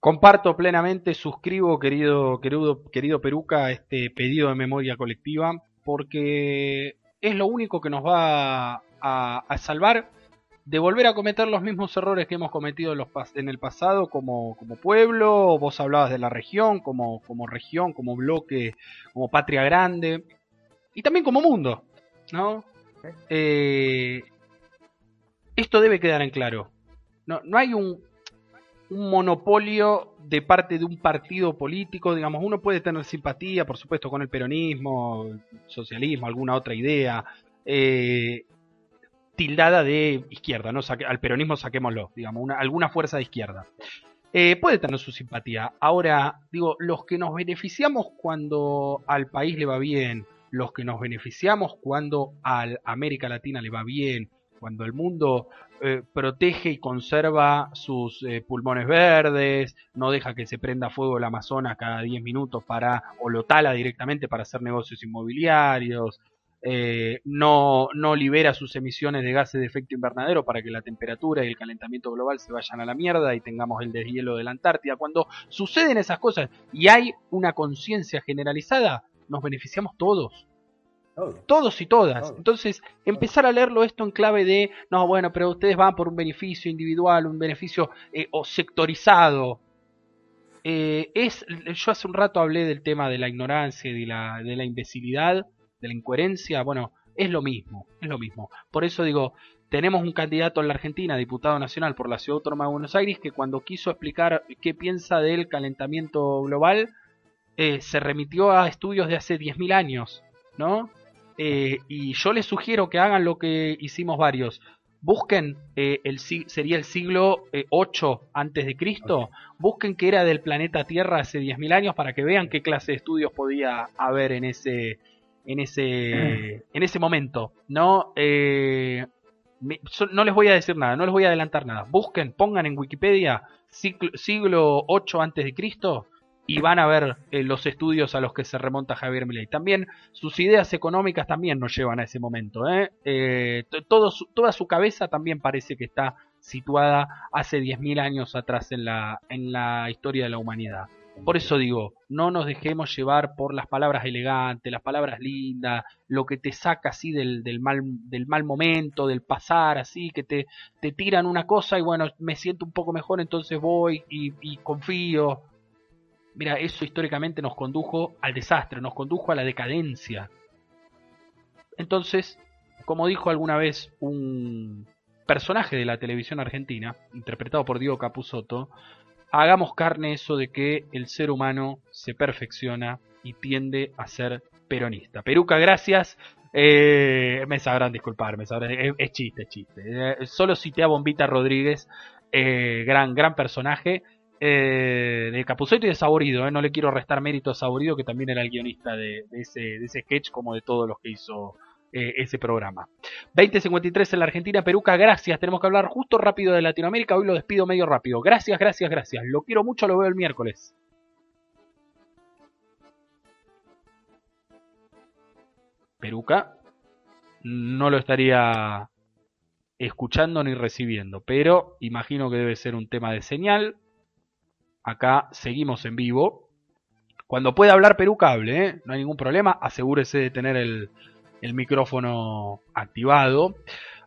Comparto plenamente, suscribo, querido, querido, querido Peruca, este pedido de memoria colectiva, porque es lo único que nos va a, a salvar de volver a cometer los mismos errores que hemos cometido en, los, en el pasado como, como, pueblo, vos hablabas de la región, como, como región, como bloque, como patria grande, y también como mundo, ¿no? Eh, esto debe quedar en claro. No, no hay un, un monopolio de parte de un partido político, digamos, uno puede tener simpatía, por supuesto, con el peronismo, socialismo, alguna otra idea, eh, tildada de izquierda, ¿no? al peronismo saquémoslo, digamos, una, alguna fuerza de izquierda. Eh, puede tener su simpatía. Ahora, digo, los que nos beneficiamos cuando al país le va bien, los que nos beneficiamos cuando a América Latina le va bien, cuando el mundo eh, protege y conserva sus eh, pulmones verdes, no deja que se prenda fuego el Amazonas cada 10 minutos para, o lo tala directamente para hacer negocios inmobiliarios, eh, no, no libera sus emisiones de gases de efecto invernadero para que la temperatura y el calentamiento global se vayan a la mierda y tengamos el deshielo de la Antártida. Cuando suceden esas cosas y hay una conciencia generalizada, nos beneficiamos todos. Todos y todas. Entonces, empezar a leerlo esto en clave de, no, bueno, pero ustedes van por un beneficio individual, un beneficio eh, o sectorizado. Eh, es, yo hace un rato hablé del tema de la ignorancia de la, de la imbecilidad de la incoherencia, bueno, es lo mismo, es lo mismo. Por eso digo, tenemos un candidato en la Argentina, diputado nacional por la Ciudad Autónoma de Buenos Aires, que cuando quiso explicar qué piensa del calentamiento global, eh, se remitió a estudios de hace 10.000 años, ¿no? Eh, y yo les sugiero que hagan lo que hicimos varios. Busquen, eh, el, sería el siglo 8 antes de Cristo, busquen qué era del planeta Tierra hace 10.000 años para que vean qué clase de estudios podía haber en ese, en ese, en ese momento, ¿no? Eh, no les voy a decir nada, no les voy a adelantar nada. Busquen, pongan en Wikipedia siglo, 8 antes de Cristo y van a ver eh, los estudios a los que se remonta Javier Milei. También sus ideas económicas también nos llevan a ese momento. ¿eh? eh todo toda su cabeza también parece que está situada hace 10.000 años atrás en la, en la historia de la humanidad. Por eso digo, no nos dejemos llevar por las palabras elegantes, las palabras lindas, lo que te saca así del, del, mal, del mal momento, del pasar, así, que te, te tiran una cosa y bueno, me siento un poco mejor, entonces voy y confío. Mira, eso históricamente nos condujo al desastre, nos condujo a la decadencia. Entonces, como dijo alguna vez un personaje de la televisión argentina, interpretado por Diego Capusotto, hagamos carne eso de que el ser humano se perfecciona y tiende a ser peronista. Peruca, gracias. Eh, me sabrán disculpar, me sabrán, es, chiste, es chiste. Eh, solo cité a Bombita Rodríguez, eh, gran, gran personaje. De Capuzoto y de Saborido, no le quiero restar mérito a Saborido, que también era el guionista de, ese, de ese sketch, como de todos los que hizo eh, ese programa. 2053 en la Argentina, Peruca, gracias. Tenemos que hablar justo rápido de Latinoamérica. Hoy lo despido medio rápido. Gracias, gracias, gracias. Lo quiero mucho, lo veo el miércoles. Peruca no lo estaría escuchando ni recibiendo, pero imagino que debe ser un tema de señal. Acá seguimos en vivo. Cuando pueda hablar Peruca, hable, ¿eh? no hay ningún problema. Asegúrese de tener el, el micrófono activado.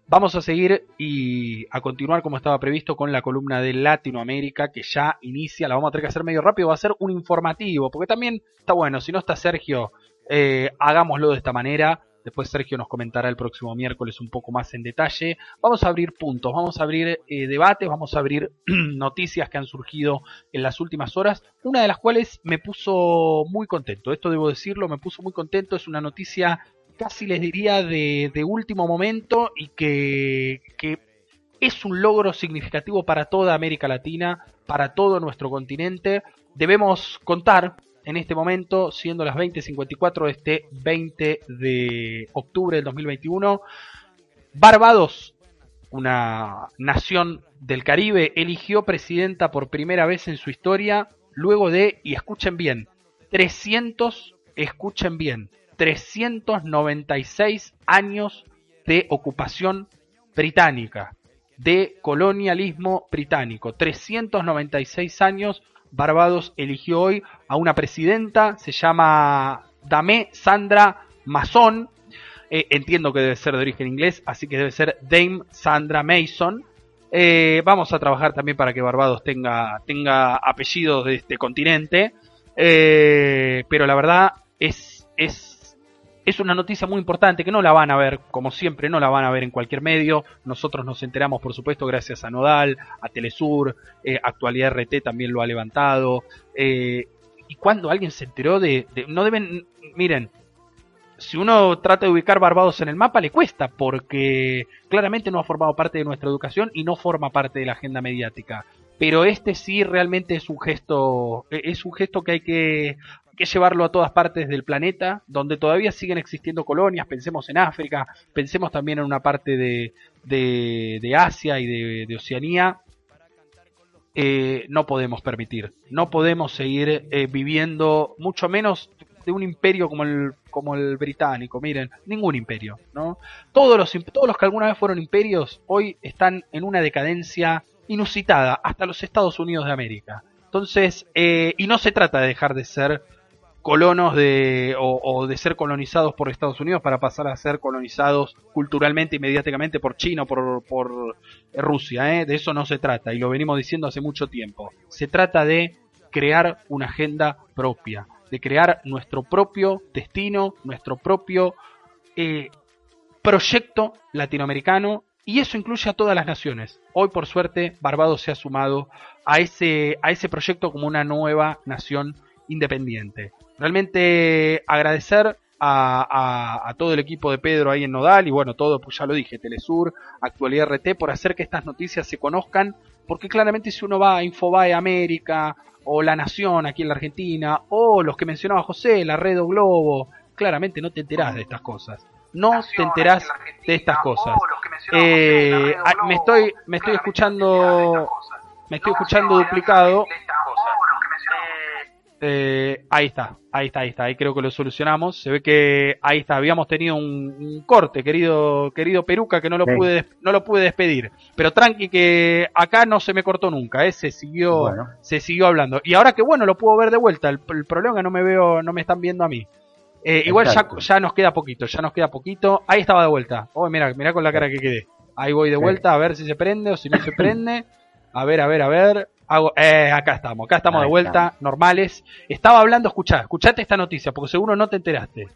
Vamos a seguir y a continuar como estaba previsto con la columna de Latinoamérica que ya inicia, la vamos a tener que hacer medio rápido, va a ser un informativo, porque también está bueno, si no está Sergio, eh, hagámoslo de esta manera. Después Sergio nos comentará el próximo miércoles un poco más en detalle. Vamos a abrir puntos, vamos a abrir eh, debates, vamos a abrir noticias que han surgido en las últimas horas. Una de las cuales me puso muy contento, esto debo decirlo, me puso muy contento. Es una noticia casi les diría de, último momento y que, es un logro significativo para toda América Latina, para todo nuestro continente. Debemos contar en este momento, siendo las 20.54 de este 20 de octubre del 2021, Barbados, una nación del Caribe, eligió presidenta por primera vez en su historia, luego de, y escuchen bien, 300, escuchen bien, 396 años de ocupación británica, de colonialismo británico. 396 años Barbados eligió hoy a una presidenta, se llama Dame Sandra Mason, eh, entiendo que debe ser de origen inglés, así que debe ser Dame Sandra Mason. Eh, vamos a trabajar también para que Barbados tenga, tenga apellidos de este continente. Eh, pero la verdad es, es, es una noticia muy importante que no la van a ver, como siempre, no la van a ver en cualquier medio. Nosotros nos enteramos, por supuesto, gracias a Nodal, a Telesur, eh, Actualidad RT también lo ha levantado. y cuando alguien se enteró de, de, No deben. Miren, si uno trata de ubicar Barbados en el mapa, le cuesta, porque claramente no ha formado parte de nuestra educación y no forma parte de la agenda mediática. Pero este sí realmente es un gesto, e, es un gesto que hay que, que llevarlo a todas partes del planeta, donde todavía siguen existiendo colonias, pensemos en África, pensemos también en una parte de, de, Asia y de, de Oceanía, eh, no podemos permitir. No podemos seguir eh, viviendo, mucho menos de un imperio como el, como el británico. Miren, ningún imperio, ¿no? Todos los, todos los que alguna vez fueron imperios hoy están en una decadencia inusitada, hasta los Estados Unidos de América. Entonces, eh, y no se trata de dejar de ser colonos de, o, de ser colonizados por Estados Unidos para pasar a ser colonizados culturalmente y mediáticamente por China o por, por Rusia. ¿eh? De eso no se trata y lo venimos diciendo hace mucho tiempo. Se trata de crear una agenda propia, de crear nuestro propio destino, nuestro propio eh, proyecto latinoamericano y eso incluye a todas las naciones. Hoy por suerte Barbados se ha sumado a ese, a ese proyecto como una nueva nación independiente. Realmente agradecer a, a, todo el equipo de Pedro ahí en Nodal y bueno, todo, pues ya lo dije, Telesur, Actualidad RT, por hacer que estas noticias se conozcan, porque claramente si uno va a Infobae América o La Nación aquí en la Argentina, o los que mencionaba José, la Red o Globo, claramente no te enterás de estas cosas. No te enterás de estas cosas. Eh, me estoy, me estoy escuchando, me estoy escuchando duplicado. Eh, ahí está, ahí está, ahí está, ahí creo que lo solucionamos. Se ve que ahí está, habíamos tenido un, corte, querido, querido Peruca, que no lo pude, no lo pude despedir. Pero tranqui que acá no se me cortó nunca, ¿eh? se siguió, se siguió hablando. Y ahora que bueno, lo puedo ver de vuelta. El, problema es que no me veo, no me están viendo a mí. Eh, igual ya, ya nos queda poquito, ya nos queda poquito. Ahí estaba de vuelta. Oh, mira, mira con la cara que quedé. Ahí voy de vuelta a ver si se prende o si no se prende. A ver, a ver, a ver. Eh, acá estamos, acá estamos de vuelta, normales. Estaba hablando, escuchá, escuchate esta noticia, porque seguro no te enteraste.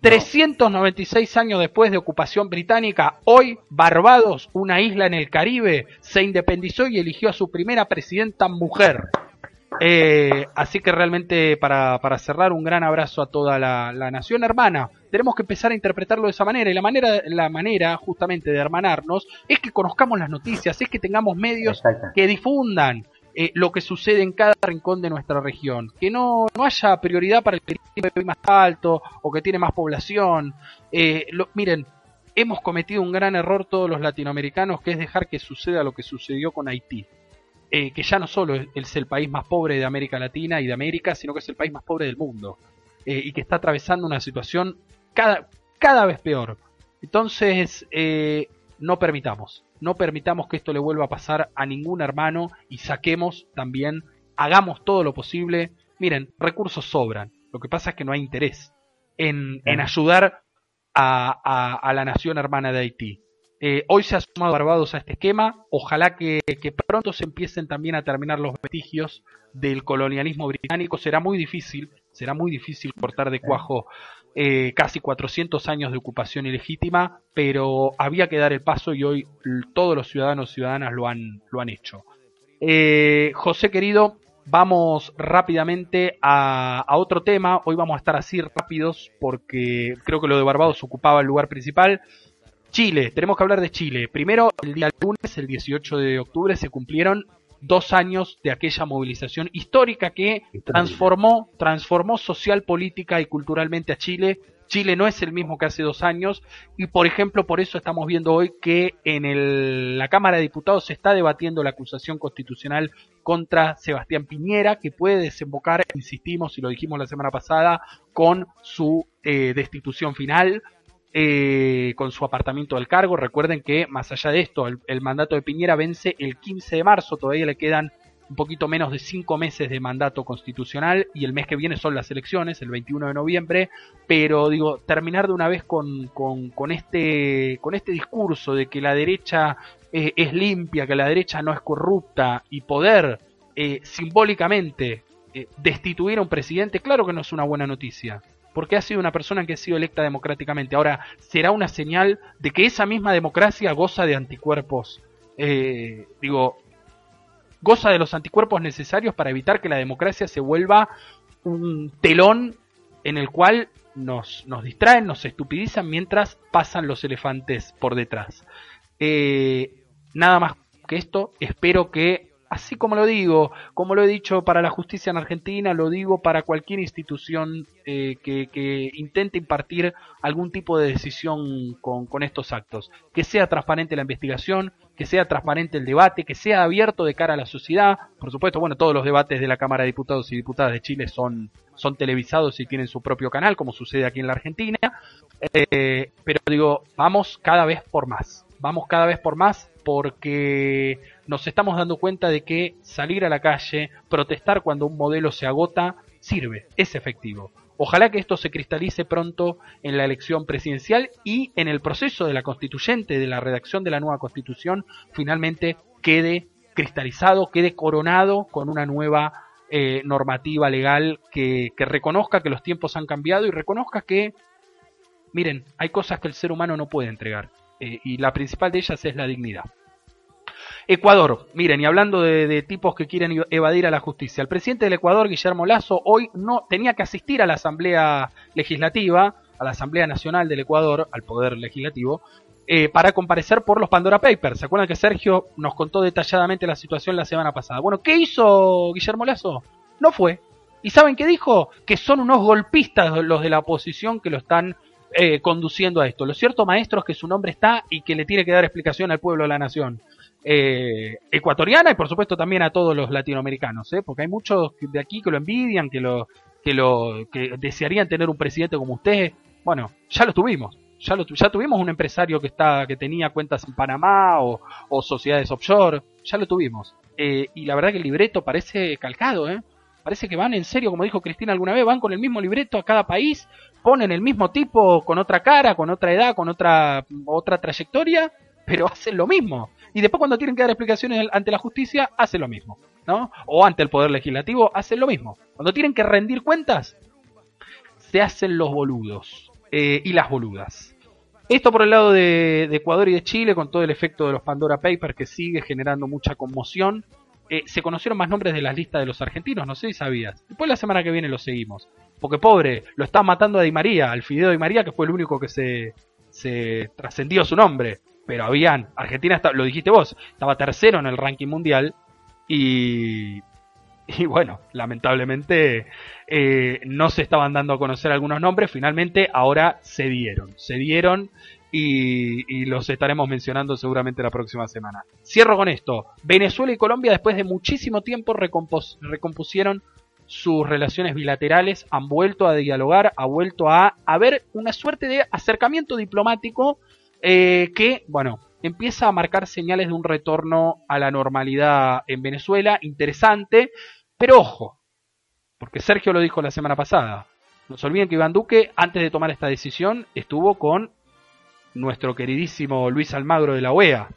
396 años después de ocupación británica, hoy Barbados, una isla en el Caribe, se independizó y eligió a su primera presidenta mujer. Eh, así que realmente para, para, cerrar un gran abrazo a toda la, la, nación hermana. Tenemos que empezar a interpretarlo de esa manera y la manera, la manera justamente de hermanarnos es que conozcamos las noticias, es que tengamos medios que difundan, eh, lo que sucede en cada rincón de nuestra región. Que no, no haya prioridad para el que tiene más alto o que tiene más población. Eh, miren, hemos cometido un gran error todos los latinoamericanos que es dejar que suceda lo que sucedió con Haití. Eh, que ya no solo es el país más pobre de América Latina y de América, sino que es el país más pobre del mundo. y que está atravesando una situación cada, cada vez peor. Entonces, no permitamos, no permitamos que esto le vuelva a pasar a ningún hermano y saquemos también, hagamos todo lo posible. Miren, recursos sobran, lo que pasa es que no hay interés en, en ayudar a, a, la nación hermana de Haití. Eh, hoy se ha sumado Barbados a este esquema. Ojalá que, que, pronto se empiecen también a terminar los vestigios del colonialismo británico. Será muy difícil, será muy difícil cortar de cuajo eh, casi 400 años de ocupación ilegítima, pero había que dar el paso y hoy todos los ciudadanos y ciudadanas lo han, lo han hecho. Eh, José querido, vamos rápidamente a, a, otro tema. Hoy vamos a estar así rápidos porque creo que lo de Barbados ocupaba el lugar principal. Chile, tenemos que hablar de Chile. Primero, el día lunes, el 18 de octubre, se cumplieron dos años de aquella movilización histórica que transformó, transformó social, política y culturalmente a Chile. Chile no es el mismo que hace dos años. Y, por ejemplo, por eso estamos viendo hoy que en el, la Cámara de Diputados se está debatiendo la acusación constitucional contra Sebastián Piñera, que puede desembocar, insistimos y lo dijimos la semana pasada, con su eh, destitución final eh, con su apartamiento del cargo. Recuerden que más allá de esto, el, mandato de Piñera vence el 15 de marzo, todavía le quedan un poquito menos de cinco meses de mandato constitucional y el mes que viene son las elecciones, el 21 de noviembre, pero digo, terminar de una vez con, este, con este discurso de que la derecha eh, es limpia, que la derecha no es corrupta y poder eh, simbólicamente eh, destituir a un presidente, claro que no es una buena noticia porque ha sido una persona que ha sido electa democráticamente. Ahora, será una señal de que esa misma democracia goza de anticuerpos. digo, goza de los anticuerpos necesarios para evitar que la democracia se vuelva un telón en el cual nos, nos distraen, nos estupidizan mientras pasan los elefantes por detrás. Eh, nada más que esto, espero que así como lo digo, como lo he dicho para la justicia en Argentina, lo digo para cualquier institución eh, que, intente impartir algún tipo de decisión con, estos actos. Que sea transparente la investigación, que sea transparente el debate, que sea abierto de cara a la sociedad. Por supuesto, bueno, todos los debates de la Cámara de Diputados y Diputadas de Chile son, televisados y tienen su propio canal, como sucede aquí en la Argentina. Eh, pero digo, vamos cada vez por más. Vamos cada vez por más porque nos estamos dando cuenta de que salir a la calle, protestar cuando un modelo se agota, sirve, es efectivo. Ojalá que esto se cristalice pronto en la elección presidencial y en el proceso de la constituyente, de la redacción de la nueva constitución, finalmente quede cristalizado, quede coronado con una nueva eh, normativa legal que, reconozca que los tiempos han cambiado y reconozca que, miren, hay cosas que el ser humano no puede entregar eh, y la principal de ellas es la dignidad. Ecuador, miren, y hablando de, tipos que quieren evadir a la justicia, el presidente del Ecuador, Guillermo Lazo, hoy no tenía que asistir a la Asamblea Legislativa, a la Asamblea Nacional del Ecuador, al Poder Legislativo, eh, para comparecer por los Pandora Papers. ¿Se acuerdan que Sergio nos contó detalladamente la situación la semana pasada? Bueno, ¿qué hizo Guillermo Lazo? No fue. ¿Y saben qué dijo? Que son unos golpistas los de la oposición que lo están eh, conduciendo a esto. Lo cierto, maestro, es que su nombre está y que le tiene que dar explicación al pueblo de la nación. Eh, ecuatoriana y por supuesto también a todos los latinoamericanos, ¿eh? porque hay muchos de aquí que lo envidian, que lo que lo que desearían tener un presidente como usted. Bueno, ya lo tuvimos, ya lo ya tuvimos un empresario que está que tenía cuentas en Panamá o, sociedades offshore, ya lo tuvimos. Eh, y la verdad que el libreto parece calcado, ¿eh? Parece que van en serio, como dijo Cristina alguna vez, van con el mismo libreto a cada país, ponen el mismo tipo con otra cara, con otra edad, con otra otra trayectoria, pero hacen lo mismo y después cuando tienen que dar explicaciones ante la justicia, hacen lo mismo, ¿no? O ante el Poder Legislativo, hacen lo mismo. Cuando tienen que rendir cuentas, se hacen los boludos eh, y las boludas. Esto por el lado de, Ecuador y de Chile, con todo el efecto de los Pandora Papers que sigue generando mucha conmoción. Eh, se conocieron más nombres de las listas de los argentinos, no sé si sabías. Después la semana que viene lo seguimos. Porque pobre, lo está matando a Di María, al Fideo Di María, que fue el único que se, se trascendió su nombre pero habían, Argentina, lo dijiste vos, estaba tercero en el ranking mundial y, y bueno, lamentablemente eh, no se estaban dando a conocer algunos nombres, finalmente ahora se dieron, se dieron y, y, los estaremos mencionando seguramente la próxima semana. Cierro con esto, Venezuela y Colombia después de muchísimo tiempo recompusieron sus relaciones bilaterales, han vuelto a dialogar, ha vuelto a haber una suerte de acercamiento diplomático eh, que, bueno, empieza a marcar señales de un retorno a la normalidad en Venezuela, interesante, pero ojo, porque Sergio lo dijo la semana pasada, no se olviden que Iván Duque, antes de tomar esta decisión, estuvo con nuestro queridísimo Luis Almagro de la OEA.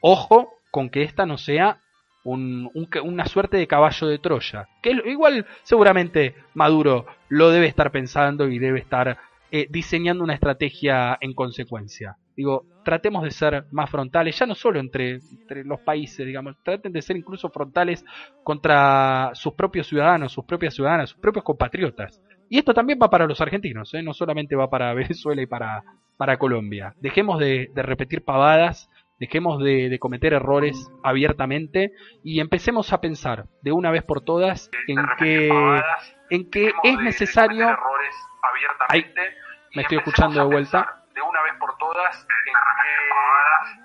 Ojo con que esta no sea una suerte de caballo de Troya. Que igual seguramente Maduro lo debe estar pensando y debe estar eh, diseñando una estrategia en consecuencia. Digo, tratemos de ser más frontales, ya no solo entre, los países, digamos, traten de ser incluso frontales contra sus propios ciudadanos, sus propias ciudadanas, sus propios compatriotas. Y esto también va para los argentinos, ¿eh? no solamente va para Venezuela y para, para Colombia. Dejemos de, repetir pavadas, dejemos de, cometer errores abiertamente y empecemos a pensar de una vez por todas en que, en que es necesario... me estoy escuchando de vuelta de una vez por todas en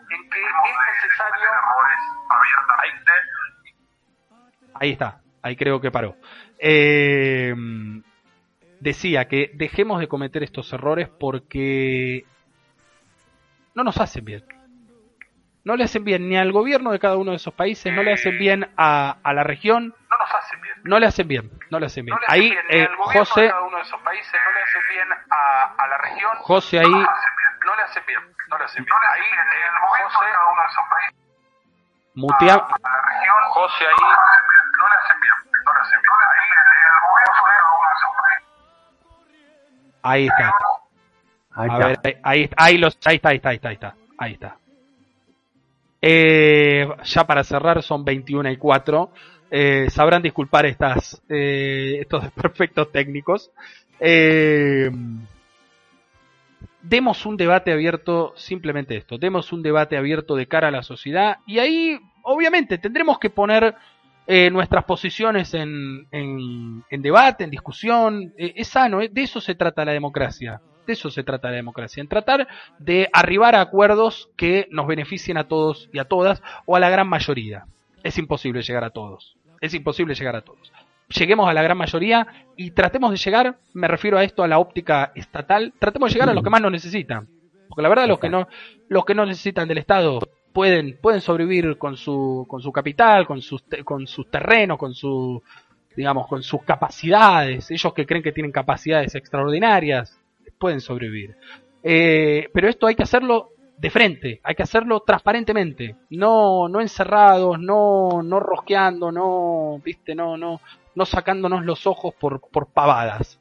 que, en que es necesario abiertamente. Ahí está, ahí creo que paró. Eh, decía que dejemos de cometer estos errores porque no nos hacen bien. No le hacen bien ni al gobierno de cada uno de esos países, no le hacen bien a, a la región. No nos hacen bien. No le hacen bien, no le hacen bien. No le hacen ahí, bien ni eh, al gobierno José, de cada uno de esos países, no le hacen bien a, a la región. José ahí, No le hacen bien, no le hacen bien. No le hacen bien. Ahí, eh, José, cada uno de esos países. mutea, A la región. José ahí. No le hacen ahí está. Ahí A está. ver, ahí, ahí, ahí los, ahí está, ahí está, ahí está, ahí está, ahí está. Eh, ya para cerrar son 21 y 4. Eh, sabrán disculpar estas, eh, estos perfectos técnicos. Demos un debate abierto, simplemente esto, demos un debate abierto de cara a la sociedad y ahí obviamente tendremos que poner eh, nuestras posiciones en, en- debate, en discusión, Eh, es sano, eh, de eso se trata la democracia, de eso se trata la democracia, en tratar de arribar a acuerdos que nos beneficien a todos y a todas o a la gran mayoría. Es imposible llegar a todos, es imposible llegar a todos. Lleguemos a la gran mayoría y tratemos de llegar, me refiero a esto, a la óptica estatal, tratemos de llegar a los que más nos necesitan. Porque la verdad los que no, los que no necesitan del Estado pueden, pueden sobrevivir con su, con su capital, con sus, con sus terrenos, con su, digamos, con sus capacidades. Ellos que creen que tienen capacidades extraordinarias, pueden sobrevivir. Eh, pero esto hay que hacerlo de frente, hay que hacerlo transparentemente, no, no encerrados, no, no rosqueando, no, viste, no, no, no sacándonos los ojos por, por pavadas.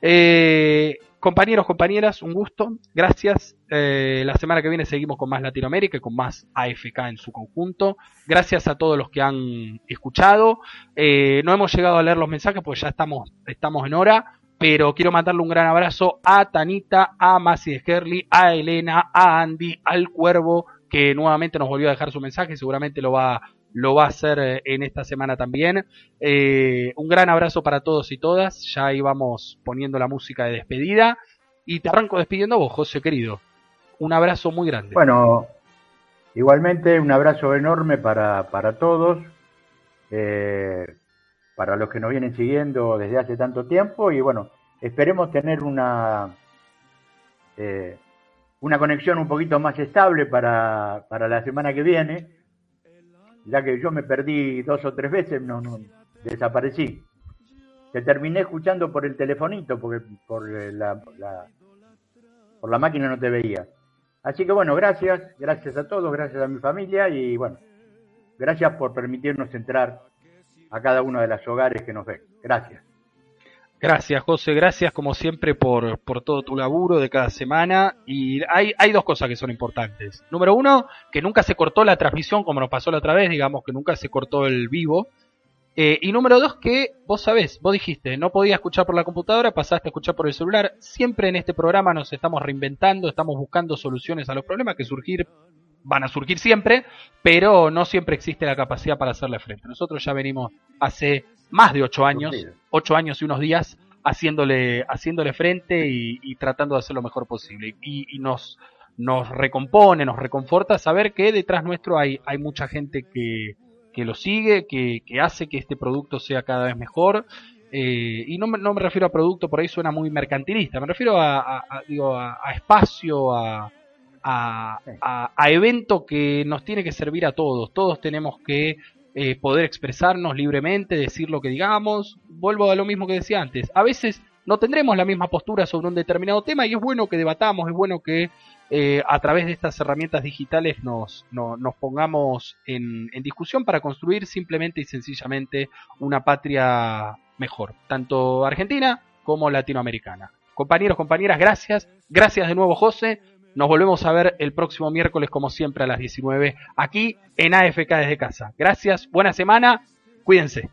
Eh, compañeros, compañeras, un gusto, gracias. Eh, la semana que viene seguimos con más Latinoamérica y con más AFK en su conjunto. Gracias a todos los que han escuchado. Eh, no hemos llegado a leer los mensajes porque ya estamos, estamos en hora, pero quiero mandarle un gran abrazo a Tanita, a Masi de a Elena, a Andy, al Cuervo, que nuevamente nos volvió a dejar su mensaje, seguramente lo va, lo va a hacer eh, en esta semana también. Eh, un gran abrazo para todos y todas, ya íbamos poniendo la música de despedida, y te arranco despidiendo a vos, José querido. Un abrazo muy grande. Bueno, igualmente un abrazo enorme para, para todos, eh, para los que nos vienen siguiendo desde hace tanto tiempo y bueno, esperemos tener una, eh, una conexión un poquito más estable para, para la semana que viene, ya que yo me perdí dos o tres veces, no, no desaparecí. Te terminé escuchando por el telefonito, porque por eh, la, por la máquina no te veía. Así que bueno, gracias, gracias a todos, gracias a mi familia y bueno, gracias por permitirnos entrar a cada uno de los hogares que nos ven. Gracias. Gracias, José. Gracias, como siempre, por, por todo tu laburo de cada semana. Y hay, hay dos cosas que son importantes. Número uno, que nunca se cortó la transmisión como nos pasó la otra vez, digamos, que nunca se cortó el vivo. Eh, y número dos, que vos sabés, vos dijiste, no podía escuchar por la computadora, pasaste a escuchar por el celular. Siempre en este programa nos estamos reinventando, estamos buscando soluciones a los problemas que surgir van a surgir siempre, pero no siempre existe la capacidad para hacerle frente. Nosotros ya venimos hace más de ocho años, ocho años y unos días, haciéndole, haciéndole frente y, y tratando de hacer lo mejor posible. Y, y nos, nos recompone, nos reconforta saber que detrás nuestro hay, hay mucha gente que, que lo sigue, que, que hace que este producto sea cada vez mejor. Eh, y no me, no me refiero a producto, por ahí suena muy mercantilista, me refiero a, a- a- digo, a, a espacio, a, a, a- a evento que nos tiene que servir a todos. Todos tenemos que eh, poder expresarnos libremente, decir lo que digamos. Vuelvo a lo mismo que decía antes. A veces no tendremos la misma postura sobre un determinado tema y es bueno que debatamos, es bueno que eh, a través de estas herramientas digitales nos, no- nos pongamos en, en discusión para construir simplemente y sencillamente una patria mejor, tanto argentina como latinoamericana. Compañeros, compañeras, gracias. Gracias de nuevo, José. Nos volvemos a ver el próximo miércoles, como siempre, a las 19, aquí en AFK desde casa. Gracias, buena semana, cuídense.